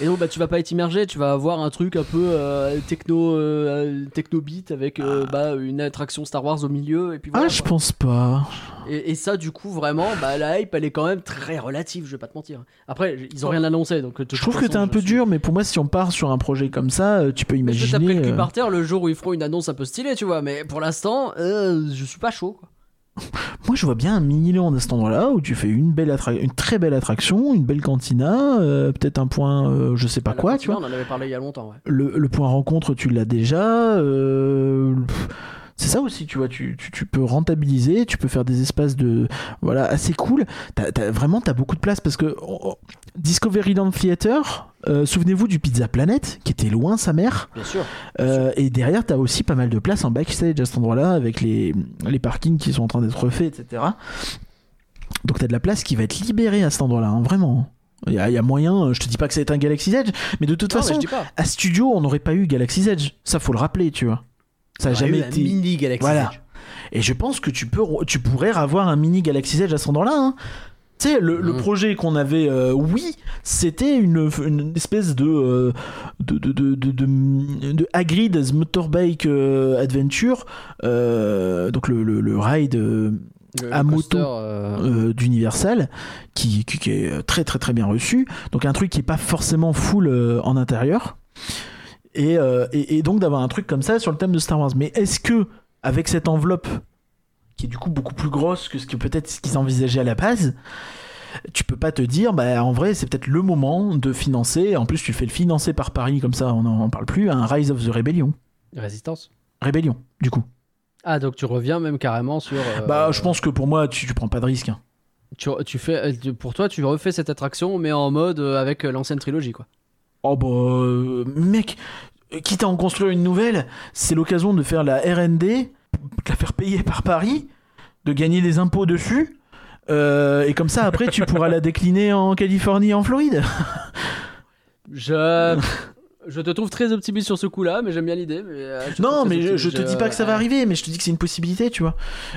et donc bah tu vas pas être immergé, tu vas avoir un truc un peu euh, techno, euh, techno beat avec euh, bah, une attraction Star Wars au milieu, et puis voilà. ah, je pense pas. Et, et ça, du coup, vraiment, bah, la hype, elle est quand même très relative, je vais pas te mentir. Après, ils ont rien annoncé, donc. toute Je trouve que t'es un peu dur, mais pour moi, si on part sur un projet comme ça, euh, tu peux Mais je vais taper imaginer. le cul euh, par terre le jour où ils feront une annonce un peu stylée, tu vois. Mais pour l'instant, euh, je suis pas chaud. Quoi. Moi, je vois bien un mini-land à cet endroit-là où tu fais une belle une très belle attraction, une belle cantina, euh, peut-être un point, euh, je sais pas la quoi, cantina, tu vois. On en avait parlé il y a longtemps, ouais. Le, le point rencontre, tu l'as déjà. euh, pff, C'est ça aussi, tu vois, tu, tu, tu peux rentabiliser, tu peux faire des espaces de voilà assez cool. T'as, t'as- vraiment, t'as beaucoup de place parce que oh, oh, Discoveryland Theater, euh, souvenez-vous du Pizza Planet, qui était loin sa mère. Bien sûr. Euh, et derrière, t'as aussi pas mal de place en backstage à cet endroit-là, avec les, les parkings qui sont en train d'être refaits, etc. Donc t'as de la place qui va être libérée à cet endroit-là, hein, vraiment. Il y, y a moyen, je te dis pas que ça va être un Galaxy's Edge, mais de toute Non, façon, à Studio, on n'aurait pas eu Galaxy's Edge. Ça, faut le rappeler, tu vois. Ça a Il y aurait jamais eu été. mini Galaxy Voilà. Edge. Et je pense que tu, peux, tu pourrais avoir un mini Galaxy's Edge à cet endroit-là. hein. Tu sais, le, le Mhm. projet qu'on avait, euh, oui, c'était une, une espèce de, euh, de, de, de, de, de, de Hagrid's Motorbike euh, Adventure, euh, donc le, le, le ride euh, À moto. euh, euh, d'Universal, qui, qui, qui est très très très bien reçu. Donc un truc qui est pas forcément full euh, en intérieur. Et, euh, et, et donc d'avoir un truc comme ça sur le thème de Star Wars. Mais est-ce que avec cette enveloppe qui est du coup beaucoup plus grosse que ce que peut-être ce qu'ils envisageaient à la base, tu peux pas te dire, bah en vrai c'est peut-être le moment de financer. En plus tu fais le financer par Paris comme ça, on n'en parle plus. Un Rise of the Rebellion, Résistance. Rébellion du coup. Ah, donc tu reviens même carrément sur. euh, Bah je pense que pour moi tu, tu prends pas de risque. hein. Tu, tu fais, euh, pour toi, tu refais cette attraction, mais en mode avec l'ancienne trilogie, quoi. Oh bah euh, mec, quitte à en construire une nouvelle, c'est l'occasion de faire la R&D, de la faire payer par Paris, de gagner des impôts dessus. euh, et comme ça, après, tu pourras la décliner en Californie en Floride. Je, je te trouve très optimiste sur ce coup-là, mais j'aime bien l'idée. Euh, Non, mais je, je te dis pas que ça va arriver, mais je te dis que c'est une possibilité, tu vois.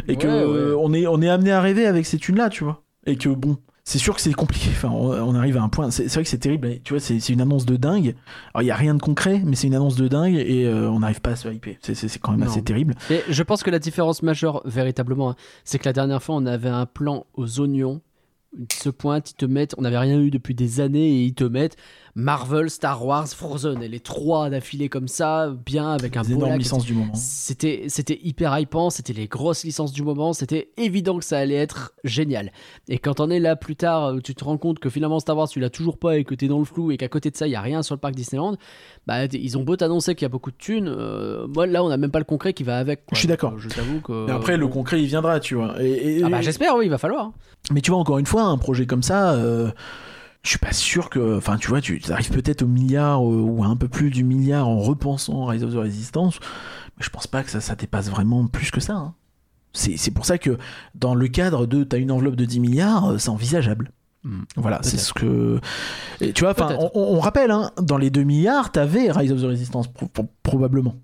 Et que Ouais, euh, on est on est amené à rêver avec ces thunes-là, tu vois. Et que bon, c'est sûr que c'est compliqué. Enfin, on, arrive à un point. C'est vrai que c'est terrible. Tu vois, c'est une annonce de dingue. Alors, il y a rien de concret, mais c'est une annonce de dingue et euh, on n'arrive pas à se hyper. C'est- quand même Non. assez terrible. Mais je pense que la différence majeure, véritablement, hein, c'est que la dernière fois, on avait un plan aux oignons. Ils se pointent, ils te mettent. On n'avait rien eu depuis des années et ils te mettent Marvel, Star Wars, Frozen. Et les trois d'affilée comme ça, bien, avec un lac, licences du moment. C'était, c'était hyper hypant, c'était les grosses licences du moment, c'était évident que ça allait être génial. Et quand on est là plus tard, où tu te rends compte que finalement Star Wars tu l'as toujours pas et que t'es dans le flou et qu'à côté de ça il y a rien sur le parc Disneyland, bah ils ont beau t'annoncer qu'il y a beaucoup de thunes, euh, moi là on a même pas le concret qui va avec. quoi. Je suis d'accord. Je t'avoue que. Mais après, le concret, il viendra, tu vois. Et, et- Ah bah j'espère, oui, il va falloir. Mais tu vois, encore une fois, un projet comme ça, euh, je suis pas sûr que. Enfin, tu vois, tu arrives peut-être au milliard euh, ou à un peu plus du milliard en repensant Rise of the Resistance, mais je pense pas que ça, ça dépasse vraiment plus que ça. hein. C'est c'est pour ça que dans le cadre de t'as une enveloppe de 10 milliards, euh, c'est envisageable. Hmm. Voilà, c'est ce que. Et tu vois, on, on rappelle, hein, dans les 2 milliards, t'avais Rise of the Resistance, pro- pro- probablement.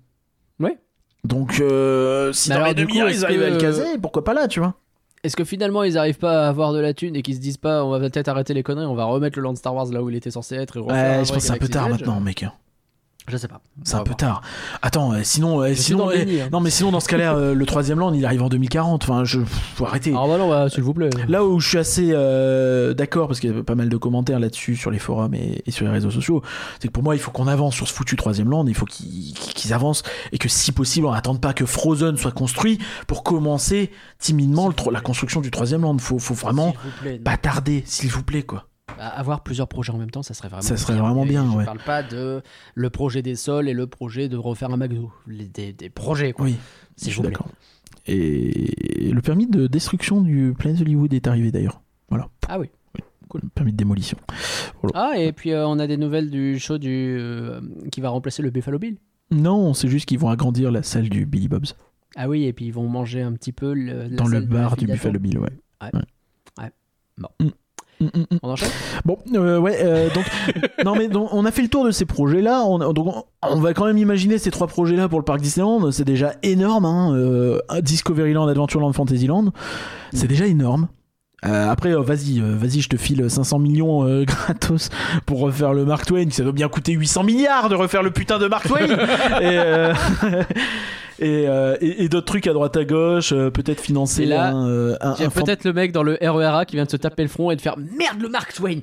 Oui. Donc, euh, si Mais dans alors, les 2 du coup, milliards, ils arrivent à le caser, pourquoi pas là, tu vois? Est-ce que finalement ils arrivent pas à avoir de la thune et qu'ils se disent pas on va peut-être arrêter les conneries, on va remettre le land Star Wars là où il était censé être et refaire Ouais, je pense que c'est un peu tard maintenant, mec. Je sais pas. C'est un peu voir. tard. Attends, euh, sinon, euh, Je sinon, euh, hein. non mais sinon dans ce cas-là, euh, le troisième land, il arrive en 2040. Enfin, je faut arrêter. Ah bah non, bah, s'il vous plaît. Là où je suis assez euh, d'accord, parce qu'il y avait pas mal de commentaires là-dessus sur les forums et, et sur les réseaux sociaux, c'est que pour moi, il faut qu'on avance sur ce foutu troisième land, il faut qu'ils avancent et que si possible, on n'attende pas que Frozen soit construit pour commencer timidement le la construction du troisième land. Faut, faut vraiment plaît, pas tarder, s'il vous plaît, quoi. Avoir plusieurs projets en même temps, ça serait vraiment Ça serait vraiment bien, je ouais. parle pas de le projet des sols et le projet de refaire un McDo. Les- des, des projets, quoi. Oui, S'il je suis d'accord. Et le permis de destruction du Planet Hollywood est arrivé d'ailleurs. Ah oui. Le permis de démolition. Ah, et puis euh, on a des nouvelles du show du, euh, qui va remplacer le Buffalo Bill. Non, c'est juste qu'ils vont agrandir la salle du Billy Bob's. Ah oui, et puis ils vont manger un petit peu le, la dans le salle bar du Buffalo. Bill, ouais. Ouais. Ouais. Bon. Mm. Mm, mm, mm. On enchaîne? Bon, euh, ouais, euh, donc, non mais donc, on a fait le tour de ces projets-là. On, donc, on, on va quand même imaginer ces trois projets-là pour le parc Disneyland. C'est déjà énorme. Hein, euh, Discoveryland, Adventureland, Fantasyland, c'est déjà énorme. Euh, après, euh, vas-y, euh, vas-y, je te file 500 millions gratos pour refaire le Mark Twain. Ça doit bien coûter 800 milliards de refaire le putain de Mark Twain. et et, et- et d'autres trucs à droite à gauche, peut-être financer là, un, un- Il y a un fan- peut-être le mec dans le RERA qui vient de se taper le front et de faire Merde le Mark Twain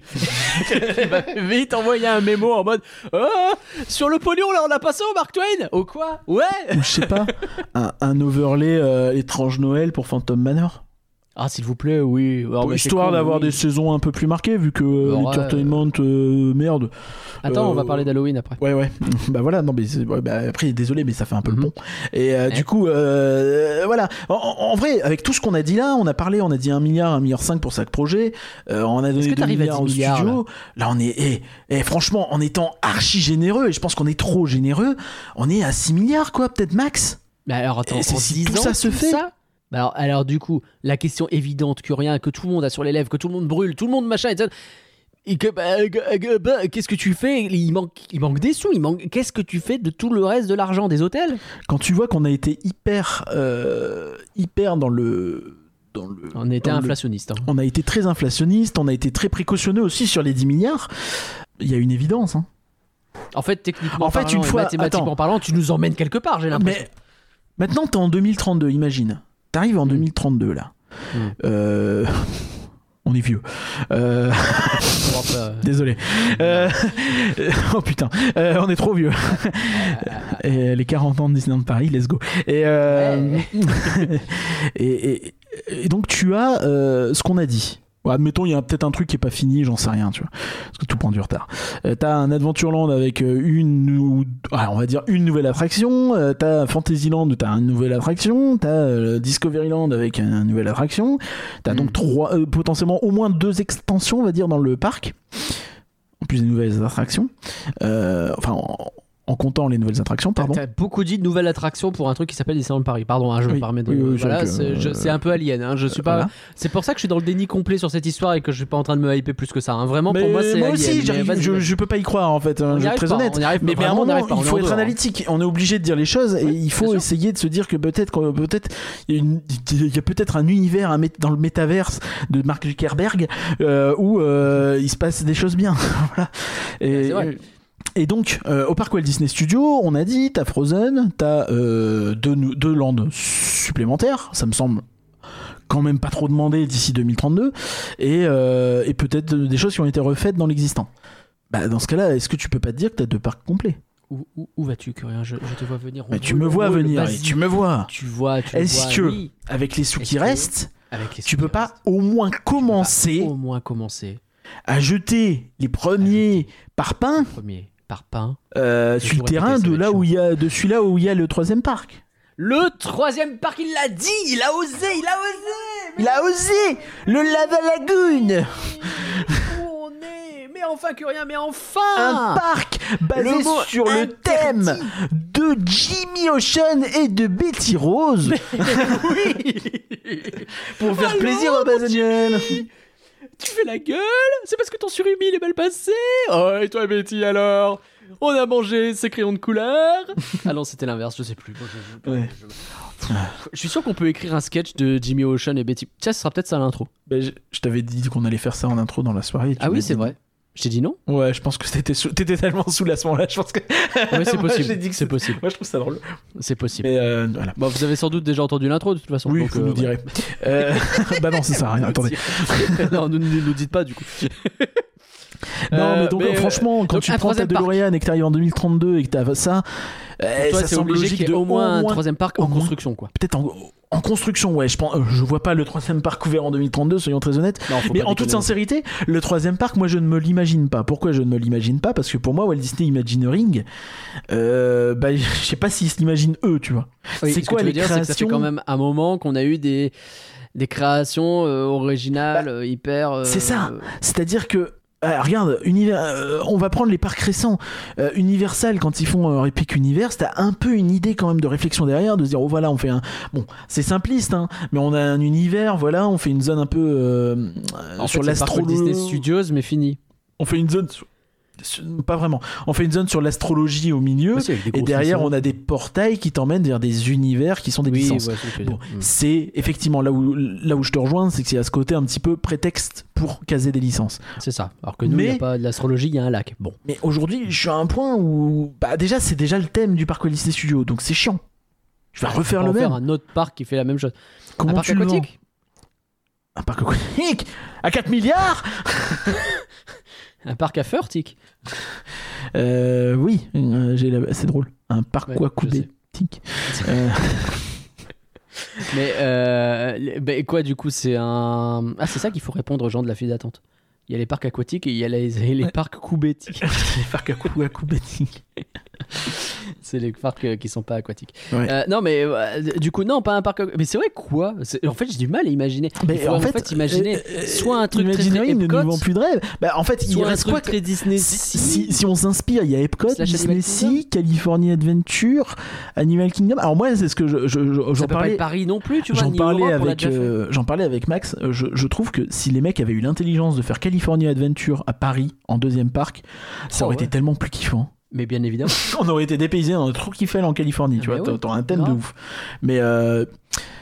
Il va vite envoyer un mémo en mode Ah, Sur le pognon là on a passé au Mark Twain Au quoi? Ouais ou je sais pas, un, un overlay étrange Noël pour Phantom Manor. Ah, s'il vous plaît, oui. C'est Histoire d'avoir oui. des saisons un peu plus marquées, vu que euh, Ouais. l'entertainment, euh, merde. Attends, on va Euh, parler d'Halloween après. Ouais, ouais. bah voilà, non, mais bah, après, désolé, mais ça fait un peu Mhm. le pont. Et euh, du coup, euh, voilà. En, en- vrai, avec tout ce qu'on a dit là, on a parlé, on a dit 1 milliard, 1 milliard 5 pour chaque projet. Euh, on a donné que 2 t'arrives à milliards 10 au milliards, studio. Là, on est, eh, eh, franchement, en étant archi généreux, et je pense qu'on est trop généreux, on est à 6 milliards, quoi, peut-être max. Mais alors, attends, c'est si 10 tout ans, ça se tout fait ça Bah alors, alors, du coup, la question évidente que rien, que tout le monde a sur les lèvres, que tout le monde brûle, tout le monde machin, etc. Et que bah, que- que- bah, qu'est-ce que tu fais? Il manque, il manque des sous. Il manque. Qu'est-ce que tu fais de tout le reste de l'argent des hôtels? Quand tu vois qu'on a été hyper, euh, hyper dans le. Dans le On était le- inflationniste. hein. On a été très inflationniste, on a été très précautionneux aussi sur les 10 milliards. Il y a une évidence. Hein. En fait, techniquement En fait, parlant une fois- mathématiquement attends. parlant, tu nous emmènes quelque part. J'ai l'impression. Mais maintenant, t'es en 2032, imagine. T'arrives en Mm. 2032 là. Mm. Euh, On est vieux. Euh, Désolé. Euh, Oh putain, Euh, on est trop vieux. Et les 40 ans de Disneyland Paris, let's go. Et, et, et- et donc tu as ce qu'on a dit. Admettons, il y a peut-être un truc qui est pas fini, j'en sais rien, tu vois. Parce que tout prend du retard. Euh, t'as un Adventureland avec euh, une ou ah, on va dire une nouvelle attraction. Euh, t'as Fantasyland où t'as une nouvelle attraction. T'as euh, Discoveryland avec une nouvelle attraction. T'as donc trois, euh, potentiellement au moins deux extensions, on va dire, dans le parc. En plus des nouvelles attractions. Enfin, en, en comptant les nouvelles attractions, pardon. T'as beaucoup dit de nouvelles attractions pour un truc qui s'appelle Disneyland Paris. Pardon, hein, je me permets de. Oui, oui, voilà, c'est euh, c'est un peu alien. hein, je suis pas. Voilà. C'est pour ça que je suis dans le déni complet sur cette histoire et que je suis pas en train de me hyper plus que ça. hein. Vraiment, Mais pour moi, c'est alien. aussi, vas-y, je, je peux pas y croire en fait. hein, On je être très pas, honnête. on arrive mais, mais à un moment, il faut être analytique. On est obligé de dire les choses et il faut essayer de se dire que peut-être peut-être il y a, peut-être un univers dans le métaverse de Mark Zuckerberg euh, où euh, il se passe des choses bien. voilà. Et, c'est vrai. Et donc, euh, au parc Walt Disney Studios, on a dit, t'as Frozen, t'as euh, deux, deux landes supplémentaires, ça me semble quand même pas trop demandé d'ici 2032, et, euh, et peut-être des choses qui ont été refaites dans l'existant. Bah, dans ce cas-là, est-ce que tu peux pas te dire que t'as deux parcs complets? Où, où- où vas-tu, Curien? Je, je te vois venir. Tu me vois venir, et tu me vois. Tu vois, tu Est-ce que, oui, avec les sous qui restent, avec les tu peux pas au moins commencer Au moins commencer. à jeter les premiers parpaings parpaing. Euh, J'ai sur le toujours terrain répété, ça de là où il y a de celui-là où il y a le troisième parc. Le troisième parc, il l'a dit Il a osé Il a osé Il a osé Le Lava Lagoon. Où on est Mais enfin, Curien, mais enfin un parc basé Le mot sur le thème de Jimmy Ocean et de Betty Rose. Oui. Pour faire Allô, plaisir à Bazaniel. Tu fais la gueule? C'est parce que ton surimi il est mal passé? Oh, et toi Betty alors? On a mangé ces crayons de couleur? Ah non, c'était l'inverse, je sais plus. Je, je- Ouais. je- je suis sûr qu'on peut écrire un sketch de Jimmy Ocean et Betty. Tiens, ce sera peut-être ça l'intro. Ben, je t'avais dit qu'on allait faire ça en intro dans la soirée. Ah oui, c'est vrai. Je t'ai dit non Ouais, je pense que t'étais tellement sous à ce moment-là. Je pense que. Oui, c'est possible. j'ai dit que C'est possible. Moi, je trouve ça drôle. C'est possible. Mais euh, voilà. Bon, vous avez sans doute déjà entendu l'intro de toute façon. Oui, donc, vous euh, nous direz. Euh, bah non, ça sert à rien. Attendez. non, ne nous, nous dites pas du coup. Non, Euh, mais donc mais, franchement, quand donc, tu prends ta troisième parc. DeLorean et que t'arrives en 2032 et que t'as ça, Toi, ça c'est semble obligé logique qu'il y ait de au moins un troisième parc en moins- construction, quoi. Peut-être en, en construction, ouais. Je pense, je vois pas le troisième parc ouvert en 2032, soyons très honnêtes. Non, Mais en toute sincérité, le troisième parc, moi je ne me l'imagine pas. Pourquoi je ne me l'imagine pas? Parce que pour moi, Walt Disney Imagineering, euh, bah, je sais pas s'ils se l'imaginent eux, tu vois. Oui, c'est ce quoi que tu les veux dire, c'est que ça fait créations quand même un moment qu'on a eu des, des créations euh, originales, euh, hyper. euh, Bah, c'est ça. C'est-à-dire que. Euh, regarde, univers, euh, on va prendre les parcs récents. Euh, Universal, quand ils font euh, Epic Universe, t'as un peu une idée quand même de réflexion derrière, de se dire, oh voilà, on fait un. Bon, c'est simpliste, hein, mais on a un univers, voilà, on fait une zone un peu euh, En sur fait. Disney Studios, mais fini. On fait une zone. sur- Pas vraiment. On fait une zone sur l'astrologie au milieu. Des Et derrière, on a des portails qui t'emmènent vers des univers qui sont des Oui, licences. ouais, Bon. Mm. c'est effectivement là où, là où je te rejoins, c'est que c'est à ce côté un petit peu prétexte pour caser des licences. C'est ça. Alors que nous, il n'y a pas de l'astrologie, il y a un lac. Bon. Mais aujourd'hui, je suis à un point où, bah déjà, c'est déjà le thème du parc Disney Studio, donc c'est chiant. Je vais refaire On le même. faire un autre parc qui fait la même chose. Comment un parc aquatique? Un parc aquatique? À 4 milliards? Un parc à feu, tic euh, Oui, euh, j'ai la- c'est drôle. Un parc Ouais, sais. aquatique. Euh, Mais bah, quoi, du coup, c'est un. Ah, c'est ça qu'il faut répondre aux gens de la file d'attente. Il y a les parcs aquatiques et il y a les, les parcs coubétiques. Les parcs coups c'est les parcs euh, qui sont pas aquatiques. Ouais. Euh, non, mais euh, du coup, non, pas un parc. Mais c'est vrai, quoi? En fait, j'ai du mal à imaginer. Mais Il faut en fait, imaginer euh, soit un truc très, très Imagineering ne Epcot, nous plus de rêve. Bah, en fait, il reste quoi très Disney. si, si, si on s'inspire, il y a Epcot, Slash Disney Sea, California Adventure, Animal Kingdom. Alors moi, c'est ce que je, je- je- Ça j'en pas parlais. être Paris non plus, tu vois. J'en parlais, avec, fait. j'en parlais avec Max. Je, je trouve que si les mecs avaient eu l'intelligence de faire California Adventure à Paris en deuxième parc, ça Oh, aurait ouais. été tellement plus kiffant. Mais bien évidemment. On aurait été dépaysés, on aurait trop kiffé en Californie, tu Mais vois. ouais, t'as- T'auras un thème de ouf. Mais euh,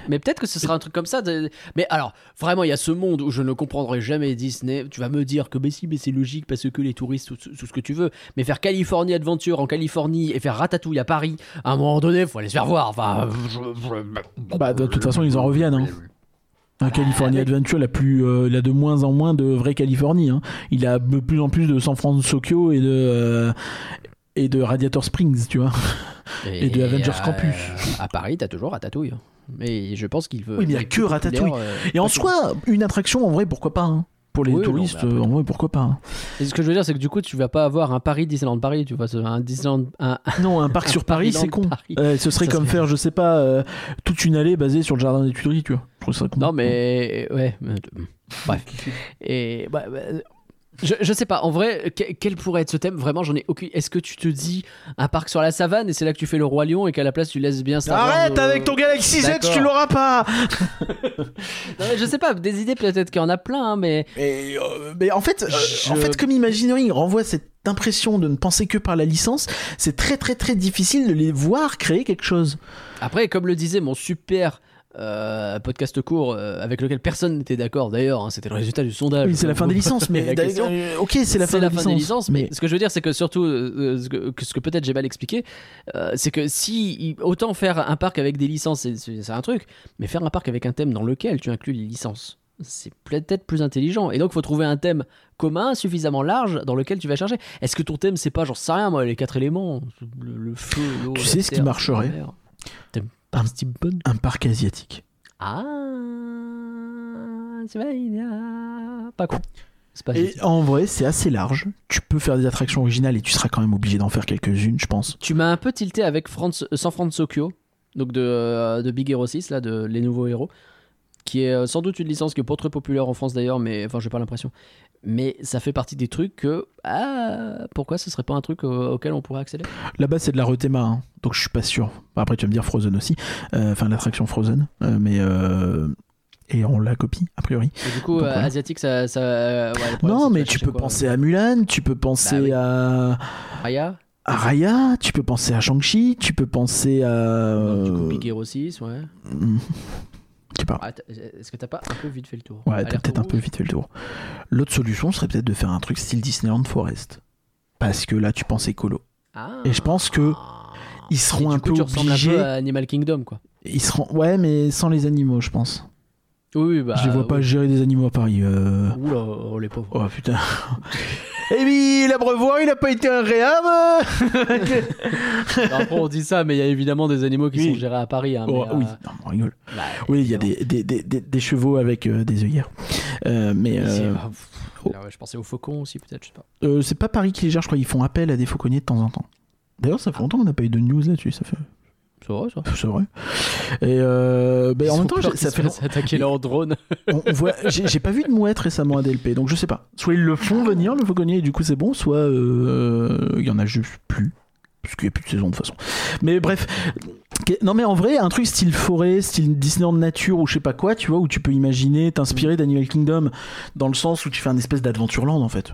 Mais peut-être que ce sera un truc comme ça. de- Mais alors, vraiment, il y a ce monde où je ne comprendrai jamais Disney. Tu vas me dire que, mais si, mais c'est logique parce que les touristes, tout, tout ce que tu veux. Mais faire Californie Adventure en Californie et faire Ratatouille à Paris, à un moment donné, faut aller se faire voir. Enfin, je- bah, de toute façon, ils en reviennent. Hein. Un California Adventure, il a, plus, euh, il a de moins en moins de vraie Californie. hein. Il a de plus en plus de San Francisco et de, euh, et de Radiator Springs, tu vois. Et de Avengers à- Campus. À Paris, t'as toujours Ratatouille. Mais je pense qu'il veut. Oui, mais il y a que Ratatouille. euh, Et en soi, une attraction, en vrai, pourquoi pas hein. Pour les Oui, non, touristes, après- euh, en vrai, pourquoi pas hein. Et ce que je veux dire, c'est que du coup, tu vas pas avoir un Paris Disneyland Paris, tu vois, un Disneyland. Un... Non, un parc Un sur Paris, c'est con. Paris. Euh, ce serait Ça comme serait- faire, je sais pas, euh, toute une allée basée sur le jardin des Tuileries, tu vois. Je trouve ça con. Non, mais ouais. mais- Bref. Et bah, bah, je, je sais pas. En vrai, que- quel pourrait être ce thème? Vraiment, j'en ai aucune. Est-ce que tu te dis un parc sur la savane et c'est là que tu fais le roi lion et qu'à la place tu laisses bien Star Wars, Arrête euh, avec ton Galaxy Z, tu l'auras pas Non, mais je sais pas. Des idées peut-être qu'il y en a plein, hein, mais Et, euh, mais en fait, euh, Je- en fait, comme Imagineering renvoie cette impression de ne penser que par la licence, c'est très très très difficile de les voir créer quelque chose. après, comme le disait mon super. Euh, podcast court euh, avec lequel personne n'était d'accord d'ailleurs, hein, c'était le résultat du sondage. Oui, c'est la fin des licences, mais La question. euh, ok, c'est la fin, des, licences, des licences, mais, ce que je veux dire, c'est que surtout, ce que, peut-être j'ai mal expliqué, c'est que si autant faire un parc avec des licences, c'est- un truc, mais faire un parc avec un thème dans lequel tu inclus les licences, c'est peut-être plus intelligent. Et donc, il faut trouver un thème commun suffisamment large dans lequel tu vas chercher. Est-ce que ton thème, c'est pas, j'en sais rien, moi, les quatre éléments, le, le feu, l'eau, Tu sais ce qui marcherait Un- parc asiatique. Ah, c'est vrai, il y a- pas con. Pas Et en vrai, c'est assez large. Tu peux faire des attractions originales et tu seras quand même obligé d'en faire quelques-unes, je pense. Tu m'as un peu tilté avec France, euh, San Francisco, donc de, euh, de Big Hero 6, là, de Les Nouveaux Héros, qui est euh, sans doute une licence qui est pas très populaire en France d'ailleurs, mais enfin, j'ai pas l'impression. Mais ça fait partie des trucs que. Ah, pourquoi ce serait pas un truc auquel on pourrait accéder? Là-bas, c'est de la rethéma, hein, donc je suis pas sûr. Après, tu vas me dire Frozen aussi, Euh, enfin l'attraction Frozen, euh, mais euh, et on la copie a priori. Et du coup, Donc, asiatique, ça. ça ouais, le problème, non, mais tu peux penser à Mulan, tu peux penser Bah oui. à, Raya à Raya, tu peux penser à Shang-Chi, tu peux penser à. Donc, Du coup, Big Hero 6, ouais. Ah, t'as- Est-ce que t'as pas un peu vite fait le tour Ouais, t'as peut-être un peu vite fait le tour. L'autre solution serait peut-être de faire un truc style Disneyland Forest. Parce que là, tu penses écolo. Ah. Et je pense que ils seront un coup, peu tu un obligés. peu à Animal Kingdom, quoi. Ils seront, ouais, mais sans les animaux, je pense. Oui, bah. je les vois pas oui. gérer des animaux à Paris. euh. Oula, oh, les pauvres. Oh putain. Eh oui, l'abreuvoir, il a pas été agréable. Après, on dit ça, mais il y a évidemment des animaux qui Oui. sont gérés à Paris. hein, Oh, mais, oui, euh, non, on rigole. bah, Oui, il y a des, des, des, des- des chevaux avec euh, des œillères. Euh, mais euh, ah, oh. je pensais aux faucons aussi, peut-être, je sais pas. euh, c'est pas Paris qui les gère, je crois. Ils font appel à des fauconniers de temps en temps. D'ailleurs, ça fait longtemps qu'on n'a pas eu de news là-dessus. Ça fait, C'est vrai, ça. c'est vrai. Et euh, ben, en même temps, ça fait. attaquer leur drone. on- on voit- J'ai pas vu de mouette récemment à DLP, donc je sais pas. Soit ils le font venir, le fauconnier, et du coup c'est bon, soit euh, il y en a juste plus. Parce qu'il n'y a plus de saison de toute façon. Mais bref. Non mais en vrai, un truc style forêt, style Disneyland nature ou je sais pas quoi, tu vois, où tu peux imaginer t'inspirer d'Animal Kingdom dans le sens où tu fais un espèce d'Adventureland en fait.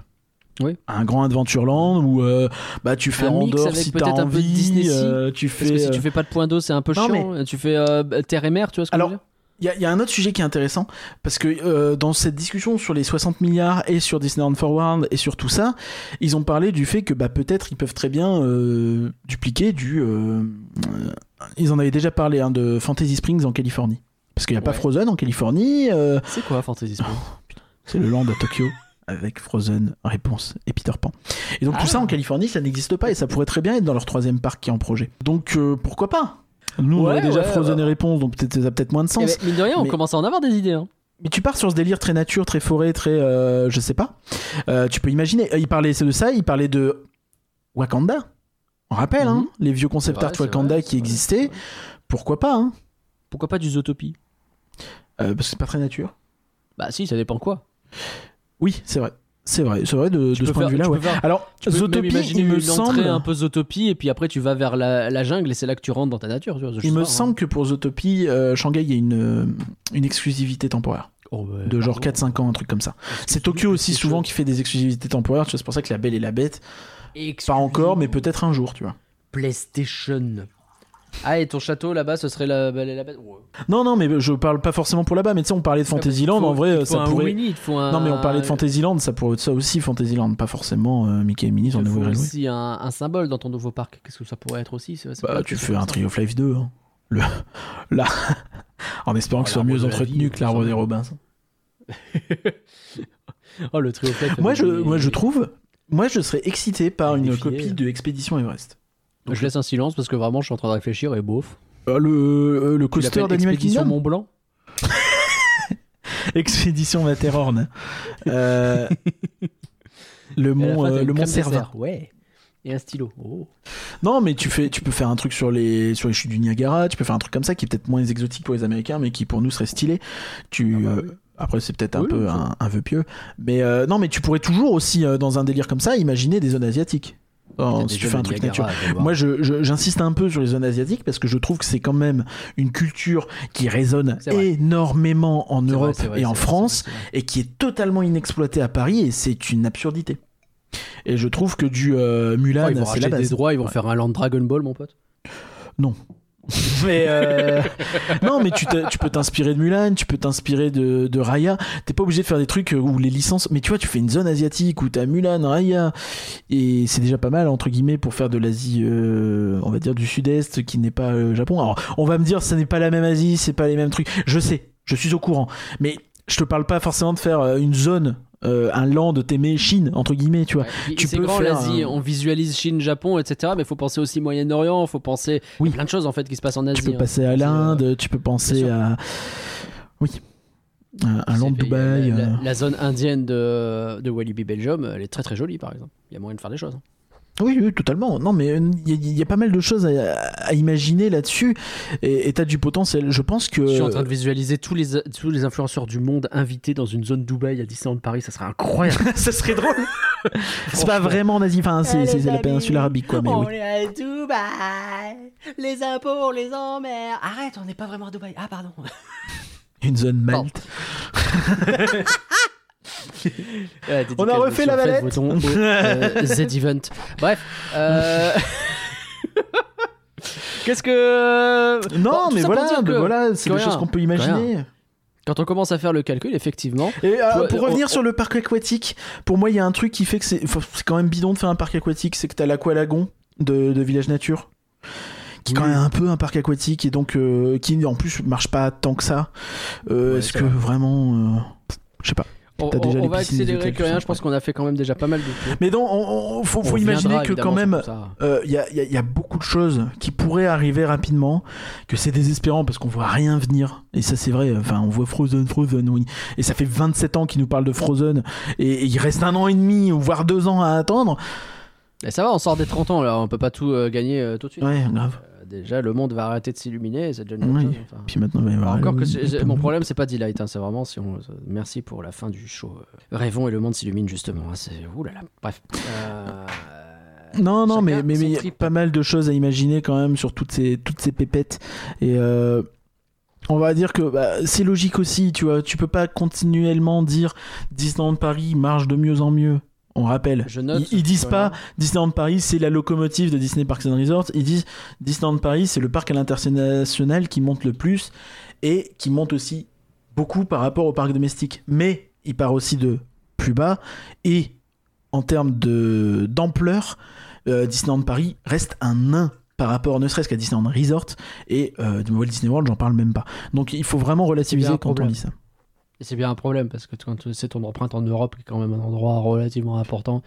Oui. Un grand Adventureland où euh, bah tu fais Un Andorre si t'as de envie, Disney euh, tu Parce que fais si euh, tu fais pas de point d'eau, c'est un peu Non, chiant. Tu fais euh, terre et mer, tu vois ce que Alors, je veux dire? Il y, a- il y a un autre sujet qui est intéressant parce que euh, dans cette discussion sur les 60 milliards et sur Disneyland Forward et sur tout ça, ils ont parlé du fait que bah, peut-être ils peuvent très bien euh, dupliquer du. euh, euh, ils en avaient déjà parlé hein, de Fantasy Springs en Californie. Parce qu'il n'y a pas. Frozen en Californie, euh, C'est quoi Fantasy Springs? C'est le land à Tokyo avec Frozen, Réponse et Peter Pan. Et donc tout Ah. ça en Californie, ça n'existe pas et ça pourrait très bien être dans leur troisième parc qui est en projet. Donc euh, pourquoi pas? Nous, on avait déjà ouais, Frozen ouais. et Réponse, donc peut-être ça a peut-être moins de Eh sens. ben, mine de rien, on Mais- commence à en avoir des idées. hein. Mais tu pars sur ce délire très nature, très forêt, très. euh, je sais pas. Euh, tu peux imaginer. euh, Il parlait de ça, il parlait de Wakanda. On rappelle, hein, Mhm. les vieux concept art Wakanda vrai, qui existaient. Pourquoi pas, hein? Pourquoi pas du Zootopie? Euh, Parce que c'est pas très nature. Bah si, ça dépend quoi. Oui, c'est vrai. C'est vrai, c'est vrai de, ce point de vue-là. Ouais. faire- Alors, Tu peux Zootopie, même imaginer il me une semble. un peu Zootopie et puis après tu vas vers la, la jungle et c'est là que tu rentres dans ta nature. tu vois, Il me pas, hein. semble que pour Zootopie, euh, Shanghai, il y a une, euh, une exclusivité temporaire. Oh, bah, De genre pardon. 4-5 ans, un truc comme ça. C'est Tokyo aussi souvent qui fait des exclusivités temporaires. tu vois, C'est pour ça que La Belle et la Bête, pas encore, mais peut-être un jour, tu vois. PlayStation. Ah, et ton château là-bas, ce serait la Belle et la Bête Ouais. Non, non, mais je parle pas forcément pour là-bas. Mais tu sais, on parlait de Fantasyland. Il te faut- En vrai, il ça pourrait. Winnie, il un... Non, mais on parlait de Fantasyland. Ça pourrait être ça aussi, Fantasyland. Pas forcément euh, Mickey et Minnie Il faut nouveau Railway. aussi un, un symbole dans ton nouveau parc. Qu'est-ce que ça pourrait être aussi ça- ça Bah, tu fais un. Tree of Life 2. hein. Le... Là. en espérant Oh, que ce soit l'arbre mieux la entretenu vie, que l'arbre des Robinson. Oh, le trio Flight, Moi, je, moi, je trouve. Moi, je serais excité par Il une copie de Expédition Everest. Je laisse un silence parce que vraiment je suis en train de réfléchir et bof. Euh, le, euh, le coaster d'Animal Expédition Kingdom Mont Blanc Expédition Matterhorn. Euh, le à la mont, fin, euh, le mont Cervin. Ouais. Et un stylo. Oh. Non, mais tu, fais, tu peux faire un truc sur les, sur les chutes du Niagara, tu peux faire un truc comme ça qui est peut-être moins exotique pour les Américains, mais qui pour nous serait stylé. Tu, Ah bah euh, oui. après, c'est peut-être un Oui, peu un, un vœu pieux. Mais euh, non, mais tu pourrais toujours aussi, euh, dans un délire comme ça, imaginer des zones asiatiques. Oh, si tu fais un truc nature. Moi, je- je- j'insiste un peu sur les zones asiatiques parce que je trouve que c'est quand même une culture qui résonne énormément en vrai, Europe vrai, et en France vrai, et qui est totalement inexploitée à Paris et c'est une absurdité. Et je trouve que du euh. Mulan, Oh, ils vont c'est la racheter des base. droits, ils vont faire un land Dragon Ball, mon pote. Mais euh, non, mais tu, peux t'inspirer de Mulan, tu peux t'inspirer de, de Raya. T'es pas obligé de faire des trucs où les licences. Mais tu vois, tu fais une zone asiatique où t'as Mulan, Raya, et c'est déjà pas mal entre guillemets pour faire de l'Asie, euh, on va dire du Sud-Est, qui n'est pas le Japon. Alors, on va me dire, ça n'est pas la même Asie, c'est pas les mêmes trucs. Je sais, je suis au courant, mais je te parle pas forcément de faire euh, une zone, euh, un land t'aimer Chine entre guillemets, tu vois. Ouais. tu peux grand faire l'Asie, un- on visualise Chine, Japon, etc. Mais il faut penser aussi Moyen-Orient, il faut penser Oui. plein de choses en fait qui se passent en Asie. Tu peux hein. passer à C'est, l'Inde, euh, tu peux penser à. Oui. Un, land Dubaï. La, la- euh. la zone indienne de, de Walibi Belgium, elle est très très jolie par exemple. Il y a moyen de faire des choses. Oui, oui, totalement. Non, mais euh, il y, a- il y a pas mal de choses à, à imaginer là-dessus. Et tu as du potentiel. Je pense que. Je suis en train de visualiser tous les, tous les influenceurs du monde invités dans une zone Dubaï à Disneyland Paris, ça serait incroyable. ça serait drôle. c'est pas vraiment en Asie. Enfin, c'est c'est la péninsule arabique, quoi. Mais oui. est à Dubaï, les impôts, on les emmerde. Arrête, on n'est pas vraiment à Dubaï. Ah pardon. Une zone Malte. On a refait la valette. euh, Z-Event. Bref. euh, Qu'est-ce que. Non, Bon, tout mais voilà, dire que- voilà c'est des choses qu'on peut imaginer. Quand on commence à faire le calcul, effectivement. Et euh, pour revenir on- sur le parc aquatique, pour moi, il y a un truc qui fait que c'est quand même bidon de faire un parc aquatique, c'est que t'as l'Aqualagon de, de Village Nature. Qui est quand même un peu un parc aquatique et donc euh, qui en plus marche pas tant que ça. Euh, Ouais, Est-ce que vrai. vraiment. euh, Je sais pas. On, T'as déjà on les va accélérer que rien. Je pense qu'on a fait quand même déjà pas mal de tours. Mais donc, on, on- faut, faut On imaginer que quand même, euh, il y, a, il y a- il y a beaucoup de choses qui pourraient arriver rapidement, que c'est désespérant parce qu'on voit rien venir. Et ça, c'est vrai. Enfin, on voit Frozen, Frozen, oui. Et ça fait 27 ans qu'ils nous parlent de Frozen. Et, et il reste un an et demi, ou voire deux ans à attendre. Et ça va, on sort des 30 ans là, on peut pas tout euh, gagner euh, tout de suite. Ouais, grave. Déjà, le monde va arrêter de s'illuminer, c'est déjà une bonne Oui. chose. enfin. Puis maintenant, il va y avoir Encore que Halloween, c'est- plein mon problème, c'est pas Delight, hein, c'est vraiment si on. Merci pour la fin du show. euh, Rêvons et le monde s'illumine justement. hein, c'est ouh là là. Bref. Euh, Non, non, chacun mais mais son mais il y a trip. pas mal de choses à imaginer quand même sur toutes ces toutes ces pépettes. Et euh, on va dire que bah, c'est logique aussi, tu vois. Tu peux pas continuellement dire Disneyland Paris marche de mieux en mieux. On rappelle. Je note. Ils, ils disent pas. Disneyland Paris c'est la locomotive de Disney Parks and Resorts. Ils disent Disneyland Paris c'est le parc à l'international qui monte le plus et qui monte aussi beaucoup par rapport au parc domestique. Mais il part aussi de plus bas et en termes de d'ampleur, euh, Disneyland Paris reste un nain par rapport ne serait-ce qu'à Disneyland Resort et euh, de Walt Disney World, j'en parle même pas. Donc il faut vraiment relativiser quand on dit ça. Et c'est bien un problème parce que quand c'est ton empreinte en Europe, qui est quand même un endroit relativement important,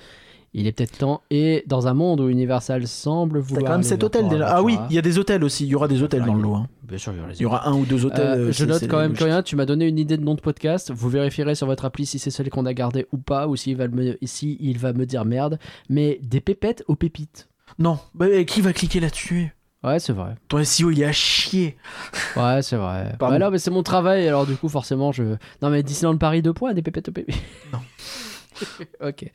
Il est peut-être temps. Et dans un monde où Universal semble vouloir. quand même cet hôtel déjà. Ah oui, il y a des hôtels aussi. Il y aura des hôtels dans le lot. hein. Bien sûr, il y aura Il y aura un ou deux hôtels. Euh, euh, je note quand même que rien, tu m'as donné une idée de nom de podcast. Vous vérifierez sur votre appli si c'est celui qu'on a gardé ou pas, ou s'il va, me, si il va me dire merde. Mais des pépettes aux pépites. Non, bah, qui va cliquer là-dessus? Ouais, c'est vrai. Ton SEO, il est à chier. Ouais, c'est vrai. Pardon. Ouais, là, mais c'est mon travail, alors du coup, forcément, je. Non, mais Disneyland Paris 2 points, des pépettes aux pépites. Non. ok.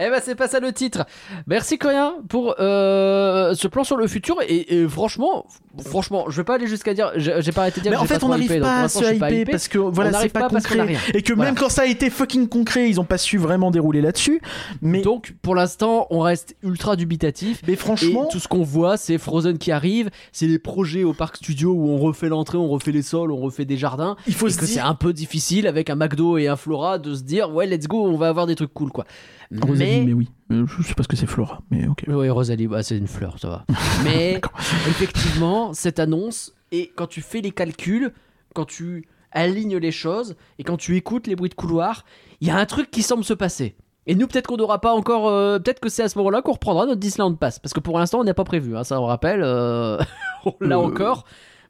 Eh ben, c'est pas ça le titre. Merci Corien pour euh, ce plan sur le futur. Et, et franchement, franchement, je vais pas aller jusqu'à dire. J'ai pas arrêté de dire Mais en fait, on n'arrive pas à se hyper parce que voilà, c'est pas pas concret. Et que Voilà. même quand ça a été fucking concret, ils ont pas su vraiment dérouler là-dessus. Mais, Donc, pour l'instant, on reste ultra dubitatif. mais franchement, Et tout ce qu'on voit, c'est Frozen qui arrive, c'est les projets au parc studio où on refait l'entrée, on refait les sols, on refait des jardins. il faut et se que c'est dire. un peu difficile avec un McDo et un Flora de se dire ouais let's go on va avoir des trucs cool quoi Rosalie, mais, mais oui. Euh, Je sais pas ce que c'est Flora, mais ok. oui Rosalie bah, c'est une fleur ça va mais effectivement cette annonce et quand tu fais les calculs quand tu alignes les choses et quand tu écoutes les bruits de couloir il y a un truc qui semble se passer et nous peut-être qu'on n'aura pas encore euh, peut-être que c'est à ce moment-là qu'on reprendra notre Disneyland Pass parce que pour l'instant on n'a pas prévu hein, ça on rappelle euh, Euh. encore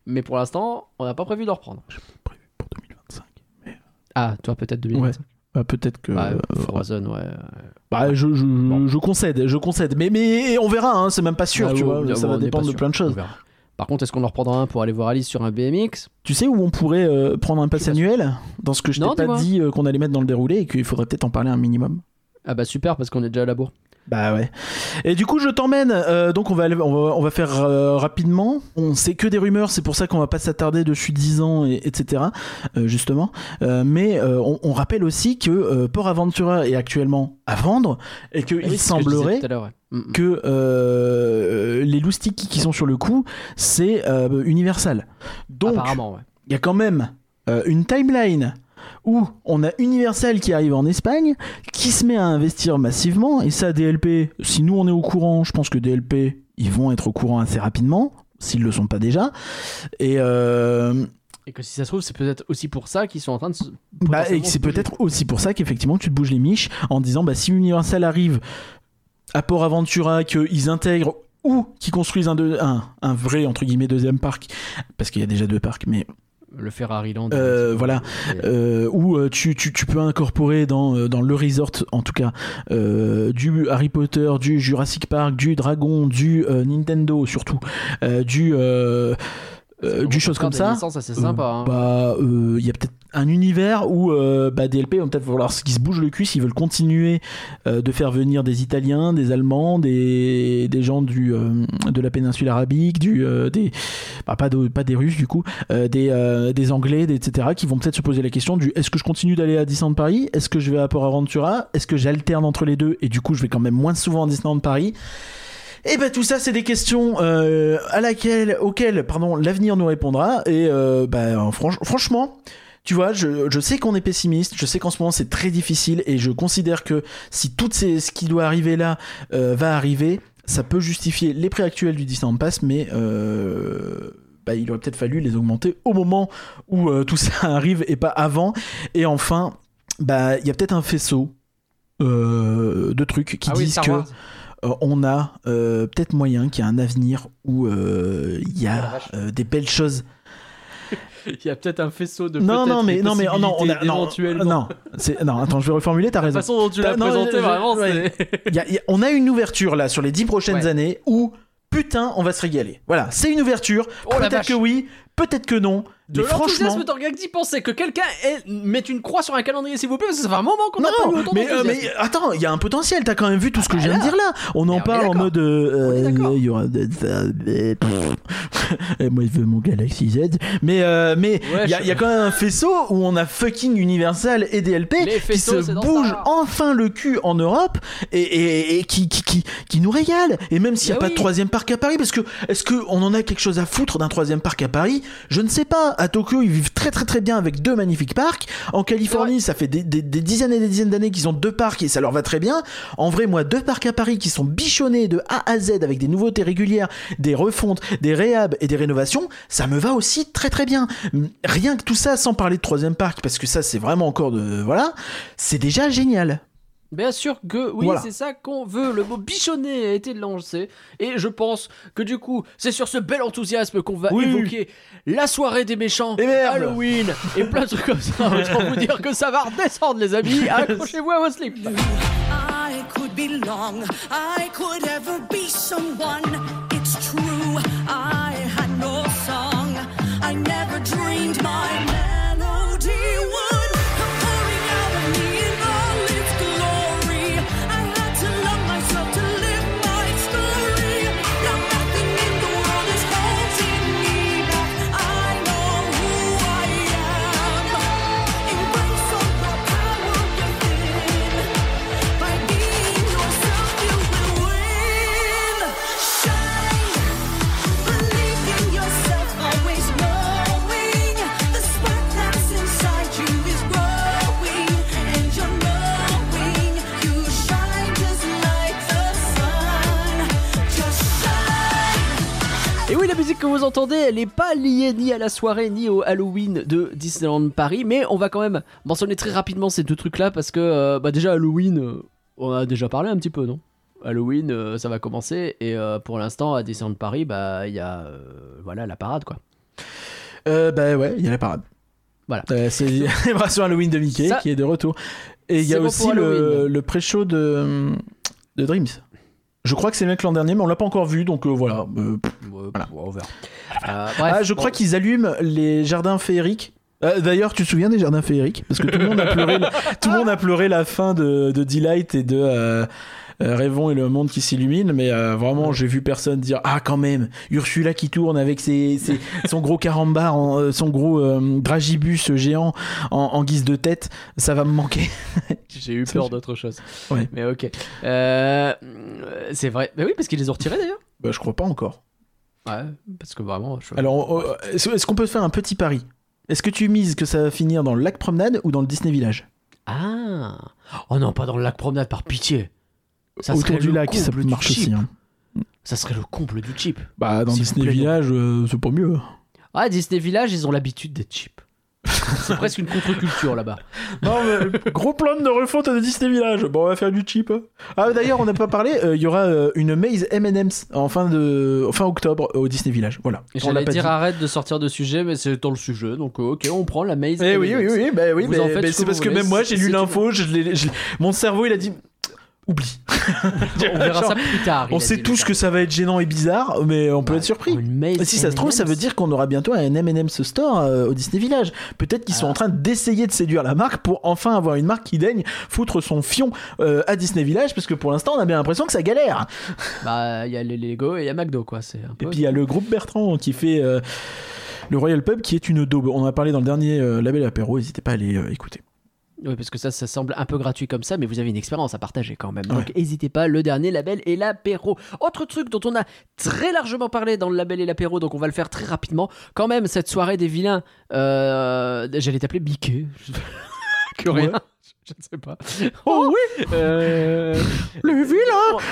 mais pour l'instant on n'a pas prévu de reprendre Prévu pour 2025. ah toi peut-être 2025 Bah, peut-être que. Euh, Frozen, ouais. bah, je, je, Bon. je concède, je concède. Mais, mais on verra, hein, c'est même pas sûr, Ah, tu vois. ça va dépendre de plein de choses. Par contre, est-ce qu'on en reprendra un pour aller voir Alice sur un BMX Tu sais où on pourrait euh, prendre un pass annuel? Dans ce que je t'ai pas dit euh, qu'on allait mettre dans le déroulé et qu'il faudrait peut-être en parler un minimum. Ah bah super, parce qu'on est déjà à la bourre. Bah ouais. Et du coup, je t'emmène. euh, donc, on va, aller- on va, on va faire euh, rapidement. On sait que des rumeurs, c'est pour ça qu'on va pas s'attarder dessus 10 ans, et, etc. euh, justement. Mais on, on rappelle aussi que Port Aventura est actuellement à vendre et qu'il Ah oui, que semblerait. Mm, mm. que euh, les loustiques qui sont sur le coup, c'est euh, Universal. Donc, ouais. il y a quand même euh, une timeline où on a Universal qui arrive en Espagne, qui se met à investir massivement, et ça, DLP, si nous on est au courant, je pense que DLP, ils vont être au courant assez rapidement, s'ils le sont pas déjà. Et, euh, Et que si ça se trouve, c'est peut-être aussi pour ça qu'ils sont en train de se. bah, et que c'est peut-être aussi pour ça qu'effectivement tu te bouges les miches en disant bah, si Universal arrive à Port Aventura, qu'ils intègrent ou qu'ils construisent un, deux- un, un vrai entre guillemets deuxième parc, parce qu'il y a déjà deux parcs, mais Le Ferrari Land. Euh, ouais, voilà. euh, où euh, tu, tu, tu peux incorporer dans, euh, dans le resort, en tout cas, euh, du Harry Potter, du Jurassic Park, du Dragon, du euh, Nintendo surtout, euh, du, euh, euh, du chose comme ça. licences assez sympa. hein. Bah, euh, il y a peut-être un univers où euh, bah, DLP va peut-être falloir qu'ils se bougent le cul s'ils veulent continuer euh, de faire venir des Italiens, des Allemands, des, des gens du, euh, de la péninsule arabique, du, euh, des, bah, pas, de- pas des Russes du coup, euh, des, euh, des Anglais, des- etc. qui vont peut-être se poser la question du est-ce que je continue d'aller à Disneyland Paris? Est-ce que je vais à Port Aventura? Est-ce que j'alterne entre les deux? Et du coup je vais quand même moins souvent à Disneyland Paris et ben tout ça, c'est des questions euh, à laquelle, auxquelles, pardon, l'avenir nous répondra. Et euh, bah, franch- franchement, tu vois, je, je sais qu'on est pessimiste, je sais qu'en ce moment c'est très difficile, et je considère que si tout ces, ce qui doit arriver là euh, va arriver, ça peut justifier les prix actuels du Disneyland Pass, mais euh, bah, il aurait peut-être fallu les augmenter au moment où euh, tout ça arrive et pas avant. Et enfin, bah il y a peut-être un faisceau euh, de trucs qui Ah disent que. Euh, on a euh, peut-être moyen qu'il y ait un avenir où euh, il y la a euh, des belles choses. Il y a peut-être un faisceau de. Non, peut-être non, mais non, mais oh, non, on a, possibilités non, éventuellement. non, non, attends, je vais reformuler. T'as La raison. façon dont tu l'as présenté, vraiment, ouais. c'est. Il y a- il y a- on a une ouverture là sur les dix prochaines Ouais. années où putain, on va se régaler. Voilà, c'est une ouverture. Oh la peut-être que oui, peut-être que non. De l'enthousiasme d'organe d'y penser que quelqu'un mette une croix sur un calendrier, s'il vous plaît, parce que ça fait un moment qu'on n'a pas eu autant mais, euh, mais attends, il y a un potentiel. T'as quand même vu tout ce que bah je viens de dire là. On Mais on en est parle en mode. euh, On euh, Il y aura moi, je veux mon Galaxy Z. Mais euh, mais Ouais, il y, je- y a quand même un faisceau où on a fucking Universal et DLP qui se bougent enfin le cul en Europe et, et- et qui, qui, qui, qui nous régale. Et même s'il n'y a Bah pas oui. de troisième parc à Paris, parce que est-ce qu'on en a quelque chose à foutre d'un troisième parc à Paris? Je ne sais pas. À Tokyo, ils vivent très très très bien avec deux magnifiques parcs. En Californie, ça fait des, des- des dizaines et des dizaines d'années qu'ils ont deux parcs et ça leur va très bien. En vrai, moi, deux parcs à Paris qui sont bichonnés de A à Z avec des nouveautés régulières, des refontes, des réhab et des rénovations, ça me va aussi très très bien. Rien que tout ça, sans parler de troisième parc, parce que ça, c'est vraiment encore de voilà, c'est déjà génial. Bien sûr que oui, Voilà. c'est ça qu'on veut. Le mot bichonné a été lancé. Et je pense que du coup, c'est sur ce bel enthousiasme qu'on va Oui. évoquer la soirée des méchants, Et. Halloween et plein de trucs comme ça. Autant vous dire que ça va redescendre, les amis. Accrochez-vous à vos slips. I could belong, I could ever be someone. It's true, I had no song. I never dreamed my elle n'est pas liée ni à la soirée ni au Halloween de Disneyland Paris, mais on va quand même mentionner très rapidement ces deux trucs-là parce que euh, bah déjà Halloween, euh, on a déjà parlé un petit peu, non? Halloween, euh, ça va commencer et euh, pour l'instant à Disneyland Paris, bah il y a voilà la parade quoi. Bah ouais, il y a la parade. Voilà. C'est célébration Halloween de Mickey Ça- qui est de retour. Et il y a bon aussi le, pré-show de, de Dreams. Je crois que c'est le mec l'an dernier, mais on l'a pas encore vu, donc euh, voilà. Euh, pff. Ouais, Voilà. on verra. Euh, bref, ah, je crois bon. qu'ils allument les jardins féeriques. Euh, D'ailleurs, tu te souviens des jardins féeriques? Parce que tout le monde a pleuré, la- tout le monde a pleuré la fin de, de Delight et de euh, euh, Rêvons et le monde qui s'illumine, mais euh, vraiment, j'ai vu personne dire ah quand même Ursula qui tourne avec ses, ses- son gros carambar, en, son gros dragibus géant en, en guise de tête, ça va me manquer. J'ai eu peur d'autre chose. Ouais. Mais ok. C'est vrai. Mais oui, parce qu'ils les ont retirés d'ailleurs. Bah, je crois pas encore. Ouais, parce que vraiment. Je... Alors, euh, est-ce qu'on peut faire un petit pari? Est-ce que tu mises que ça va finir dans le lac promenade ou dans le Disney Village? Ah Oh non, pas dans le lac promenade, par pitié. Ça Autour serait du le lac, ça comble du marche cheap. aussi. hein. Ça serait le comble du cheap. Bah, dans Disney. Village, euh, c'est pas mieux. Ah, Disney Village, ils ont l'habitude d'être cheap. C'est presque une contre-culture là-bas. Non, mais gros plan de refonte de Disney Village. Bon, on va faire du cheap. Ah, d'ailleurs, on n'a pas parlé. euh, Il y aura euh, une maze M&M's en fin de fin octobre au Disney Village. Voilà. J'allais dire dit. arrête de sortir de sujet, mais c'est dans le sujet, donc euh, ok, on prend la maze. Eh oui, oui, oui, oui, bah oui, mais- c'est parce vous que voulez, même moi j'ai lu l'info, mon cerveau il a dit oublie. On verra ça plus tard. On sait tous que ça va être gênant et bizarre, mais on peut être surpris. Si ça se trouve, ça veut dire qu'on aura bientôt un M&M's store euh, au Disney Village. Peut-être qu'ils sont Ah. en train d'essayer de séduire la marque pour enfin avoir une marque qui daigne foutre son fion euh, à Disney Village, parce que pour l'instant, on a bien l'impression que ça galère. Bah, il y a les Lego et il y a McDo, quoi. C'est Et puis il y a le groupe Bertrand qui fait euh, le Royal Pub, qui est une daube. On en a parlé dans le dernier Label Apéro, n'hésitez pas à aller écouter. Oui, parce que ça, ça semble un peu gratuit comme ça, mais vous avez une expérience à partager quand même. Donc, n'hésitez pas, le dernier label et l'apéro. Autre truc dont on a très largement parlé dans le label et l'apéro, donc on va le faire très rapidement. Quand même, cette soirée des vilains, euh, j'allais t'appeler que rien. Je ne sais pas. Oh oui Euh, Le vilain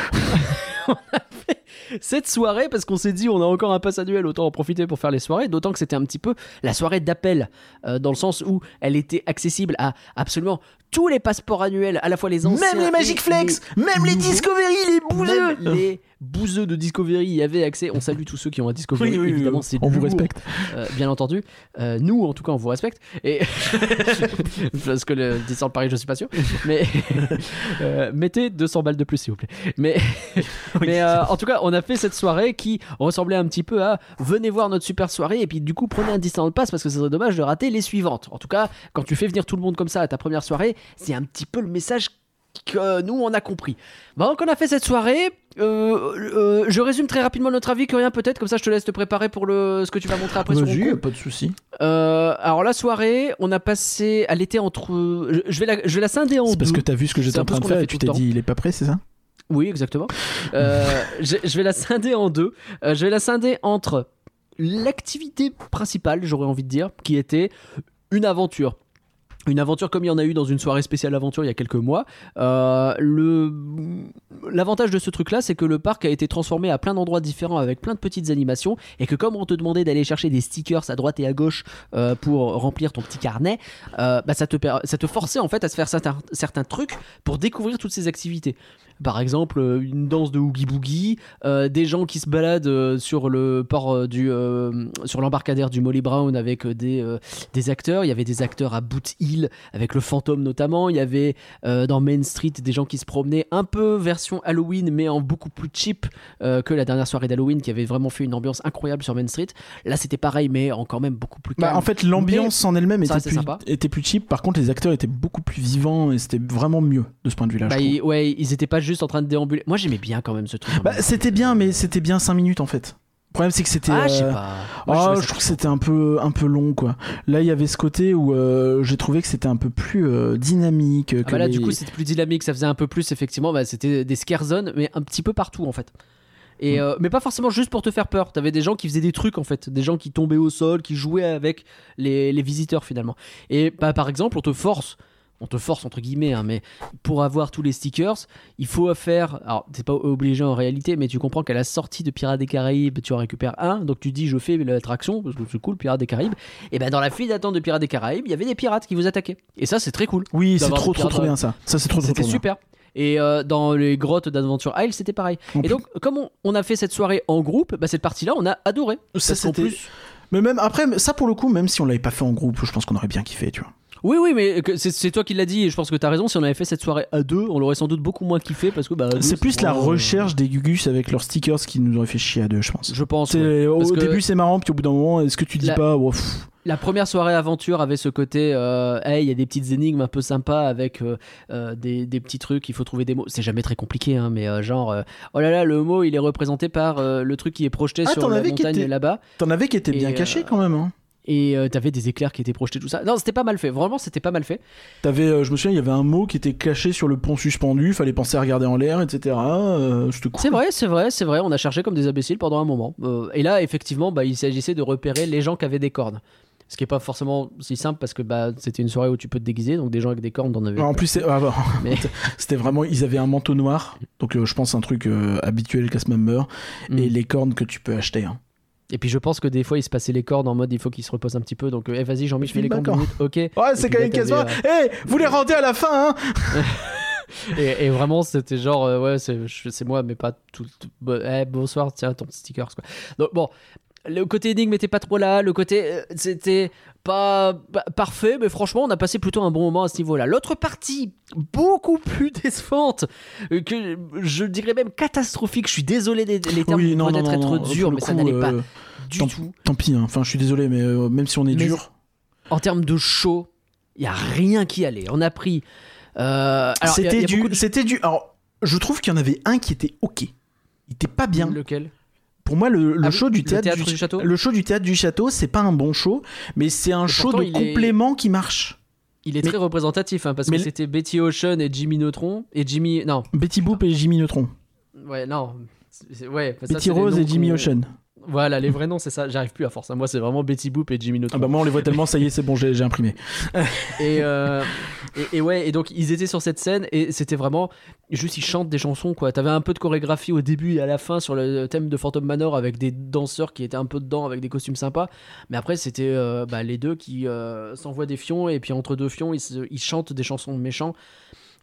on a fait cette soirée parce qu'on s'est dit on a encore un pass annuel autant en profiter pour faire les soirées d'autant que c'était un petit peu la soirée d'appel euh, dans le sens où elle était accessible à absolument tous les passeports annuels à la fois les anciens Même les Magic Flex, même les. Discovery, les bouseux même les bouseux de Discovery y avaient accès on salue tous ceux qui ont un Discovery Oui, oui, évidemment oui. c'est on vous respecte. euh, bien entendu Euh, nous en tout cas on vous respecte et parce que le Disneyland Paris je suis pas sûr mais euh, mettez 200 balles de plus s'il vous plaît mais mais euh, en tout cas, on a fait cette soirée qui ressemblait un petit peu à venez voir notre super soirée et puis du coup prenez un Disneyland Pass parce que ce serait dommage de rater les suivantes. En tout cas, quand tu fais venir tout le monde comme ça à ta première soirée, c'est un petit peu le message que nous on a compris. Bon, donc on a fait cette soirée. Euh, euh, je résume très rapidement notre avis, que rien peut-être, comme ça je te laisse te préparer pour le, ce que tu vas montrer après sur mon pas de souci. Euh, alors la soirée, on a passé, elle était entre, je- je vais la, je vais la scinder en C'est parce deux. que t'as vu ce que j'étais en train de qu'on faire et tu t'es dit il est pas prêt, c'est ça? Oui, exactement. Je, je vais la scinder en deux. Je vais la scinder entre l'activité principale, j'aurais envie de dire, qui était une aventure une aventure comme il y en a eu dans une soirée spéciale aventure il y a quelques mois. Euh, l'avantage de ce truc là, c'est que le parc a été transformé à plein d'endroits différents avec plein de petites animations et que comme on te demandait d'aller chercher des stickers à droite et à gauche euh, pour remplir ton petit carnet, euh, bah, ça te ça forçait en fait à se faire certains trucs pour découvrir toutes ces activités. Par exemple, euh, une danse de Oogie Boogie, euh, des gens qui se baladent euh, sur le port du euh, sur l'embarcadère du Molly Brown avec des euh, des acteurs. Il y avait des acteurs à Boot Hill avec le fantôme notamment. Il y avait dans Main Street des gens qui se promenaient un peu version Halloween mais en beaucoup plus cheap que la dernière soirée d'Halloween qui avait vraiment fait une ambiance incroyable sur Main Street. Là c'était pareil mais en quand même beaucoup plus calme. Bah, en fait, l'ambiance en elle-même était, plus- sympa. était plus cheap. Par contre, les acteurs étaient beaucoup plus vivants et c'était vraiment mieux de ce point de vue-là. Bah, ouais, ils étaient pas juste en train de déambuler. Moi j'aimais bien quand même ce truc. Bah, c'était bien, mais c'était bien 5 minutes en fait. Le problème, c'est que c'était. ah, je sais euh, pas. Ah, Moi, trouvais je trouve que c'était un peu, un peu long, quoi. Là, il y avait ce côté où euh, j'ai trouvé que c'était un peu plus euh, dynamique. Ah que bah là, les- du coup, c'était plus dynamique, ça faisait un peu plus, effectivement, bah, c'était des scare zones, mais un petit peu partout, en fait. Et, Mm. euh, mais pas forcément juste pour te faire peur. T'avais des gens qui faisaient des trucs, en fait. Des gens qui tombaient au sol, qui jouaient avec les, les visiteurs, finalement. Et bah, par exemple, on te force, on te force, entre guillemets, hein, mais pour avoir tous les stickers, il faut faire. Alors, t'es pas obligé en réalité, mais tu comprends qu'à la sortie de Pirates des Caraïbes, tu en récupères un. Donc tu dis, je fais l'attraction, parce que c'est cool, Pirates des Caraïbes. Et ben dans la file d'attente de Pirates des Caraïbes, il y avait des pirates qui vous attaquaient. Et ça, c'est très cool. Oui, c'est trop, trop, trop bien ça. Ça, c'est trop, trop, C'était trop bien. super. Et euh, dans les grottes d'Adventure Isle, c'était pareil. Et donc, comme on, on a fait cette soirée en groupe, bah, cette partie-là, on a adoré. Ça, c'était- plus- Mais même après, ça pour le coup, même si on l'avait pas fait en groupe, je pense qu'on aurait bien kiffé, tu vois. Oui, oui, mais c'est toi qui l'as dit, et je pense que t'as raison. Si on avait fait cette soirée à deux, on l'aurait sans doute beaucoup moins kiffé parce que bah, C'est plus la euh, recherche des Gugus avec leurs stickers qui nous aurait fait chier à deux, je pense. Je pense. Ouais. Au que début, c'est marrant, puis au bout d'un moment, est-ce que tu dis La- pas, oh, La première soirée aventure avait ce côté, euh, hey, il y a des petites énigmes un peu sympas avec euh, euh, des, des petits trucs, il faut trouver des mots. C'est jamais très compliqué, hein, mais genre, oh là là, le mot il est représenté par le truc qui est projeté Ah, sur la montagne était- là-bas. t'en avais qui étaient bien euh, quand même. Hein. Et euh, t'avais des éclairs qui étaient projetés, tout ça. Non, c'était pas mal fait. Vraiment, c'était pas mal fait. T'avais, euh, je me souviens, il y avait un mot qui était caché sur le pont suspendu, fallait penser à regarder en l'air, etc. Euh, C'était cool. C'est vrai, c'est vrai, c'est vrai. On a cherché comme des imbéciles pendant un moment. Et là, effectivement, bah, il s'agissait de repérer les gens qui avaient des cornes. Ce qui est pas forcément si simple parce que bah, c'était une soirée où tu peux te déguiser, donc des gens avec des cornes, t'en avais. En plus, ah, Mais- c'était vraiment, ils avaient un manteau noir, donc euh, je pense un truc euh, habituel cast member, Mm. et les cornes que tu peux acheter. hein. Et puis je pense que des fois, il se passait les cordes en mode il faut qu'il se repose un petit peu. Donc, eh, vas-y, Jean-Michel, fais les cordes. minutes. Ok. Ouais, c'est quand même quasiment. Hé, vous les rendez à la fin, hein Et, et vraiment, c'était genre, euh, ouais, c'est moi, mais pas tout. tout- eh, bonsoir, tiens, ton stickers, quoi. Donc, bon, le côté énigme était pas trop là, le côté. euh, c'était pas pa- parfait, mais franchement, on a passé plutôt un bon moment à ce niveau-là. L'autre partie, beaucoup plus décevante, euh, que je dirais même catastrophique, je suis désolé, des- les termes Oui, peut-être être durs, mais ça n'allait pas euh, du tant- tout. Tant pis, hein. enfin, je suis désolé, mais euh, même si on est Mais- dur. En termes de show, il y a rien qui allait. On a pris. euh, C'était du, de- c'était du. Alors, je trouve qu'il y en avait un qui était ok. Il était pas bien. Lequel? Pour moi, le, le Ah oui, show du le théâtre, du château le show du théâtre du château, c'est pas un bon show, mais c'est un show de est- complément qui marche. Il est Mais- très représentatif hein, parce mais que c'était Betty Ocean et Jimmy Neutron et Jimmy non Betty Boop et Jimmy Neutron. ouais non ouais Betty Rose et Jimmy Ocean. Voilà les vrais noms c'est ça. J'arrive plus à force moi c'est vraiment Betty Boop et Jimmy Ah Neutron bah moi on les voit tellement, ça y est, c'est bon, j'ai j'ai imprimé. et, euh, et, et ouais et donc ils étaient sur cette scène et c'était vraiment juste ils chantent des chansons quoi. T'avais un peu de chorégraphie au début et à la fin sur le thème de Phantom Manor avec des danseurs qui étaient un peu dedans avec des costumes sympas. Mais après c'était euh, bah, les deux qui euh, s'envoient des fions et puis entre deux fions ils, se- ils chantent des chansons de méchants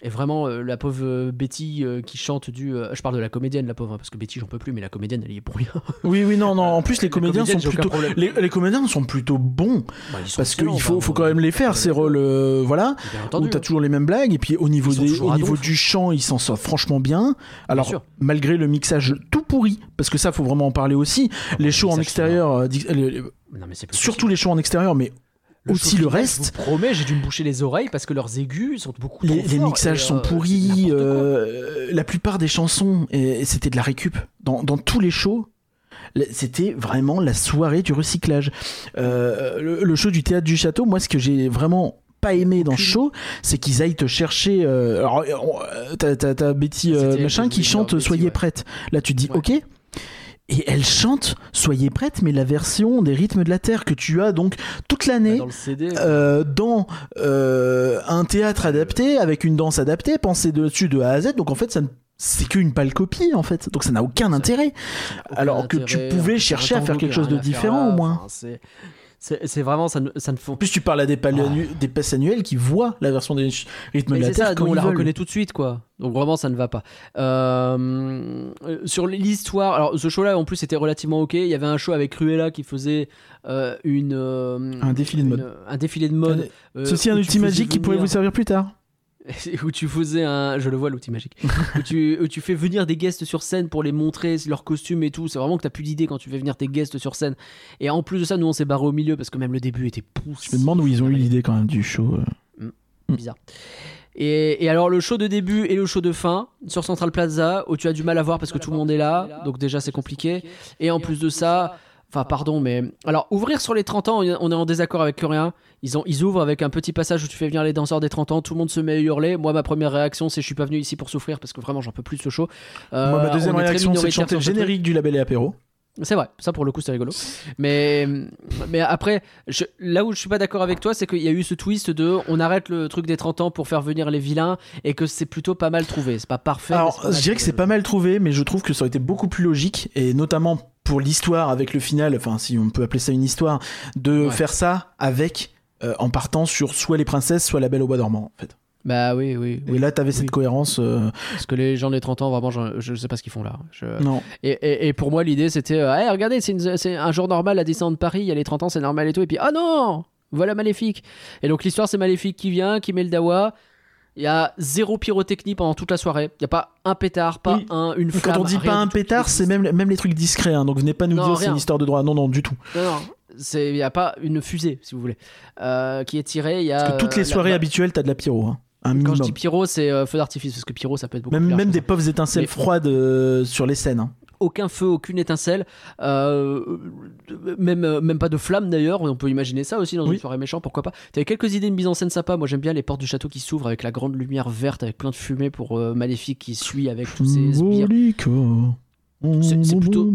et vraiment euh, la pauvre euh, Betty euh, qui chante du je parle de la comédienne la pauvre hein, parce que Betty j'en peux plus mais la comédienne elle y est pour rien Oui, oui, non, non. En plus, les Les comédiens sont plutôt. Les, les comédiens sont plutôt bons. Bah, sont Parce qu'il faut, bah, faut quand même les faire, ces rôles. voilà. bien Où entendu t'as hein. toujours les mêmes blagues. Et puis au niveau, des, au niveau du chant, ils s'en sortent franchement bien. Alors, malgré le mixage tout pourri, parce que ça, faut vraiment en parler aussi. Les shows en extérieur, non, mais surtout les shows en extérieur, mais aussi le reste. Je vous promets, j'ai dû me boucher les oreilles parce que leurs aigus sont beaucoup Les, trop les forts mixages sont euh, pourris. euh, la plupart des chansons, c'était de la récup. Dans, dans tous les shows, c'était vraiment la soirée du recyclage. Euh, le, le show du théâtre du château, moi, ce que j'ai vraiment pas aimé dans ce show, c'est qu'ils aillent te chercher. alors, t'as, Betty machin qui voulais chante Soyez prête. Là, tu te dis Ouais. ok. Et elle chante Soyez prête, mais la version des rythmes de la Terre que tu as donc toute l'année. Dans le CD. euh, dans euh, un théâtre adapté avec une danse adaptée pensée dessus de A à Z donc en fait ça ne- c'est qu'une pâle copie en fait donc ça n'a aucun intérêt aucun alors que tu pouvais chercher à faire quelque chose de différent, là. au moins. Enfin, c'est- vraiment ça ne, ça ne faut en plus tu parles à des, Ah. annu- des passes annuelles qui voient la version des rythmes de la Terre ça, quand on la veulent. reconnaît tout de suite, quoi. Donc vraiment, ça ne va pas. Euh, euh, sur l'histoire, alors ce show-là, en plus, était relativement ok. Il y avait un show avec Cruella qui faisait euh, une euh, Un défilé de une- mode. un défilé de mode. euh, Ceci un où tu outil faisais magique qui pourrait vous servir plus tard où tu faisais un, je le vois l'outil magique, où, tu, où tu fais venir des guests sur scène pour les montrer leurs costumes et tout. C'est vraiment que t'as plus d'idées quand tu fais venir tes guests sur scène. Et en plus de ça, nous on s'est barré au milieu parce que même le début était poussé. je me demande où ils ont eu l'idée quand même du show euh. bizarre. Et, et alors le show de début et le show de fin sur Central Plaza où tu as du mal à voir parce que tout le monde est là, donc déjà c'est compliqué. Et en plus de ça, enfin pardon, mais alors ouvrir sur les 30 ans, on est en désaccord avec rien. Ils, ont, ils ouvrent avec un petit passage où tu fais venir les danseurs des 30 ans, tout le monde se met à hurler. Moi ma première réaction c'est je suis pas venu ici pour souffrir parce que vraiment j'en peux plus de ce show. Euh, Moi, ma deuxième réaction c'est de chanter le générique du label et apéro C'est vrai, ça pour le coup c'est rigolo. Mais, mais après, je- là où je suis pas d'accord avec toi, c'est qu'il y a eu ce twist de on arrête le truc des 30 ans pour faire venir les vilains et que c'est plutôt pas mal trouvé. C'est pas parfait. Alors, pas je dirais que c'est pas mal trouvé, mais je trouve que ça aurait été beaucoup plus logique, et notamment pour l'histoire avec le final, enfin, si on peut appeler ça une histoire, de Ouais. faire ça avec, euh, en partant sur soit les princesses, soit la belle au bois dormant, en fait. Bah oui, oui. oui. Et là, t'avais Oui. cette cohérence. euh, Parce que les gens des 30 ans, vraiment, je, je sais pas ce qu'ils font là. Je- Non. Et, et- et pour moi, l'idée c'était euh, Hey, regardez, c'est un jour normal à Disneyland Paris, il y a les 30 ans, c'est normal et tout. Et puis, ah non Voilà Maléfique. Et donc, l'histoire, c'est Maléfique qui vient, qui met le dawa. Il y a zéro pyrotechnie pendant toute la soirée. Il y a pas un pétard, pas Oui. un, une Quand flamme. on dit pas un pétard, c'est même, même les trucs discrets, hein, donc venez pas nous Non, dire c'est une histoire de droit. Non, non, du tout. Non, Il n'y a pas une fusée, si vous voulez, euh, qui est tirée. Y a, Parce que toutes les euh, soirées habituelles, t'as de la pyro. hein. Un Quand minimum. je dis pyro, c'est euh, feu d'artifice, parce que pyro, ça peut être beaucoup Même, plus large même des pauvres étincelles Mais- froides euh, sur les scènes. hein. Aucun feu, aucune étincelle, euh, même, euh, même pas de flamme d'ailleurs. On peut imaginer ça aussi dans Oui. une soirée méchante, pourquoi pas. T'avais quelques idées de mise en scène sympa. Moi, j'aime bien les portes du château qui s'ouvrent avec la grande lumière verte, avec plein de fumée pour euh, Maléfique qui suit avec tous ses sbires. C'est- c'est plutôt-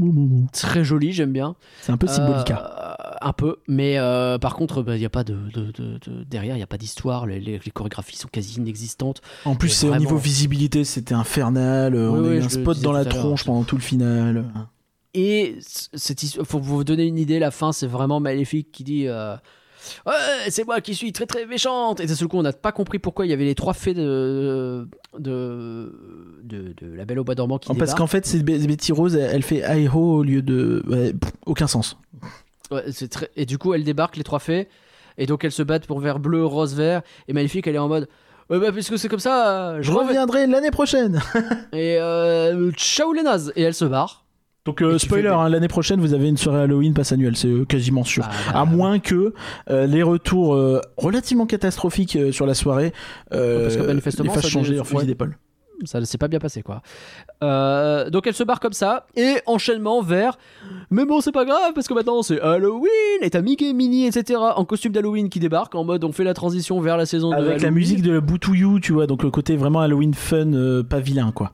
Très joli, j'aime bien. C'est un peu symbolica. Euh, un peu, mais euh, par contre, il y a pas de, de- de- de- derrière, il n'y a pas d'histoire. Les, les- les chorégraphies sont quasi inexistantes. En plus, c'est au niveau visibilité, c'était infernal. euh, Oui, on a oui, eu un spot dans la tronche pendant tout le final. Et cette histoire, pour vous donner une idée, la fin, c'est vraiment Maléfique qui dit euh, Ouais, c'est moi qui suis très très méchante. Et d'un seul coup, on n'a pas compris pourquoi il y avait les trois fées de, de, de, de La Belle au Bois dormant qui Parce qu'en fait, c'est Be- Betty Rose, elle elle fait Hi-Ho au lieu de. ouais, pff, aucun sens. Ouais, c'est très... Et du coup, elles débarquent, les trois fées. Et donc, elles se battent pour vert bleu, rose, vert. Et Maléfique, elle est en mode Ouais, bah, puisque c'est comme ça, euh, Je reviendrai l'année prochaine. Et euh, ciao les nazes. Et elle se barre. Donc, euh, spoiler, hein, l'année prochaine, vous avez une soirée Halloween passe annuelle, c'est euh, quasiment sûr. Bah, bah, À moins que euh, les retours relativement catastrophiques sur la soirée Parce que manifestement, les fassent changer leur fusil d'épaule. Ça ne s'est pas bien passé, quoi. Euh, donc elle se barre comme ça, et enchaînement vers. Mais bon, c'est pas grave, parce que maintenant c'est Halloween, et t'as Mickey, Minnie, etc. en costume d'Halloween qui débarquent, en mode on fait la transition vers la saison de Avec la Halloween. musique de Boutouillou, tu vois, donc le côté vraiment Halloween fun, euh, pas vilain, quoi.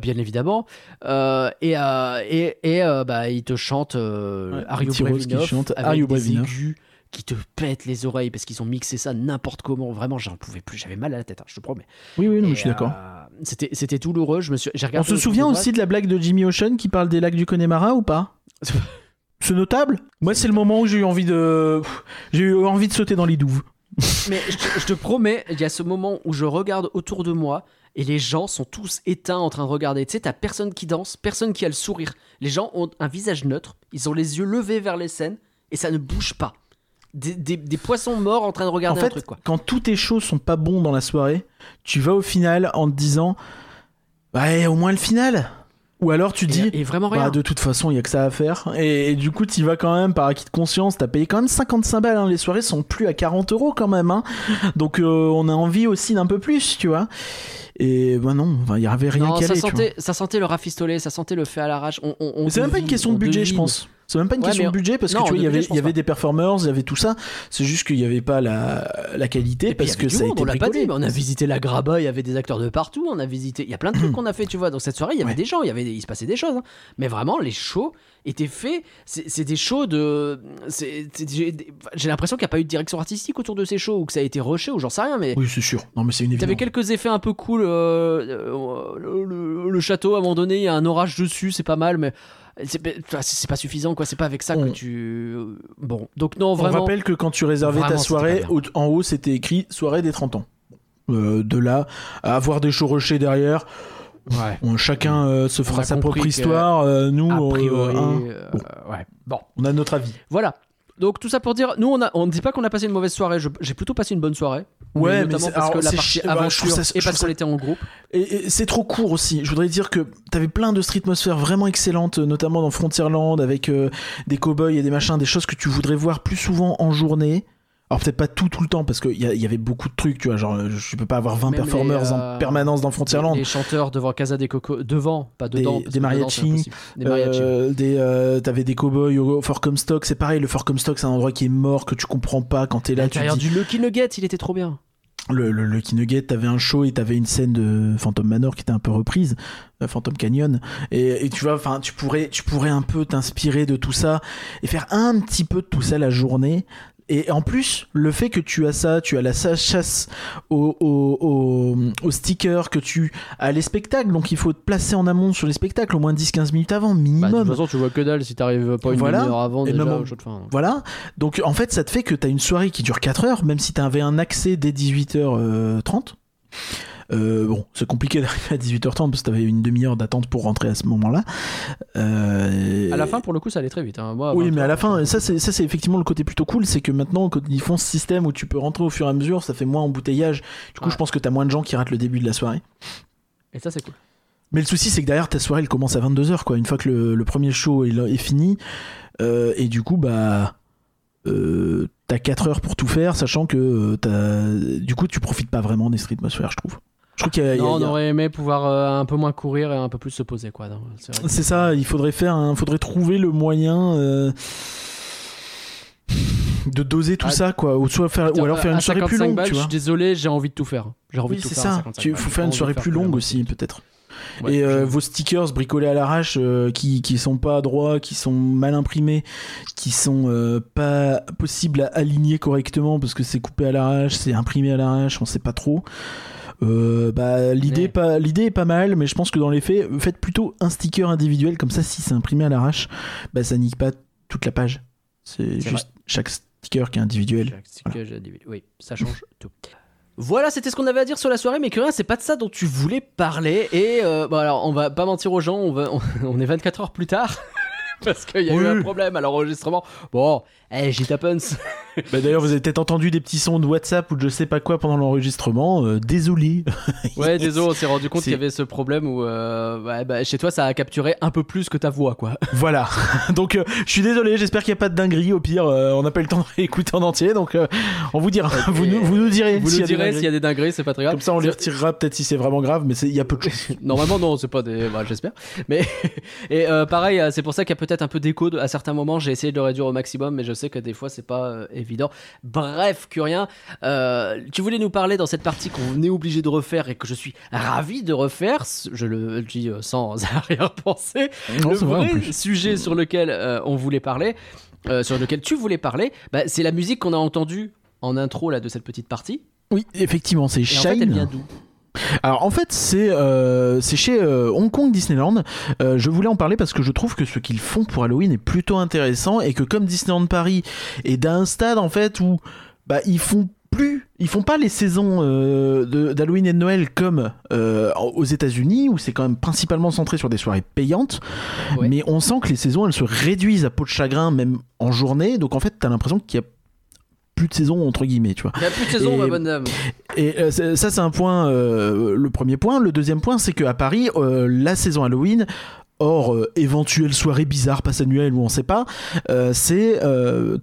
Bien évidemment. Euh, et et, et bah, il te chante Ouais, Are You Brave qui Enough chante avec Are You des Brave Enough. aigus qui te pètent les oreilles parce qu'ils ont mixé ça n'importe comment. Vraiment, j'en pouvais plus. J'avais mal à la tête, hein, je te promets. Oui, oui, non, Et, je suis d'accord. C'était c'était douloureux. Je me suis. J'ai On regardé se le souvient aussi de la blague de Jimmy Ocean qui parle des lacs du Connemara ou pas? C'est notable Moi, c'est le moment où j'ai eu envie de. J'ai eu envie de sauter dans les douves. Mais je, te- je te promets, il y a ce moment où je regarde autour de moi et les gens sont tous éteints en train de regarder. Tu sais, t'as personne qui danse, personne qui a le sourire. Les gens ont un visage neutre, ils ont les yeux levés vers les scènes et ça ne bouge pas. Des, des- des poissons morts en train de En regarder un truc, quoi. quand tous tes shows sont pas bons dans la soirée, tu vas au final en te disant Ouais, au moins le final Ou alors tu dis Et, et vraiment Bah, de toute façon, il y a que ça à faire. Et, et du coup, tu vas quand même par acquis de conscience. T'as payé quand même 55 balles. hein. Les soirées sont plus à 40 euros quand même. hein. Donc, euh, on a envie aussi d'un peu plus, tu vois. Et bah non, il y avait rien Non, qu'à ça sentait, ça sentait le rafistolé, ça sentait le fait à l'arrache. On, on- on Mais c'est même pas une question de budget, je pense. C'est même pas une Ouais, question de budget parce non, que tu vois, il y avait, il y des performers, il y avait tout ça. C'est juste qu'il n'y avait pas la, la qualité Et parce que ça a été on l'a pas dit, mais on a visité la Graba, il y avait des acteurs de partout, on a visité, il y a plein de trucs qu'on a fait, tu vois. Dans cette soirée, il y avait Ouais. des gens, il y avait, des- il se passait des choses. hein. Mais vraiment, les shows étaient faits. C'est des shows de. J'ai l'impression qu'il n'y a pas eu de direction artistique autour de ces shows ou que ça a été rushé ou j'en sais rien, mais. Oui, c'est sûr. Non, mais c'est une T'avais quelques effets un peu cool. euh, euh, le, le- le château, à un moment donné, il y a un orage dessus, c'est pas mal, mais c'est pas suffisant, quoi. C'est pas avec ça que On- tu. Bon, donc non, On vraiment. rappelle que quand tu réservais Vraiment, ta soirée, en haut c'était écrit soirée des 30 ans. Euh, de là à avoir des shows rushés derrière, Ouais. on- chacun euh, se On fera sa propre histoire. euh, nous, A euh, priori. hein, euh, bon. ouais. Bon. on a notre avis. Voilà. Donc tout ça pour dire, nous on a, on ne dit pas qu'on a passé une mauvaise soirée. J'ai plutôt passé une bonne soirée. Ouais, mais notamment c'est- parce que la partie voilà, je aventure trouve ça- et parce qu'on était en groupe. Et, et c'est trop court aussi. Je voudrais dire que t'avais plein de streetmosphères vraiment excellentes, notamment dans Frontierland, avec euh, des cowboys et des machins, des choses que tu voudrais voir plus souvent en journée. Alors peut-être pas tout tout le temps parce qu'il y, y avait beaucoup de trucs, tu vois, genre je peux pas avoir 20 Même les, performers euh, en permanence dans Frontierland. Les chanteurs devant Casa des Coco, devant, pas Des- dedans. des mariachis. Des mariachis. Euh, des, euh, t'avais des cowboys au Fort Comstock, c'est pareil, le Fort Comstock c'est un endroit qui est mort, que tu comprends pas quand t'es là, tu dis, du Lucky Nugget, il était trop bien. le, le Lucky Nugget, t'avais un show et t'avais une scène de Phantom Manor qui était un peu reprise, euh, Phantom Canyon, et, et tu vois, enfin, tu pourrais, tu pourrais un peu t'inspirer de tout ça et faire un petit peu de tout ça la journée. Et en plus, le fait que tu as ça, tu as la chasse aux au, au, au stickers, que tu as les spectacles, donc il faut te placer en amont sur les spectacles au moins 10-15 minutes avant, Bah, de minimum. toute façon, tu vois que dalle si t'arrives pas une Voilà. demi-heure avant Et déjà même en- au show de fin. Voilà, donc en fait ça te fait que tu as une soirée qui dure 4 heures, même si tu avais un accès dès 18h30. Euh, bon, c'est compliqué d'arriver à 18h30 parce que tu avais une demi-heure d'attente pour rentrer à ce moment-là. Euh, À la fin, pour le coup, ça allait très vite. hein. Moi, oui, 20 mais à la fin, ça c'est, ça c'est effectivement le côté plutôt cool, c'est que maintenant quand ils font ce système où tu peux rentrer au fur et à mesure, ça fait moins embouteillage. Du coup, Ouais. je pense que tu as moins de gens qui ratent le début de la soirée. Et ça, c'est cool. Mais le souci, c'est que derrière, ta soirée, elle commence à 22h, quoi. Une fois que le, le premier show est, est fini. Euh, et du coup, bah. Euh, t'as 4 heures pour tout faire, sachant que euh, t'as... du coup, tu profites pas vraiment des streetmosphères, je trouve. Je trouve qu'il il il on a- aurait aimé pouvoir euh, un peu moins courir et un peu plus se poser, quoi. C'est. C'est ça, il faudrait faire faudrait trouver le moyen. euh, de doser tout Ah, ça quoi ou soit faire ou alors faire une soirée plus 55 longue balles, tu je vois suis désolé, j'ai envie de tout faire. J'ai envie oui de tout c'est faire. à ça 55 tu balles. faut faire une soirée plus longue aussi peut-être Ouais, et euh, je- vos stickers bricolés à l'arrache euh, qui, qui sont pas droits, qui sont mal imprimés, qui sont euh, pas possibles à aligner correctement parce que c'est coupé à l'arrache, c'est imprimé à l'arrache, on sait pas trop. Euh, bah, l'idée Ouais. pas l'idée est pas mal mais je pense que dans les faits faites plutôt un sticker individuel comme ça si c'est imprimé à l'arrache bah ça nique pas toute la page c'est juste chaque sticker qui est individuel Chaque sticker, dit- Oui, ça change tout. Voilà, c'était ce qu'on avait à dire sur la soirée, mais que rien, c'est pas de ça dont tu voulais parler. Et euh, bon, alors, on va pas mentir aux gens, on, va, on, est 24 heures plus tard. Parce qu'il y a eu un problème à l'enregistrement. Bon, hey, j'y tapens. Bah, d'ailleurs vous avez peut-être entendu des petits sons de WhatsApp ou de je sais pas quoi pendant l'enregistrement euh, désolé Ouais, désolé, on s'est rendu compte qu'il y avait ce problème où euh, ouais, bah, chez toi, ça a capturé un peu plus que ta voix, quoi. Voilà. Donc euh, je suis désolé, j'espère qu'il n'y a pas de dinguerie. Au pire, euh, on n'a pas eu le temps de réécouter en entier, donc on vous dira. vous, nous, vous nous direz. Vous s'il y a des direz dingueries. s'il y a des dingueries, c'est pas très grave. Comme ça, on les retirera peut-être si c'est vraiment grave, mais c'est- il y a peu de choses. Normalement non, c'est pas des, bah, j'espère. Mais et pareil, c'est pour ça qu'il y a peut-être un peu d'écho à certains moments. J'ai essayé de le réduire au maximum, mais je sais que des fois c'est pas euh, évident. Bref, Curien, euh, tu voulais nous parler dans cette partie qu'on est obligé de refaire et que je suis ravi de refaire. Je le dis euh, sans arrière-pensée. Le vrai, sujet sur lequel euh, on voulait parler, sur lequel tu voulais parler, bah, c'est la musique qu'on a entendue en intro là de cette petite partie. Oui, effectivement, c'est Et en fait, elle Shine. vient d'où? Alors en fait, c'est euh, c'est chez euh, Hong Kong Disneyland. Euh, je voulais en parler parce que je trouve que ce qu'ils font pour Halloween est plutôt intéressant et que comme Disneyland Paris est d'un stade en fait où bah ils font plus, ils font pas les saisons euh, d'Halloween et de Noël comme euh, aux États-Unis où c'est quand même principalement centré sur des soirées payantes. Ouais. Mais on sent que les saisons elles se réduisent à peau de chagrin même en journée. Donc en fait, t'as l'impression qu'il y a plus de saison entre guillemets, tu vois. Il n'y a plus de saison, Et- ma bonne dame. Et euh, ça, c'est un point, euh, le premier point. Le deuxième point, c'est qu'à Paris, euh, la saison Halloween, hors euh, éventuelle soirée bizarre, passe annuelle ou on sait pas, c'est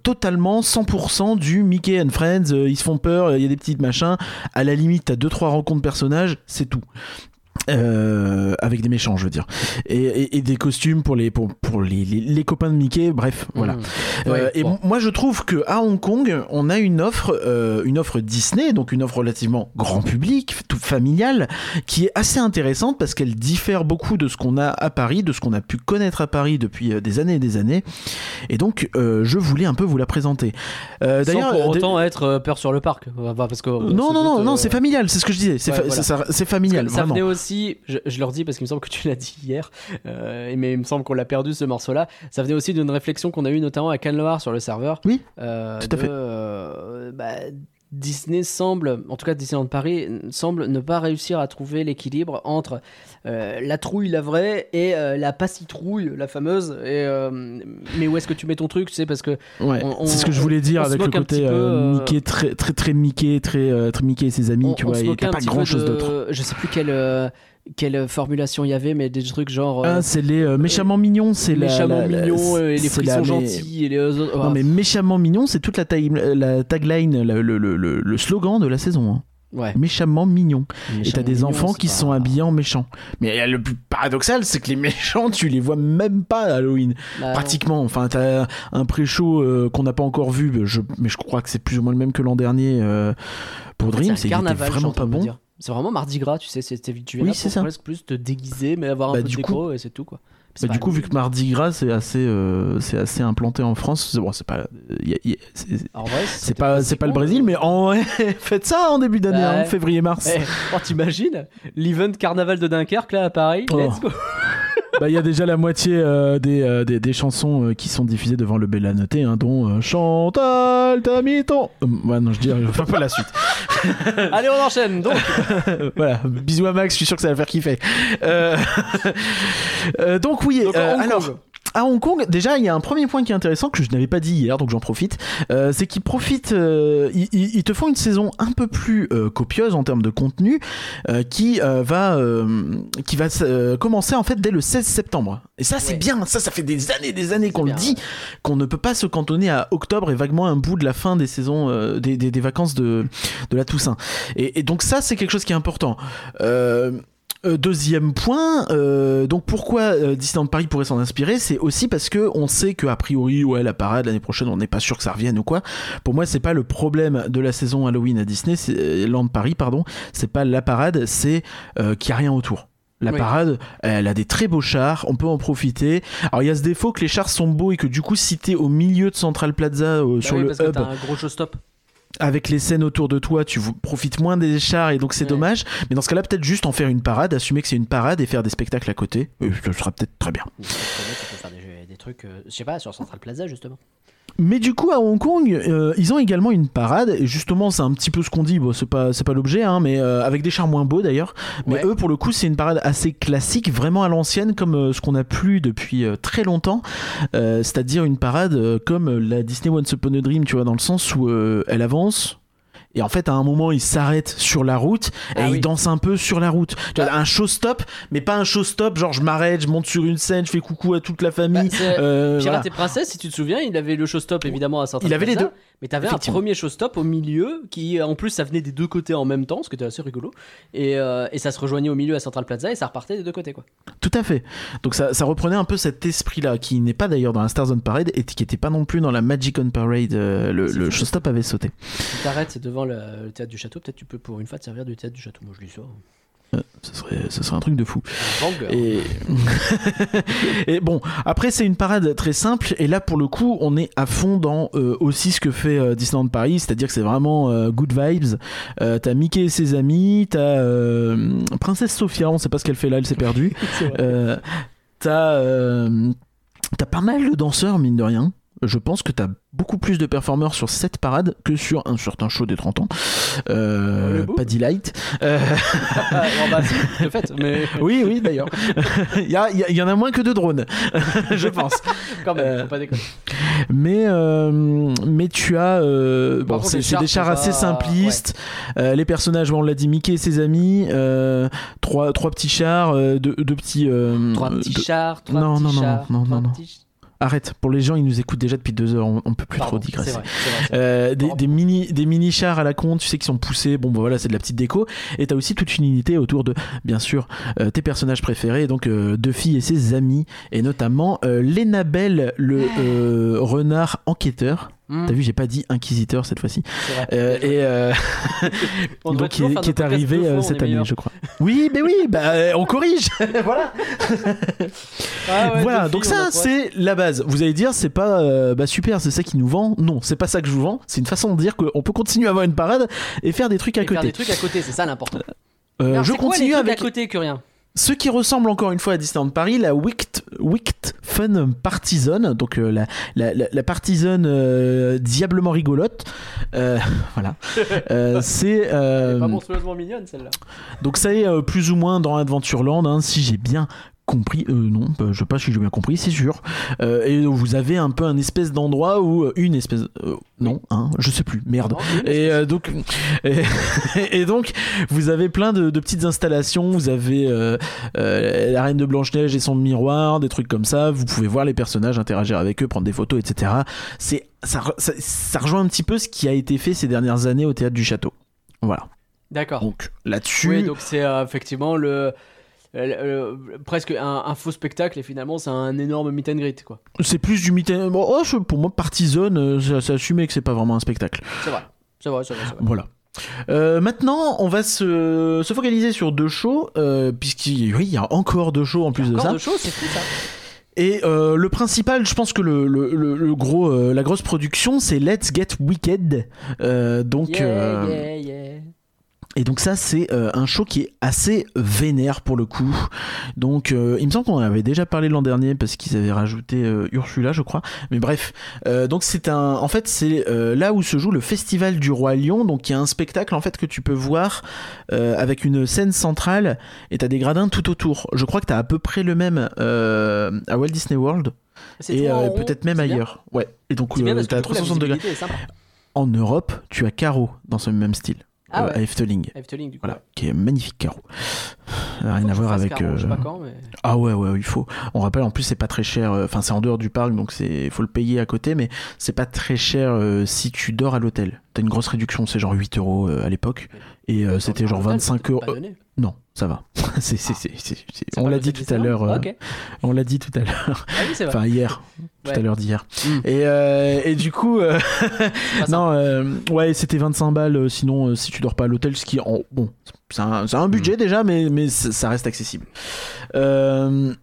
totalement 100% du Mickey and Friends. ils se font peur, il y a des petites machins. À la limite, t'as deux trois rencontres personnages, c'est tout. Euh, avec des méchants, je veux dire, et, et- et des costumes pour les pour, pour les, les, les copains de Mickey. Bref, voilà. Mmh. Euh, et bon. moi, je trouve que à Hong Kong, on a une offre, euh, une offre Disney, donc une offre relativement grand public, tout familiale, qui est assez intéressante parce qu'elle diffère beaucoup de ce qu'on a à Paris, de ce qu'on a pu connaître à Paris depuis des années et des années. Et donc, je voulais un peu vous la présenter. D'ailleurs, pour autant être peur sur le parc. Parce que, non, non, non, non, c'est familial, c'est ce que je disais. C'est ouais, fa- voilà. c'est ça- c'est familial, Ça vraiment. Aussi, je, je leur dis parce qu'il me semble que tu l'as dit hier, euh, mais il me semble qu'on l'a perdu ce morceau-là. Ça venait aussi d'une réflexion qu'on a eue notamment à Canloar sur le serveur. Oui, Euh, tout à de, fait. euh, bah, Disney semble, en tout cas Disneyland Paris, semble ne pas réussir à trouver l'équilibre entre euh, la trouille, la vraie, et euh, la pas citrouille, la fameuse. Et, euh, mais où est-ce que tu mets ton truc Tu sais, parce que Ouais, c'est ce que je voulais dire avec le côté peu, Mickey très très très Mickey, très très Mickey et ses amis, on, tu on vois, moquait t'as un pas grand chose d'autre. Je sais plus euh, quelle formulation il y avait, mais des trucs genre. euh, Ah, c'est les euh, méchamment mignons, c'est la- méchamment mignons, euh, et les frissons mais- gentils, et les autres. Non mais méchamment mignon, c'est toute la, taille- la tagline, la- le, le- le- le slogan de la saison. hein. Ouais. Méchamment mignon. Et t'as des mignon, enfants qui pas- sont habillés en méchants. Mais le plus paradoxal, c'est que les méchants, tu les vois même pas à Halloween. Bah, Pratiquement. Enfin, t'as un pré-show euh, qu'on n'a pas encore vu, mais je, mais je crois que c'est plus ou moins le même que l'an dernier euh, pour Dream. c'est vraiment pas bon. dire. C'est vraiment Mardi Gras, tu sais, c'était tu es Oui, c'est ça. presque plus te déguiser, mais avoir un Bah, peu de et c'est tout quoi. Bah, du coup, vu que Mardi Gras c'est assez, euh, c'est assez implanté en France, c'est bon, c'est pas, y a- y a- c'est- En vrai, c'est pas, c'est pas le Brésil, mais en vrai, faites ça en début d'année, Bah hein, ouais. février-mars. Eh, oh, t'imagines l'event carnaval de Dunkerque là à Paris Oh. Let's go Bah, il y a déjà la moitié euh, des, euh, des, des chansons euh, qui sont diffusées devant le Bella Noté, hein, dont euh, Chantal, t'as mis ton. Ouais, non, je dis, je pas la suite. Allez, on enchaîne donc voilà, bisous à Max, je suis sûr que ça va faire kiffer. Euh, euh, donc, oui, Donc, alors. À Hong Kong, déjà, il y a un premier point qui est intéressant que je n'avais pas dit hier, donc j'en profite. Euh, c'est qu'ils profitent, euh, ils, te font une saison un peu plus euh, copieuse en termes de contenu, euh, qui euh, va, euh, qui va commencer en fait dès le 16 septembre. Et ça, c'est Ouais. bien. Ça, ça fait des années, des années qu'on le dit, qu'on ne peut pas se cantonner à octobre et vaguement un bout de la fin des saisons, euh, des, des- des vacances de, de la Toussaint. Et, et donc ça, c'est quelque chose qui est important. Euh, deuxième point, euh, donc pourquoi euh, Disneyland Paris pourrait s'en inspirer, c'est aussi parce que on sait que a priori, ouais, la parade l'année prochaine, on n'est pas sûr que ça revienne ou quoi. Pour moi, c'est pas le problème de la saison Halloween à Disney, Land Paris, pardon. C'est pas la parade, c'est qu'il y a rien autour. La Oui. parade, elle a des très beaux chars, on peut en profiter. Alors il y a ce défaut que les chars sont beaux et que du coup si t'es au milieu de Central Plaza euh, Bah sur oui, le parce que hub t'as un gros showstop. Avec les scènes autour de toi, tu profites moins des chars et donc c'est Ouais. dommage. Mais dans ce cas-là, peut-être juste en faire une parade, assumer que c'est une parade et faire des spectacles à côté. Ce sera peut-être très bien. Tu peux faire des, des trucs, euh, je sais pas, sur Central Plaza justement. Mais du coup, à Hong Kong, euh, ils ont également une parade. Et justement, c'est un petit peu ce qu'on dit. Bon, c'est pas, c'est pas l'objet, hein, mais euh, avec des chars moins beaux d'ailleurs. Mais Ouais. eux, pour le coup, c'est une parade assez classique, vraiment à l'ancienne, comme euh, ce qu'on a plus depuis très longtemps. C'est-à-dire une parade comme la Disney Once Upon a Dream, tu vois, dans le sens où elle avance. Et en fait, à un moment, il s'arrête sur la route et Ah il oui. danse un peu sur la route. Tu vois, un show-stop, mais pas un show-stop, genre je m'arrête, je monte sur une scène, je fais coucou à toute la Bah, famille. c'est- Euh, Pirate voilà. et Princesse, si tu te souviens, il avait le showstop évidemment à Central Il avait les deux. Mais t'avais un premier showstop au milieu qui, en plus, ça venait des deux côtés en même temps, ce qui était assez rigolo. Et, euh, et ça se rejoignait au milieu à Central Plaza et ça repartait des deux côtés quoi. Tout à fait. Donc ça, ça reprenait un peu cet esprit-là, qui n'est pas d'ailleurs dans la Stars on Parade et qui n'était pas non plus dans la Magic on Parade. euh, le showstop avait sauté. Si t'arrêtes devant le, le théâtre du château, peut-être tu peux pour une fois te servir du théâtre du château. Moi je dis ça. Euh, ce, serait, ce serait un truc de fou. Et... et bon, après c'est une parade très simple et là pour le coup on est à fond dans euh, aussi ce que fait euh, Disneyland Paris, c'est-à-dire que c'est vraiment euh, good vibes. T'as Mickey et ses amis, t'as Princesse Sophia, on sait pas ce qu'elle fait là, elle s'est perdue. T'as t'as pas mal de danseurs mine de rien. Je pense que t'as beaucoup plus de performeurs sur cette parade que sur un certain show des 30 ans. Euh, pas Delight. Euh, bon, bah, de fait, mais oui, oui, d'ailleurs. Il y, a- il y y en a moins que de drones, je pense. quand même, Euh, faut pas déconner. Mais, euh, mais tu as. euh, bon, c'est des chars assez simplistes. Euh, les personnages, on l'a dit, Mickey et ses amis. euh, trois, trois petits chars, euh, deux, deux petits. euh, Trois petits deux- chars, trois non, petits non, non, chars, non, trois non, non. petits arrête. Pour les gens, ils nous écoutent déjà depuis deux heures. On, on peut plus Pardon, trop digresser. c'est vrai. Euh, des, des mini des mini chars à la con tu sais qui sont poussés bon bah voilà c'est de la petite déco et t'as aussi toute une unité autour de bien sûr euh, tes personnages préférés donc euh, Duffy et ses amis et notamment euh, Lena Bell le euh, renard enquêteur Hmm, t'as vu j'ai pas dit inquisiteur cette fois-ci. Euh, et euh, donc qui est, qui arrivé fois, euh, cette année meilleur. je crois oui mais oui bah euh, on corrige voilà Ah ouais, voilà, donc on ça c'est la base. Vous allez dire c'est pas euh, bah super, c'est ça qui nous vend. Non, c'est pas ça que je vous vends. C'est une façon de dire qu'on peut continuer à avoir une parade et faire des trucs à Et faire côté. des trucs à côté, c'est ça l'important. Je c'est quoi les continue trucs avec à côté que rien. Ce qui ressemble encore une fois à Disneyland Paris, la Wicked, Wicked Fun Partisan, donc euh, la, la, la, la partisane euh, diablement rigolote. Euh, voilà. C'est Pas monstrueusement mignonne celle-là. donc ça est plus ou moins dans Adventureland, hein, si j'ai bien compris. Euh, non, bah, je sais pas si j'ai bien compris, c'est sûr. Euh, et vous avez un peu un espèce d'endroit où euh, une espèce, euh, non, hein, je sais plus, merde. Non, Et donc, et, et donc, vous avez plein de, de petites installations. Vous avez la reine de Blanche Neige et son miroir, des trucs comme ça. Vous pouvez voir les personnages, interagir avec eux, prendre des photos, etc. C'est ça, ça, ça rejoint un petit peu ce qui a été fait ces dernières années au théâtre du château. Voilà. D'accord. Donc là-dessus, Oui, donc c'est effectivement le, le- le- presque un, un faux spectacle et finalement c'est un énorme meet and greet quoi. c'est plus du meeting. Bon, oh, je- pour moi, partisan, euh, c'est assumé que c'est pas vraiment un spectacle. C'est vrai. C'est vrai, c'est vrai. Voilà. Euh, maintenant, on va se, se focaliser sur deux shows, euh, puisqu'il oui, y a encore deux shows en plus de ça. de choses, c'est fou ça. Et euh, le principal, je pense que le, le, le- le gros, euh, la grosse production, c'est Let's Get Wicked. Euh, donc, Yeah, euh, yeah, yeah. Et donc ça, c'est euh, un show qui est assez vénère pour le coup. Donc, euh, il me semble qu'on en avait déjà parlé l'an dernier parce qu'ils avaient rajouté euh, Ursula, je crois. Mais bref, donc c'est un, en fait, c'est là où se joue le festival du roi Lion. Donc, il y a un spectacle en fait que tu peux voir avec une scène centrale et t'as des gradins tout autour. Je crois que t'as à peu près le même à Walt Disney World et peut-être même c'est bien. ailleurs. Ouais. Et donc, t'as du coup, la 360 degrés. En Europe, tu as Caro dans ce même style Ah euh, ouais. à Efteling. Efteling, du coup. Voilà, ouais. qui est magnifique Caro. Rien à voir avec. Caro, Je sais euh, pas quand, mais. Ah ouais, ouais, il faut. On rappelle, en plus, c'est pas très cher. euh, Enfin, c'est en dehors du parc, donc c'est faut le payer à côté, mais c'est pas très cher si tu dors à l'hôtel. T'as une grosse réduction, c'est genre 8 euros à l'époque, et euh, c'était genre 25 euros. Non, ça va. c'est, c'est, c'est, c'est- c'est- C'est On l'a dit tout à l'heure. euh. On l'a dit tout à l'heure. Ah oui, c'est vrai. Enfin, hier. Tout à l'heure d'hier. Mm. Et, euh, et du coup, euh, non, euh, ouais, c'était 25 balles. euh, sinon, euh, si tu dors pas à l'hôtel, ce qui, est en, bon, c'est un, c'est un Mm. budget déjà, mais, mais ça reste accessible. Euh,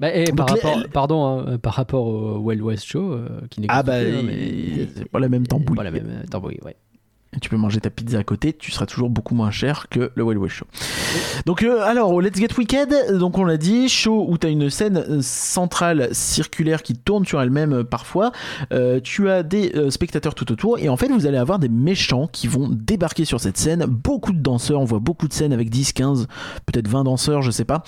Bah, et par les- rapport, pardon, hein, euh, par rapport au Wild West Show, euh, qui n'existe ah bah, hein, mais pas la même tambouille. Pas la même euh, tambouille, ouais. Tu peux manger ta pizza à côté, tu seras toujours beaucoup moins cher que le Wild West Show. Donc euh, alors, Let's Get Wicked, donc on l'a dit, show où tu as une scène centrale circulaire qui tourne sur elle-même euh, parfois. Euh, tu as des spectateurs tout autour et en fait vous allez avoir des méchants qui vont débarquer sur cette scène. Beaucoup de danseurs, on voit beaucoup de scènes avec 10, 15, peut-être 20 danseurs, je sais pas.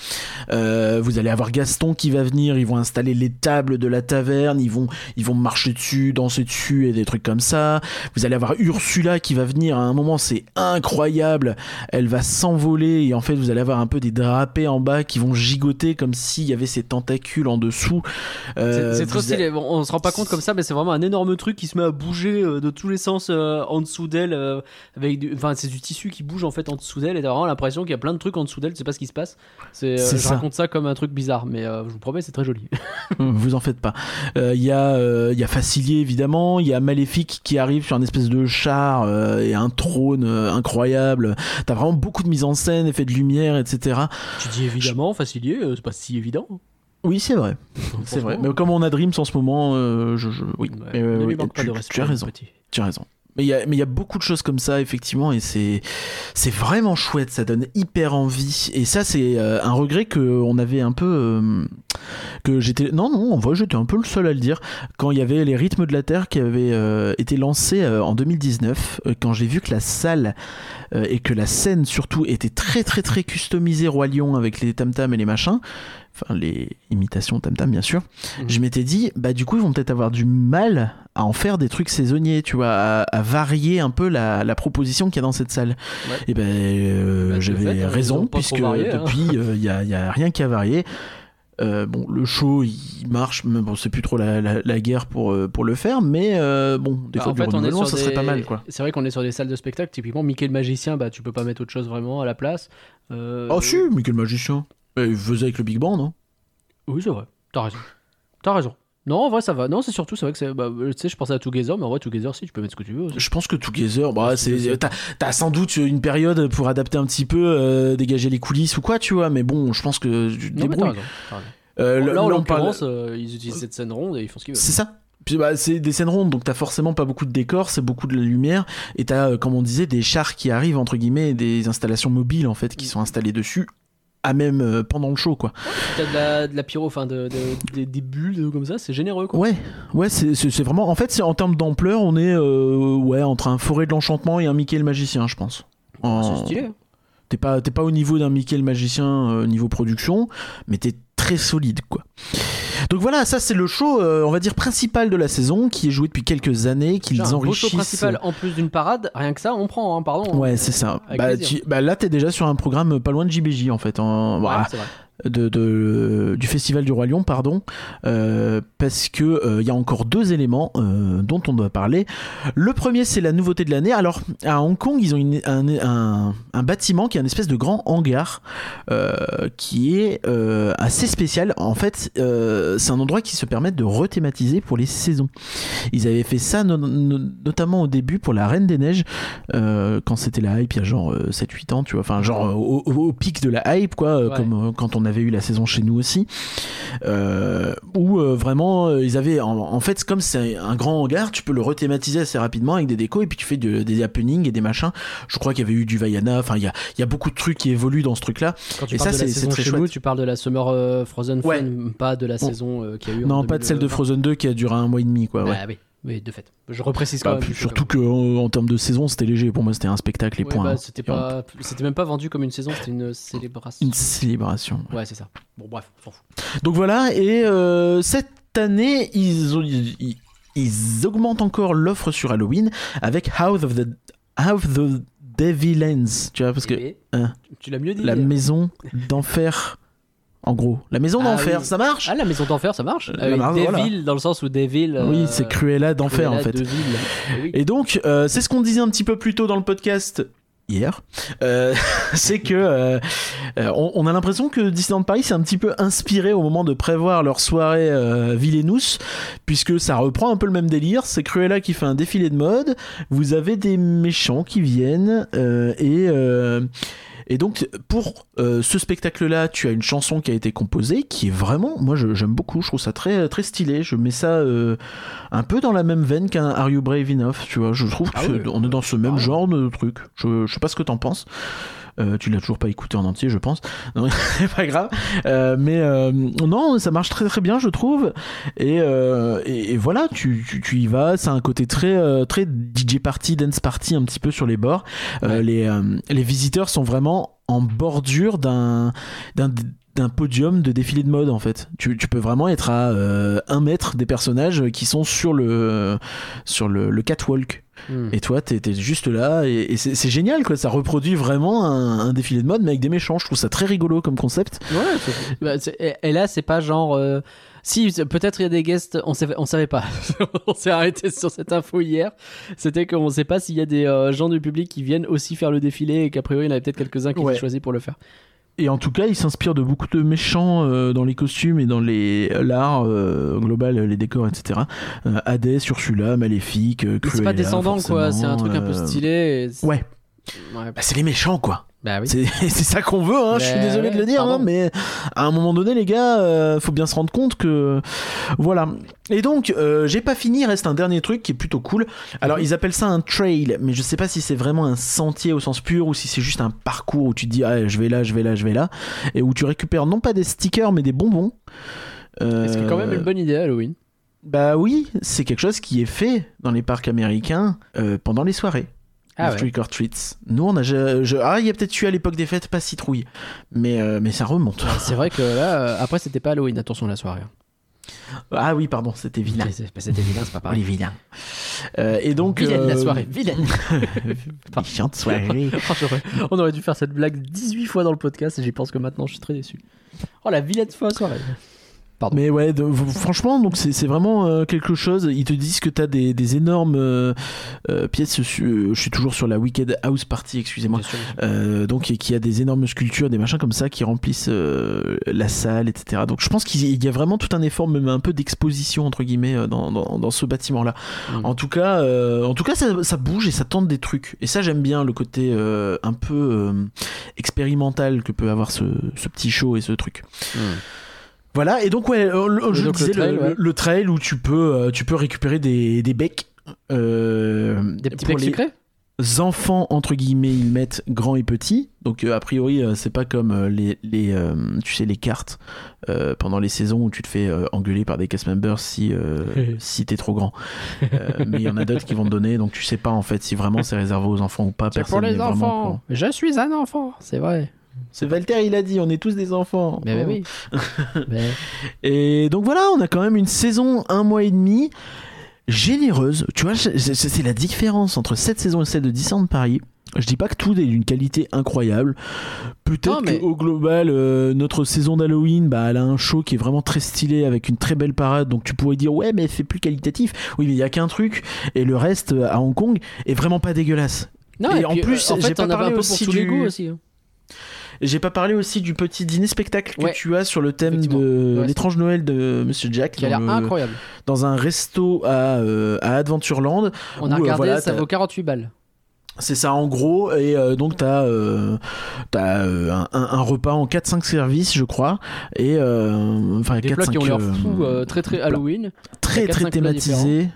Vous allez avoir Gaston qui va venir, ils vont installer les tables de la taverne, ils vont, ils vont marcher dessus, danser dessus et des trucs comme ça. Vous allez avoir Ursula qui va venir à un moment, c'est incroyable. Elle va s'envoler et en fait vous allez avoir un peu des drapés en bas qui vont gigoter comme s'il y avait ces tentacules en dessous. C'est Euh, c'est trop a- stylé. Bon, on se rend pas compte comme ça, mais c'est vraiment un énorme truc qui se met à bouger euh, de tous les sens euh, en dessous d'elle. euh, avec du... Enfin, c'est du tissu qui bouge en fait en dessous d'elle. Et t'as vraiment l'impression qu'il y a plein de trucs en dessous d'elle. Tu sais pas ce qui se passe. C'est, je ça. raconte ça comme un truc bizarre, mais je vous promets, c'est très joli. Vous en faites pas. Il y, a, y a Facilier évidemment, il y a Maléfique qui arrive sur un espèce de char et un trône euh, incroyable. T'as vraiment beaucoup de mise en scène, effets de lumière, etc. tu dis évidemment, facilier, euh, c'est pas si évident. Oui, c'est vrai. C'est vrai. Mais comme on a Dreams en ce moment, euh, je, je- oui. Ouais, Mais, euh, ne lui oui, manque pas tu, as raison. petit. Tu as raison. Mais il y a, mais il y a beaucoup de choses comme ça, effectivement, et c'est, c'est vraiment chouette, ça donne hyper envie. Et ça, c'est euh, un regret qu'on avait un peu. euh, que j'étais. Non, non, en vrai, j'étais un peu le seul à le dire. Quand il y avait les rythmes de la Terre qui avaient euh, été lancés euh, en 2019, euh, quand j'ai vu que la salle et que la scène surtout était très, très, très customisée Roi Lion avec les tam-tams et les machins. Enfin, les imitations tam-tam, bien sûr. Mhm. Je m'étais dit, bah, du coup, ils vont peut-être avoir du mal à en faire des trucs saisonniers, tu vois, à, à varier un peu la, la proposition qu'il y a dans cette salle. Ouais. Et ben, Bah, j'avais hein, raison, puisque varié, hein. depuis, il n'y a, y a rien qui a varié. Euh, bon, le show il marche, mais bon, c'est plus trop la, la- la guerre pour, euh, pour le faire, mais euh, bon, des Bah, fois en du fait, on est ça serait pas mal quoi. C'est vrai qu'on est sur des salles de spectacle. Typiquement, Mickey le magicien, bah tu peux pas mettre autre chose vraiment à la place. Euh, Oh, si, mais quel magicien Eh, Il faisait avec le Big Band, non Oui, c'est vrai. T'as raison. T'as raison. Non, en vrai, ça va. Non, c'est surtout, c'est vrai que c'est. Bah, tu sais, je pensais à Together, mais en vrai, Together, si, tu peux mettre ce que tu veux aussi. Je pense que Together, bah, c'est, t'as, t'as sans doute une période pour adapter un petit peu, euh, dégager les coulisses ou quoi, tu vois, mais bon, je pense que tu Non, mais t'as débrouilles. raison. t'as raison. Euh, là, là, en parle- l'occurrence, euh, ils utilisent cette scène ronde et ils font ce qu'ils veulent. C'est ça. Puis, bah, c'est des scènes rondes, donc t'as forcément pas beaucoup de décors, c'est beaucoup de la lumière, et t'as, comme on disait, des chars qui arrivent, entre guillemets, des installations mobiles, en fait, qui sont installées dessus, à même euh, pendant le show, quoi. T'as de la, de la pyro, enfin, de, de- des, bulles comme ça, c'est généreux, quoi. Ouais, ouais, c'est, vraiment. En fait, c'est en termes d'ampleur, on est euh, ouais entre un forêt de l'enchantement et un Mickey le magicien, je pense. En- C'est stylé. hein. T'es pas, t'es pas au niveau d'un Mickey le magicien euh, niveau production, mais t'es très solide, quoi. Donc voilà, ça c'est le show, euh, on va dire principal de la saison, qui est joué depuis quelques années, qu'ils Genre, un beau show enrichissent. principal en plus d'une parade, rien que ça, on prend, hein, pardon. Ouais, hein. c'est ça. Bah, tu- bah, là, t'es déjà sur un programme pas loin de JBJ en fait, en- Ouais, voilà, c'est vrai. De, de- du Festival du Roi Lion, pardon, euh, parce que il y a encore deux éléments euh, dont on doit parler. Le premier, c'est la nouveauté de l'année. Alors, à Hong Kong, ils ont une- un, un- un bâtiment qui est un espèce de grand hangar euh, qui est euh, assez spécial. En fait, euh, c'est un endroit qui se permet de rethématiser pour les saisons. Ils avaient fait ça no- no- notamment au début pour la Reine des Neiges, euh, quand c'était la hype il y a genre euh, 7-8 ans, tu vois, enfin genre euh, au, au- au pic de la hype, quoi, euh, Ouais. comme euh, quand on avait eu la saison chez nous aussi, euh, où euh, vraiment euh, ils avaient, en, en fait, comme c'est un grand hangar, tu peux le rethématiser assez rapidement avec des décos et puis tu fais de- des happenings et des machins. Je crois qu'il y avait eu du Vaiana, enfin il y a, il y a beaucoup de trucs qui évoluent dans ce truc-là. Quand tu Et parles ça, de la c'est- c'est saison très chez nous, tu parles de la Summer Frozen Fun, Ouais. pas de la saison y a eu en Non, pas de celle de 2020. Frozen 2 qui a duré un mois et demi, quoi. Bah ouais. oui, oui, de fait. Je reprécise quand Bah, même. surtout que en, en termes de saison, c'était léger. Pour moi, c'était un spectacle et Ouais, point. bah, hein. c'était pas, c'était même pas vendu comme une saison, c'était une célébration. Une célébration. Ouais, c'est ça. Bon, bref, s'en fout. Donc voilà, et euh, cette année, ils, ils, ils augmentent encore l'offre sur Halloween avec House of the, House of the Devil Ends. Tu vois, parce que Eh, hein, tu l'as mieux dit. la maison d'enfer, en gros. La maison Ah d'enfer, oui. ça marche Ah, la maison d'enfer, ça marche. La Avec marche, Devil, voilà. dans le sens où Devil. Oui, euh, c'est Cruella d'enfer en fait. de. Eh oui. Et donc, euh, c'est ce qu'on disait un petit peu plus tôt dans le podcast hier, Euh, c'est que euh, euh, on, on a l'impression que Disneyland Paris s'est un petit peu inspiré au moment de prévoir leur soirée euh, Villainous, puisque ça reprend un peu le même délire. C'est Cruella qui fait un défilé de mode, vous avez des méchants qui viennent euh, et euh, et donc pour euh, ce spectacle-là, tu as une chanson qui a été composée qui est vraiment, moi je- j'aime beaucoup, je trouve ça très très stylé. Je mets ça euh, un peu dans la même veine qu'un Are You Brave Enough, tu vois. Je trouve Ah que oui, on est dans ce même ah genre de truc. Je, je sais pas ce que t'en penses. Euh, tu l'as toujours pas écouté en entier, je pense. C'est pas grave. Euh, mais euh, non, ça marche très très bien, je trouve. Et, euh, et, et voilà, tu, tu, tu y vas. C'est un côté très très DJ party, dance party, un petit peu sur les bords. Ouais. les les visiteurs sont vraiment en bordure d'un d'un d'un podium de défilé de mode en fait. Tu, tu peux vraiment être à euh, un mètre des personnages qui sont sur le sur le, le catwalk. Hmm. Et toi, t'es juste là, et, et c'est génial, quoi. Ça reproduit vraiment un, un défilé de mode, mais avec des méchants. Je trouve ça très rigolo comme concept. Ouais, c'est- bah, et, et là, c'est pas genre. euh, Si, peut-être il y a des guests, on, savait, on savait pas. on s'est arrêté sur cette info hier. C'était qu'on sait pas s'il y a des euh, gens du public qui viennent aussi faire le défilé et qu'a priori il y en avait peut-être quelques-uns qui Ouais. étaient choisis pour le faire. Et en tout cas, il s'inspire de beaucoup de méchants euh, dans les costumes et dans les l'art euh, global, les décors, etc. Euh, Hades, Ursula, Maléfique, euh, Mais c'est Cruella, pas descendant quoi, c'est un truc un peu euh, stylé. et c'est- Ouais, Ouais, bah, c'est les méchants, quoi. Bah oui. C'est ça qu'on veut, hein. je suis Mais désolé de le dire, hein, mais à un moment donné, les gars, euh, faut bien se rendre compte que. Voilà. Et donc, euh, j'ai pas fini, reste un dernier truc qui est plutôt cool. Alors, ils appellent ça un trail, mais je sais pas si c'est vraiment un sentier au sens pur ou si c'est juste un parcours où tu te dis, ah, je vais là, je vais là, je vais là, et où tu récupères non pas des stickers, mais des bonbons. Euh, C'est quand même une bonne idée Halloween? Bah oui, c'est quelque chose qui est fait dans les parcs américains euh, pendant les soirées. Ah ouais. trick or treats. Nous, on a. je- je- ah, il y a peut-être eu à l'époque des fêtes, pas citrouille. Mais, euh, mais ça remonte. C'est vrai que là, euh, après c'était pas Halloween, attention la soirée. Ah oui, pardon, c'était vilain. C'était vilain, c'est pas Oh, les pareil. vilains. Euh, et donc. Vilaine la euh, soirée, vilaine. Méchante soirée. On aurait dû faire cette blague 18 huit fois dans le podcast et j'y pense que maintenant je suis très déçu. Oh la vilaine fois soirée. Pardon. Mais ouais, de- franchement, donc c'est vraiment euh, quelque chose. Ils te disent que t'as des, des énormes euh, euh, pièces. je suis toujours sur la Wicked House Party, excusez-moi. Donc qui a des énormes sculptures, des machins comme ça qui remplissent la salle, etc. Donc je pense qu'il y- a vraiment tout un effort, même un peu d'exposition entre guillemets dans, dans, dans ce bâtiment-là. Mm. En tout cas, en tout cas, ça, ça bouge et ça tente des trucs. Et ça, j'aime bien le côté un peu expérimental que peut avoir ce, ce petit show et ce truc. Mm. Voilà. Et donc ouais, euh, le, je donc, disais, le, trail, ouais. le trail où tu peux, euh, tu peux récupérer des, des becs. euh, Des petits pour becs les- sucrés enfants entre guillemets ils mettent grands et petits donc euh, a priori euh, c'est pas comme euh, les, les tu sais les cartes pendant les saisons où tu te fais engueuler par des cast members si si t'es trop grand mais il y en a d'autres qui vont te donner donc tu sais pas en fait si vraiment c'est réservé aux enfants ou pas C'est personne pour les n'est vraiment au enfants. Je suis un enfant, c'est vrai. C'est Walter il a dit on est tous des enfants Mais, mais oui. mais, Et donc voilà, on a quand même une saison un mois et demi généreuse. Tu vois, c'est la différence entre cette saison et celle de Disneyland Paris. Je dis pas que tout est d'une qualité incroyable. Peut-être mais- qu'au global, euh, notre saison d'Halloween, bah, elle a un show qui est vraiment très stylé avec une très belle parade. Donc tu pourrais dire, ouais, mais c'est plus qualitatif. Oui, mais il y a qu'un truc. Et le reste euh, à Hong Kong est vraiment pas dégueulasse. Non, Et et, en plus, euh, en j'ai pas avait un parlé peu aussi pour tous les du- goûts aussi. hein. J'ai pas parlé aussi du petit dîner-spectacle que Ouais. tu as sur le thème de Ouais, l'étrange Noël de Monsieur Jack. Qui a l'air le- incroyable. dans un resto à, euh, à Adventureland. On a euh, regardé, voilà, ça vaut 48 balles. C'est ça en gros. Et euh, donc t'as euh, euh, un, repas en 4-5 services, je crois. Et euh, enfin Des plats 4-5 qui ont l'air euh, fous, euh, très très. Halloween. Très 4-5 très thématisé,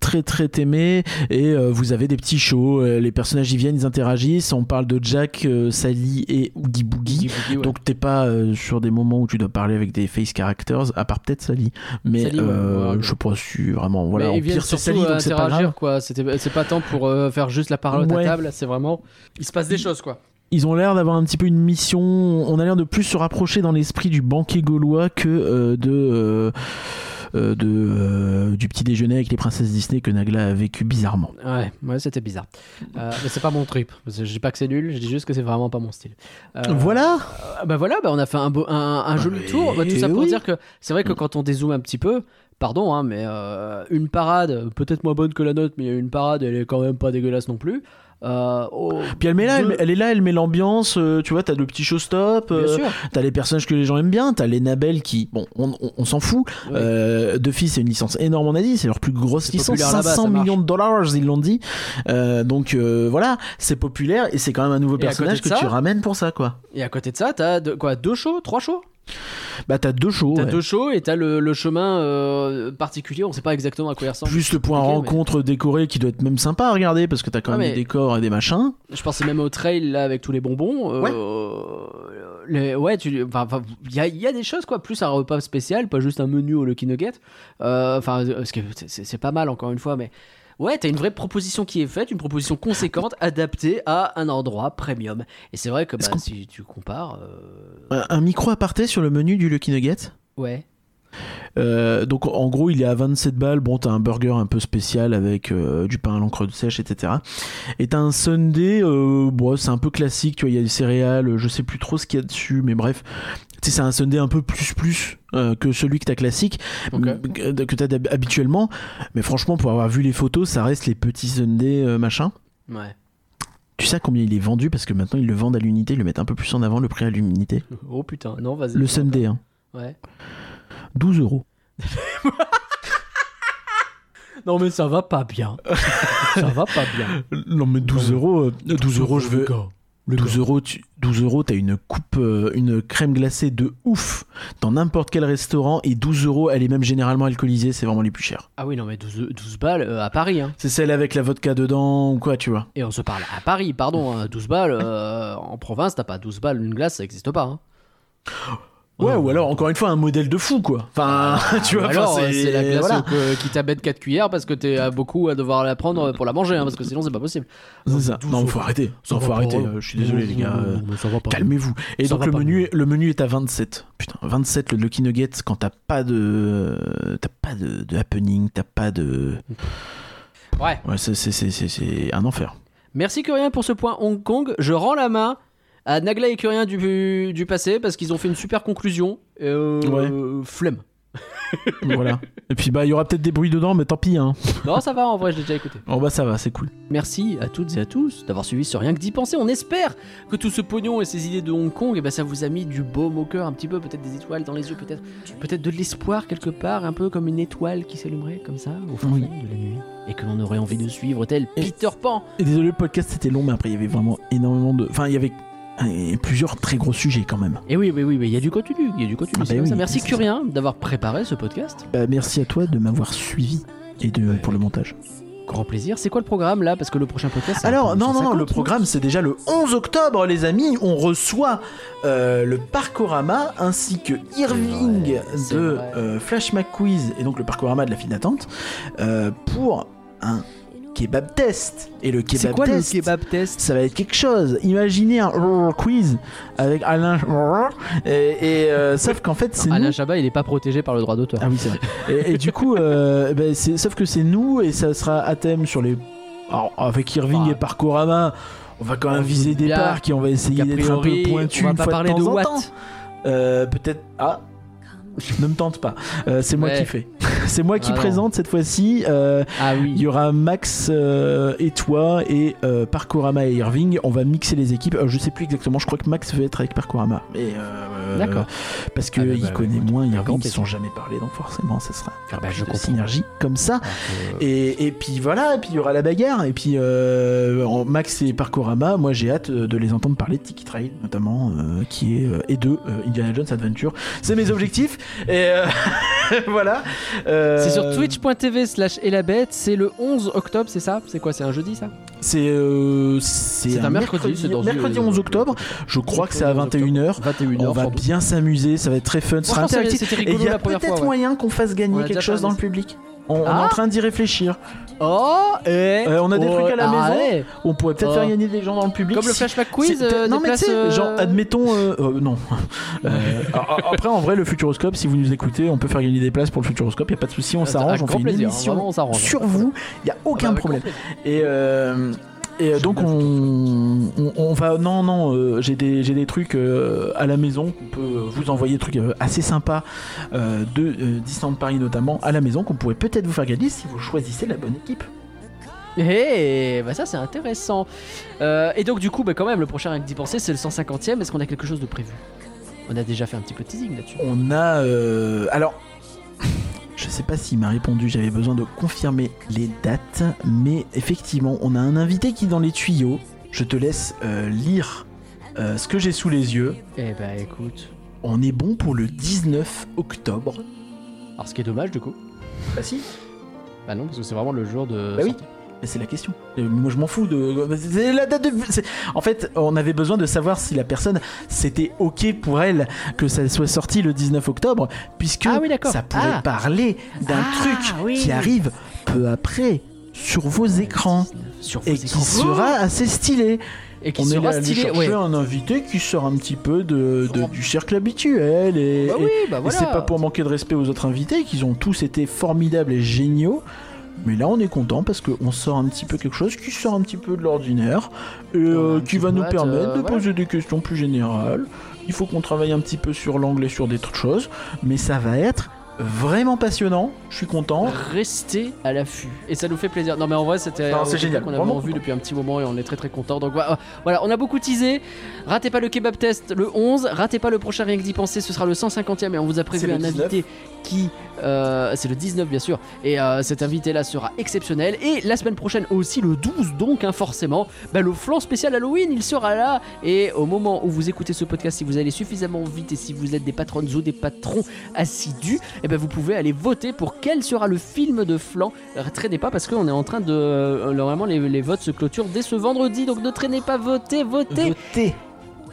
très très aimé. Et euh, vous avez des petits shows. euh, les personnages y viennent, ils interagissent. On parle de Jack, euh, Sally et Oogie Boogie. Boogie Boogie, ouais. Donc t'es pas euh, sur des moments où tu dois parler avec des face characters, à part peut-être Sally. Mais Sally, ouais, ouais. je si vraiment. Voilà, Mais viennent pire c'est Sally, donc c'est pas grave. quoi. C'était- C'est pas tant pour faire juste la parole à table, c'est vraiment. Il se passe des choses quoi. Ils ont l'air d'avoir un petit peu une mission. On a l'air de plus se rapprocher dans l'esprit du banquet gaulois que euh, de. euh, euh, de, euh, du petit déjeuner avec les princesses Disney que Nagla a vécu bizarrement. Ouais, ouais, c'était bizarre. Euh, mais c'est pas mon trip. Je dis pas que c'est nul, je dis juste que c'est vraiment pas mon style. Voilà bah voilà, bah on a fait un, beau, un, un joli tour. Bah, tout ça pour oui. dire que c'est vrai que quand on dézoome un petit peu, pardon, hein, mais une parade, peut-être moins bonne que la nôtre, mais une parade, elle est quand même pas dégueulasse non plus. Euh, oh, Puis elle, met là, elle, est là, elle met l'ambiance. euh, tu vois, t'as le petit showstop. Euh. T'as les personnages que les gens aiment bien. T'as les Nabel qui. Bon, on, on- on s'en fout. Ouais. Euh, Duffy, c'est une licence énorme en Asie. C'est leur plus grosse licence. populaire là-bas, 500 ça marche. millions de dollars, ils l'ont dit. Euh, donc voilà, c'est populaire et c'est quand même un nouveau Et personnage de que ça- tu ramènes pour ça, quoi. Et à côté de ça, t'as deux- quoi, deux shows, trois shows? Bah, t'as deux shows. T'as ouais. deux shows et t'as le, le chemin euh, particulier. On sait pas exactement à quoi il ressemble. Plus le point mais- rencontre décoré qui doit être même sympa à regarder parce que t'as quand Ah, même mais- des décors et des machins. Je pensais même au trail là avec tous les bonbons. euh, les- ouais, tu, enfin, enfin, il y a, y a des choses quoi. Plus un repas spécial, pas juste un menu au Lucky Nugget. Euh, Enfin, c'est pas mal encore une fois, mais ouais, t'as une vraie proposition qui est faite, une proposition conséquente, adaptée à un endroit premium. Et c'est vrai que bah, si tu compares, euh, Un, micro aparté sur le menu du Lucky Nugget. ouais. Euh, donc en gros il est à 27 balles bon t'as un burger un peu spécial avec euh, du pain à l'encre de sèche etc et t'as un sundae euh, bon c'est un peu classique tu vois il y a des céréales je sais plus trop ce qu'il y a dessus mais bref sais c'est un sundae un peu plus plus euh, que celui que t'as classique que t'as habituellement mais franchement pour avoir vu les photos ça reste les petits sundaes euh, machin Ouais. tu sais combien il est vendu? Parce que maintenant ils le vendent à l'unité ils le mettent un peu plus en avant le prix à l'unité Oh putain, non, vas-y. le sundae hein, Ouais. 12 euros Non mais ça va pas bien. ça va pas bien. non mais 12 euros euh, 12 euros je veux Le 12 euros, tu, 12 euros, t'as une coupe, euh, une crème glacée de ouf dans n'importe quel restaurant et 12 euros, elle est même généralement alcoolisée, c'est vraiment les plus chers. Ah oui, non mais 12, 12 balles euh, à Paris, hein. C'est celle avec la vodka dedans ou quoi, tu vois. Et on se parle à Paris, pardon, hein, 12 balles. euh, en province, t'as pas 12 balles une glace, ça existe pas. Hein. Ouais, ou alors encore une fois un modèle de fou, quoi. Enfin, tu vois, alors, c'est la voilà. euh, qui t'abête 4 cuillères parce que t'es beaucoup à devoir la prendre pour la manger, hein, parce que sinon c'est pas possible. C'est ça. 12 Non, faut arrêter. Non, faut arrêter. euh, je suis désolé, les gars. Calmez-vous. Et Ça donc le menu, le menu est à 27. Putain, 27 le Lucky Nugget quand t'as pas de, t'as pas de, de happening, t'as pas de, Ouais. ouais, c'est c'est c'est c'est- c'est un enfer. Merci que rien pour ce point Hong Kong. Je rends la main à Nagla et Curien du, du passé parce qu'ils ont fait une super conclusion. Euh, Flemme. voilà. Et puis bah il y aura peut-être des bruits dedans, mais tant pis. Hein. Non, ça va en vrai, je l'ai déjà écouté. Oh bah ça va, c'est cool. Merci à toutes et à tous d'avoir suivi sur Rien que d'y penser. On espère que tout ce pognon et ces idées de Hong Kong, ben, ça vous a mis du baume au cœur un petit peu, peut-être des étoiles dans les yeux, peut-être peut-être de l'espoir quelque part, un peu comme une étoile qui s'allumerait comme ça au fond Oui. de la nuit et que l'on aurait envie de suivre tel Et- Peter Pan. Et désolé, le podcast c'était long, mais après il y avait vraiment énormément de. Enfin, il y avait plusieurs très gros sujets quand même. Et oui, oui, oui, mais il y a du contenu, il y a du contenu. Ah bah oui, Merci Curien d'avoir préparé ce podcast. Bah, merci à toi de m'avoir suivi et de pour le montage. Grand plaisir. C'est quoi le programme là? Parce que le prochain podcast. Alors, non, non, non, 150, le programme c'est déjà le 11 octobre, les amis. On reçoit euh, le Parkorama ainsi que Irving vrai, de euh, Flash McQuiz et donc le Parkorama de la file d'attente euh, pour un kebab test. Et le kebab quoi test, le kebab test ça va être quelque chose. Imaginez un quiz avec Alain et, et, euh, sauf qu'en fait c'est Alain nous. Chabat, il est pas protégé par le droit d'auteur. Ah oui c'est vrai. Et, et du coup, euh, ben, sauf que c'est nous et ça sera à thème sur les. Alors avec Irving Ah. et Parkorama, on va quand même viser des parcs et on va essayer d'être un peu pointu on va pas parler de de Watt. Euh, Peut-être. Ah. Ne me tente pas. Euh, c'est moi Ouais. qui fais. c'est moi qui Ah non. présente cette fois-ci. Euh, Ah il oui. y aura Max euh, et toi et Parkorama et Irving. On va mixer les équipes. Je sais plus exactement. Je crois que Max veut être avec Parkorama. Mais D'accord. Parce que Ah bah, bah, connaît moins Irving. Ils plaisir. sont jamais parlé, donc forcément, ça sera Ah bah, je de synergie comme ça. Euh, Et, et puis voilà. Et puis il y aura la bagarre. Et puis euh, en- Max et Parkorama. Moi, j'ai hâte de les entendre parler de Tiki Trail, notamment, euh, qui est euh, et de euh, Indiana Jones Adventure. C'est mes objectifs. Et euh, voilà. Euh, C'est sur twitch.tv slash elabette, c'est le 11 octobre, c'est ça? C'est quoi C'est un jeudi ça? C'est euh, c'est un mercredi, dans mercredi une- 11 octobre. Je crois que c'est à 21h. 21h. On va bien s'amuser, ça va être très fun, ce sera interactif. Et il y a peut-être moyen qu'on fasse gagner quelque chose dans un le public. On, on est Ah en train d'y réfléchir. Oh et Euh, on a des Oh, trucs à la ah, maison. ouais. On pourrait peut-être Oh. faire gagner des gens dans le public. Comme le flashback quiz euh, non mais tu sais, euh, genre admettons, euh, euh, non. A- après en vrai le Futuroscope, si vous nous écoutez, on peut faire gagner des places pour le Futuroscope, y a pas de souci, on avec s'arrange, on fait une plaisir, émission vraiment, on s'arrange. sur vous, y a Ah aucun bah, problème. Et, euh, et euh, donc on, on, on va non non euh, j'ai des j'ai des trucs euh, à la maison qu'on peut vous envoyer des trucs euh, assez sympas euh, de euh, Disneyland Paris notamment à la maison qu'on pourrait peut-être vous faire gagner si vous choisissez la bonne équipe. Eh, bah ça c'est intéressant. Euh, et donc du coup, bah quand même, le prochain que d'y penser, c'est le 150e. Est-ce qu'on a quelque chose de prévu? On a déjà fait un petit peu de teasing là-dessus. On a euh, alors je sais pas s'il m'a répondu, j'avais besoin de confirmer les dates, mais effectivement, on a un invité qui est dans les tuyaux. Je te laisse euh, lire euh, ce que j'ai sous les yeux. Eh bah écoute. On est bon pour le 19 octobre. Alors ce qui est dommage du coup. Bah si, Bah non, parce que c'est vraiment le jour de. Bah oui. sortie. C'est la question. Moi, je m'en fous de. c'est la date de. En fait, on avait besoin de savoir si la personne c'était ok pour elle que ça soit sorti le 19 octobre, puisque Ah oui, ça pourrait Ah. parler d'un Ah, truc oui. qui arrive peu après sur vos écrans Sur vos et qui sera assez stylé. Et qui on est stylé. chercher Ouais. un invité qui sort un petit peu de, de- du cercle habituel et, Bah et- oui, bah et voilà. c'est pas pour manquer de respect aux autres invités, qu'ils ont tous été formidables et géniaux. Mais là, on est content parce qu'on sort un petit peu quelque chose qui sort un petit peu de l'ordinaire et euh, qui va nous boîte, permettre euh, de voilà. poser des questions plus générales. Il faut qu'on travaille un petit peu sur l'angle et sur des trucs choses, mais ça va être vraiment passionnant. Je suis content. Restez à l'affût et ça nous fait plaisir. Non mais en vrai c'était un c'est truc génial. qu'on avait Vraiment envie depuis un petit moment et on est très très content. Donc voilà, on a beaucoup teasé. Ratez pas le kebab test le 11, ratez pas le prochain rien que d'y penser, ce sera le 150e et on vous a prévu un 19. invité qui euh, c'est le 19 bien sûr et euh, cet invité là sera exceptionnel et la semaine prochaine aussi le 12 donc hein, forcément bah, le flanc spécial Halloween il sera là et au moment où vous écoutez ce podcast si vous allez suffisamment vite et si vous êtes des patronnes ou des patrons assidus et ben vous pouvez aller voter pour quel sera le film de flanc Euh, traînez pas parce qu'on est en train de euh, normalement les, les votes se clôturent dès ce vendredi donc ne traînez pas votez votez Votez.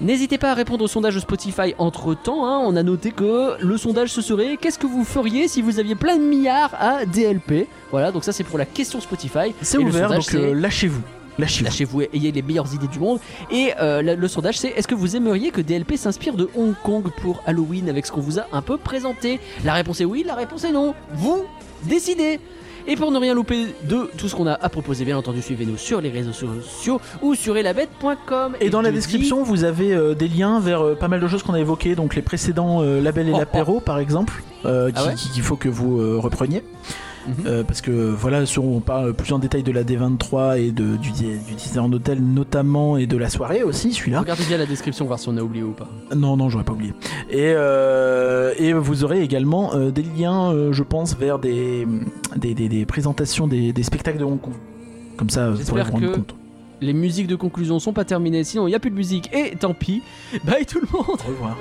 N'hésitez pas à répondre au sondage Spotify entre temps. on a noté que le sondage ce serait qu'est-ce que vous feriez si vous aviez plein de milliards à DLP Voilà, donc ça c'est pour la question Spotify. C'est ouvert, sondage, donc euh, lâchez-vous. Lâchez-vous. Lâchez-vous et ayez les meilleures idées du monde. Et euh, le, le sondage c'est est-ce que vous aimeriez que DLP s'inspire de Hong Kong pour Halloween avec ce qu'on vous a un peu présenté? La réponse est oui, la réponse est non. Vous décidez Et pour ne rien louper de tout ce qu'on a à proposer, bien entendu, suivez-nous sur les réseaux sociaux ou sur elabette.com. Et dans la je description, vous avez euh, des liens vers euh, pas mal de choses qu'on a évoquées, donc les précédents euh, labels et Oh, l'apéro par exemple, euh, Ah qui- ouais qui- qu'il faut que vous euh, repreniez. Euh, parce que voilà, sur- on parle plus en détail de la D23 et de, du, du hôtel notamment et de la soirée aussi, celui-là. Regardez bien la description, voir si on a oublié ou pas. Non, non, j'aurais pas oublié. Et, euh, et vous aurez également euh, des liens, je pense, vers des, des, des- des présentations des, des spectacles de Hong Kong. Comme ça, vous pourrez vous rendre que- compte. Les musiques de conclusion sont pas terminées, sinon il n'y a plus de musique et tant pis. Bye tout le monde Au revoir.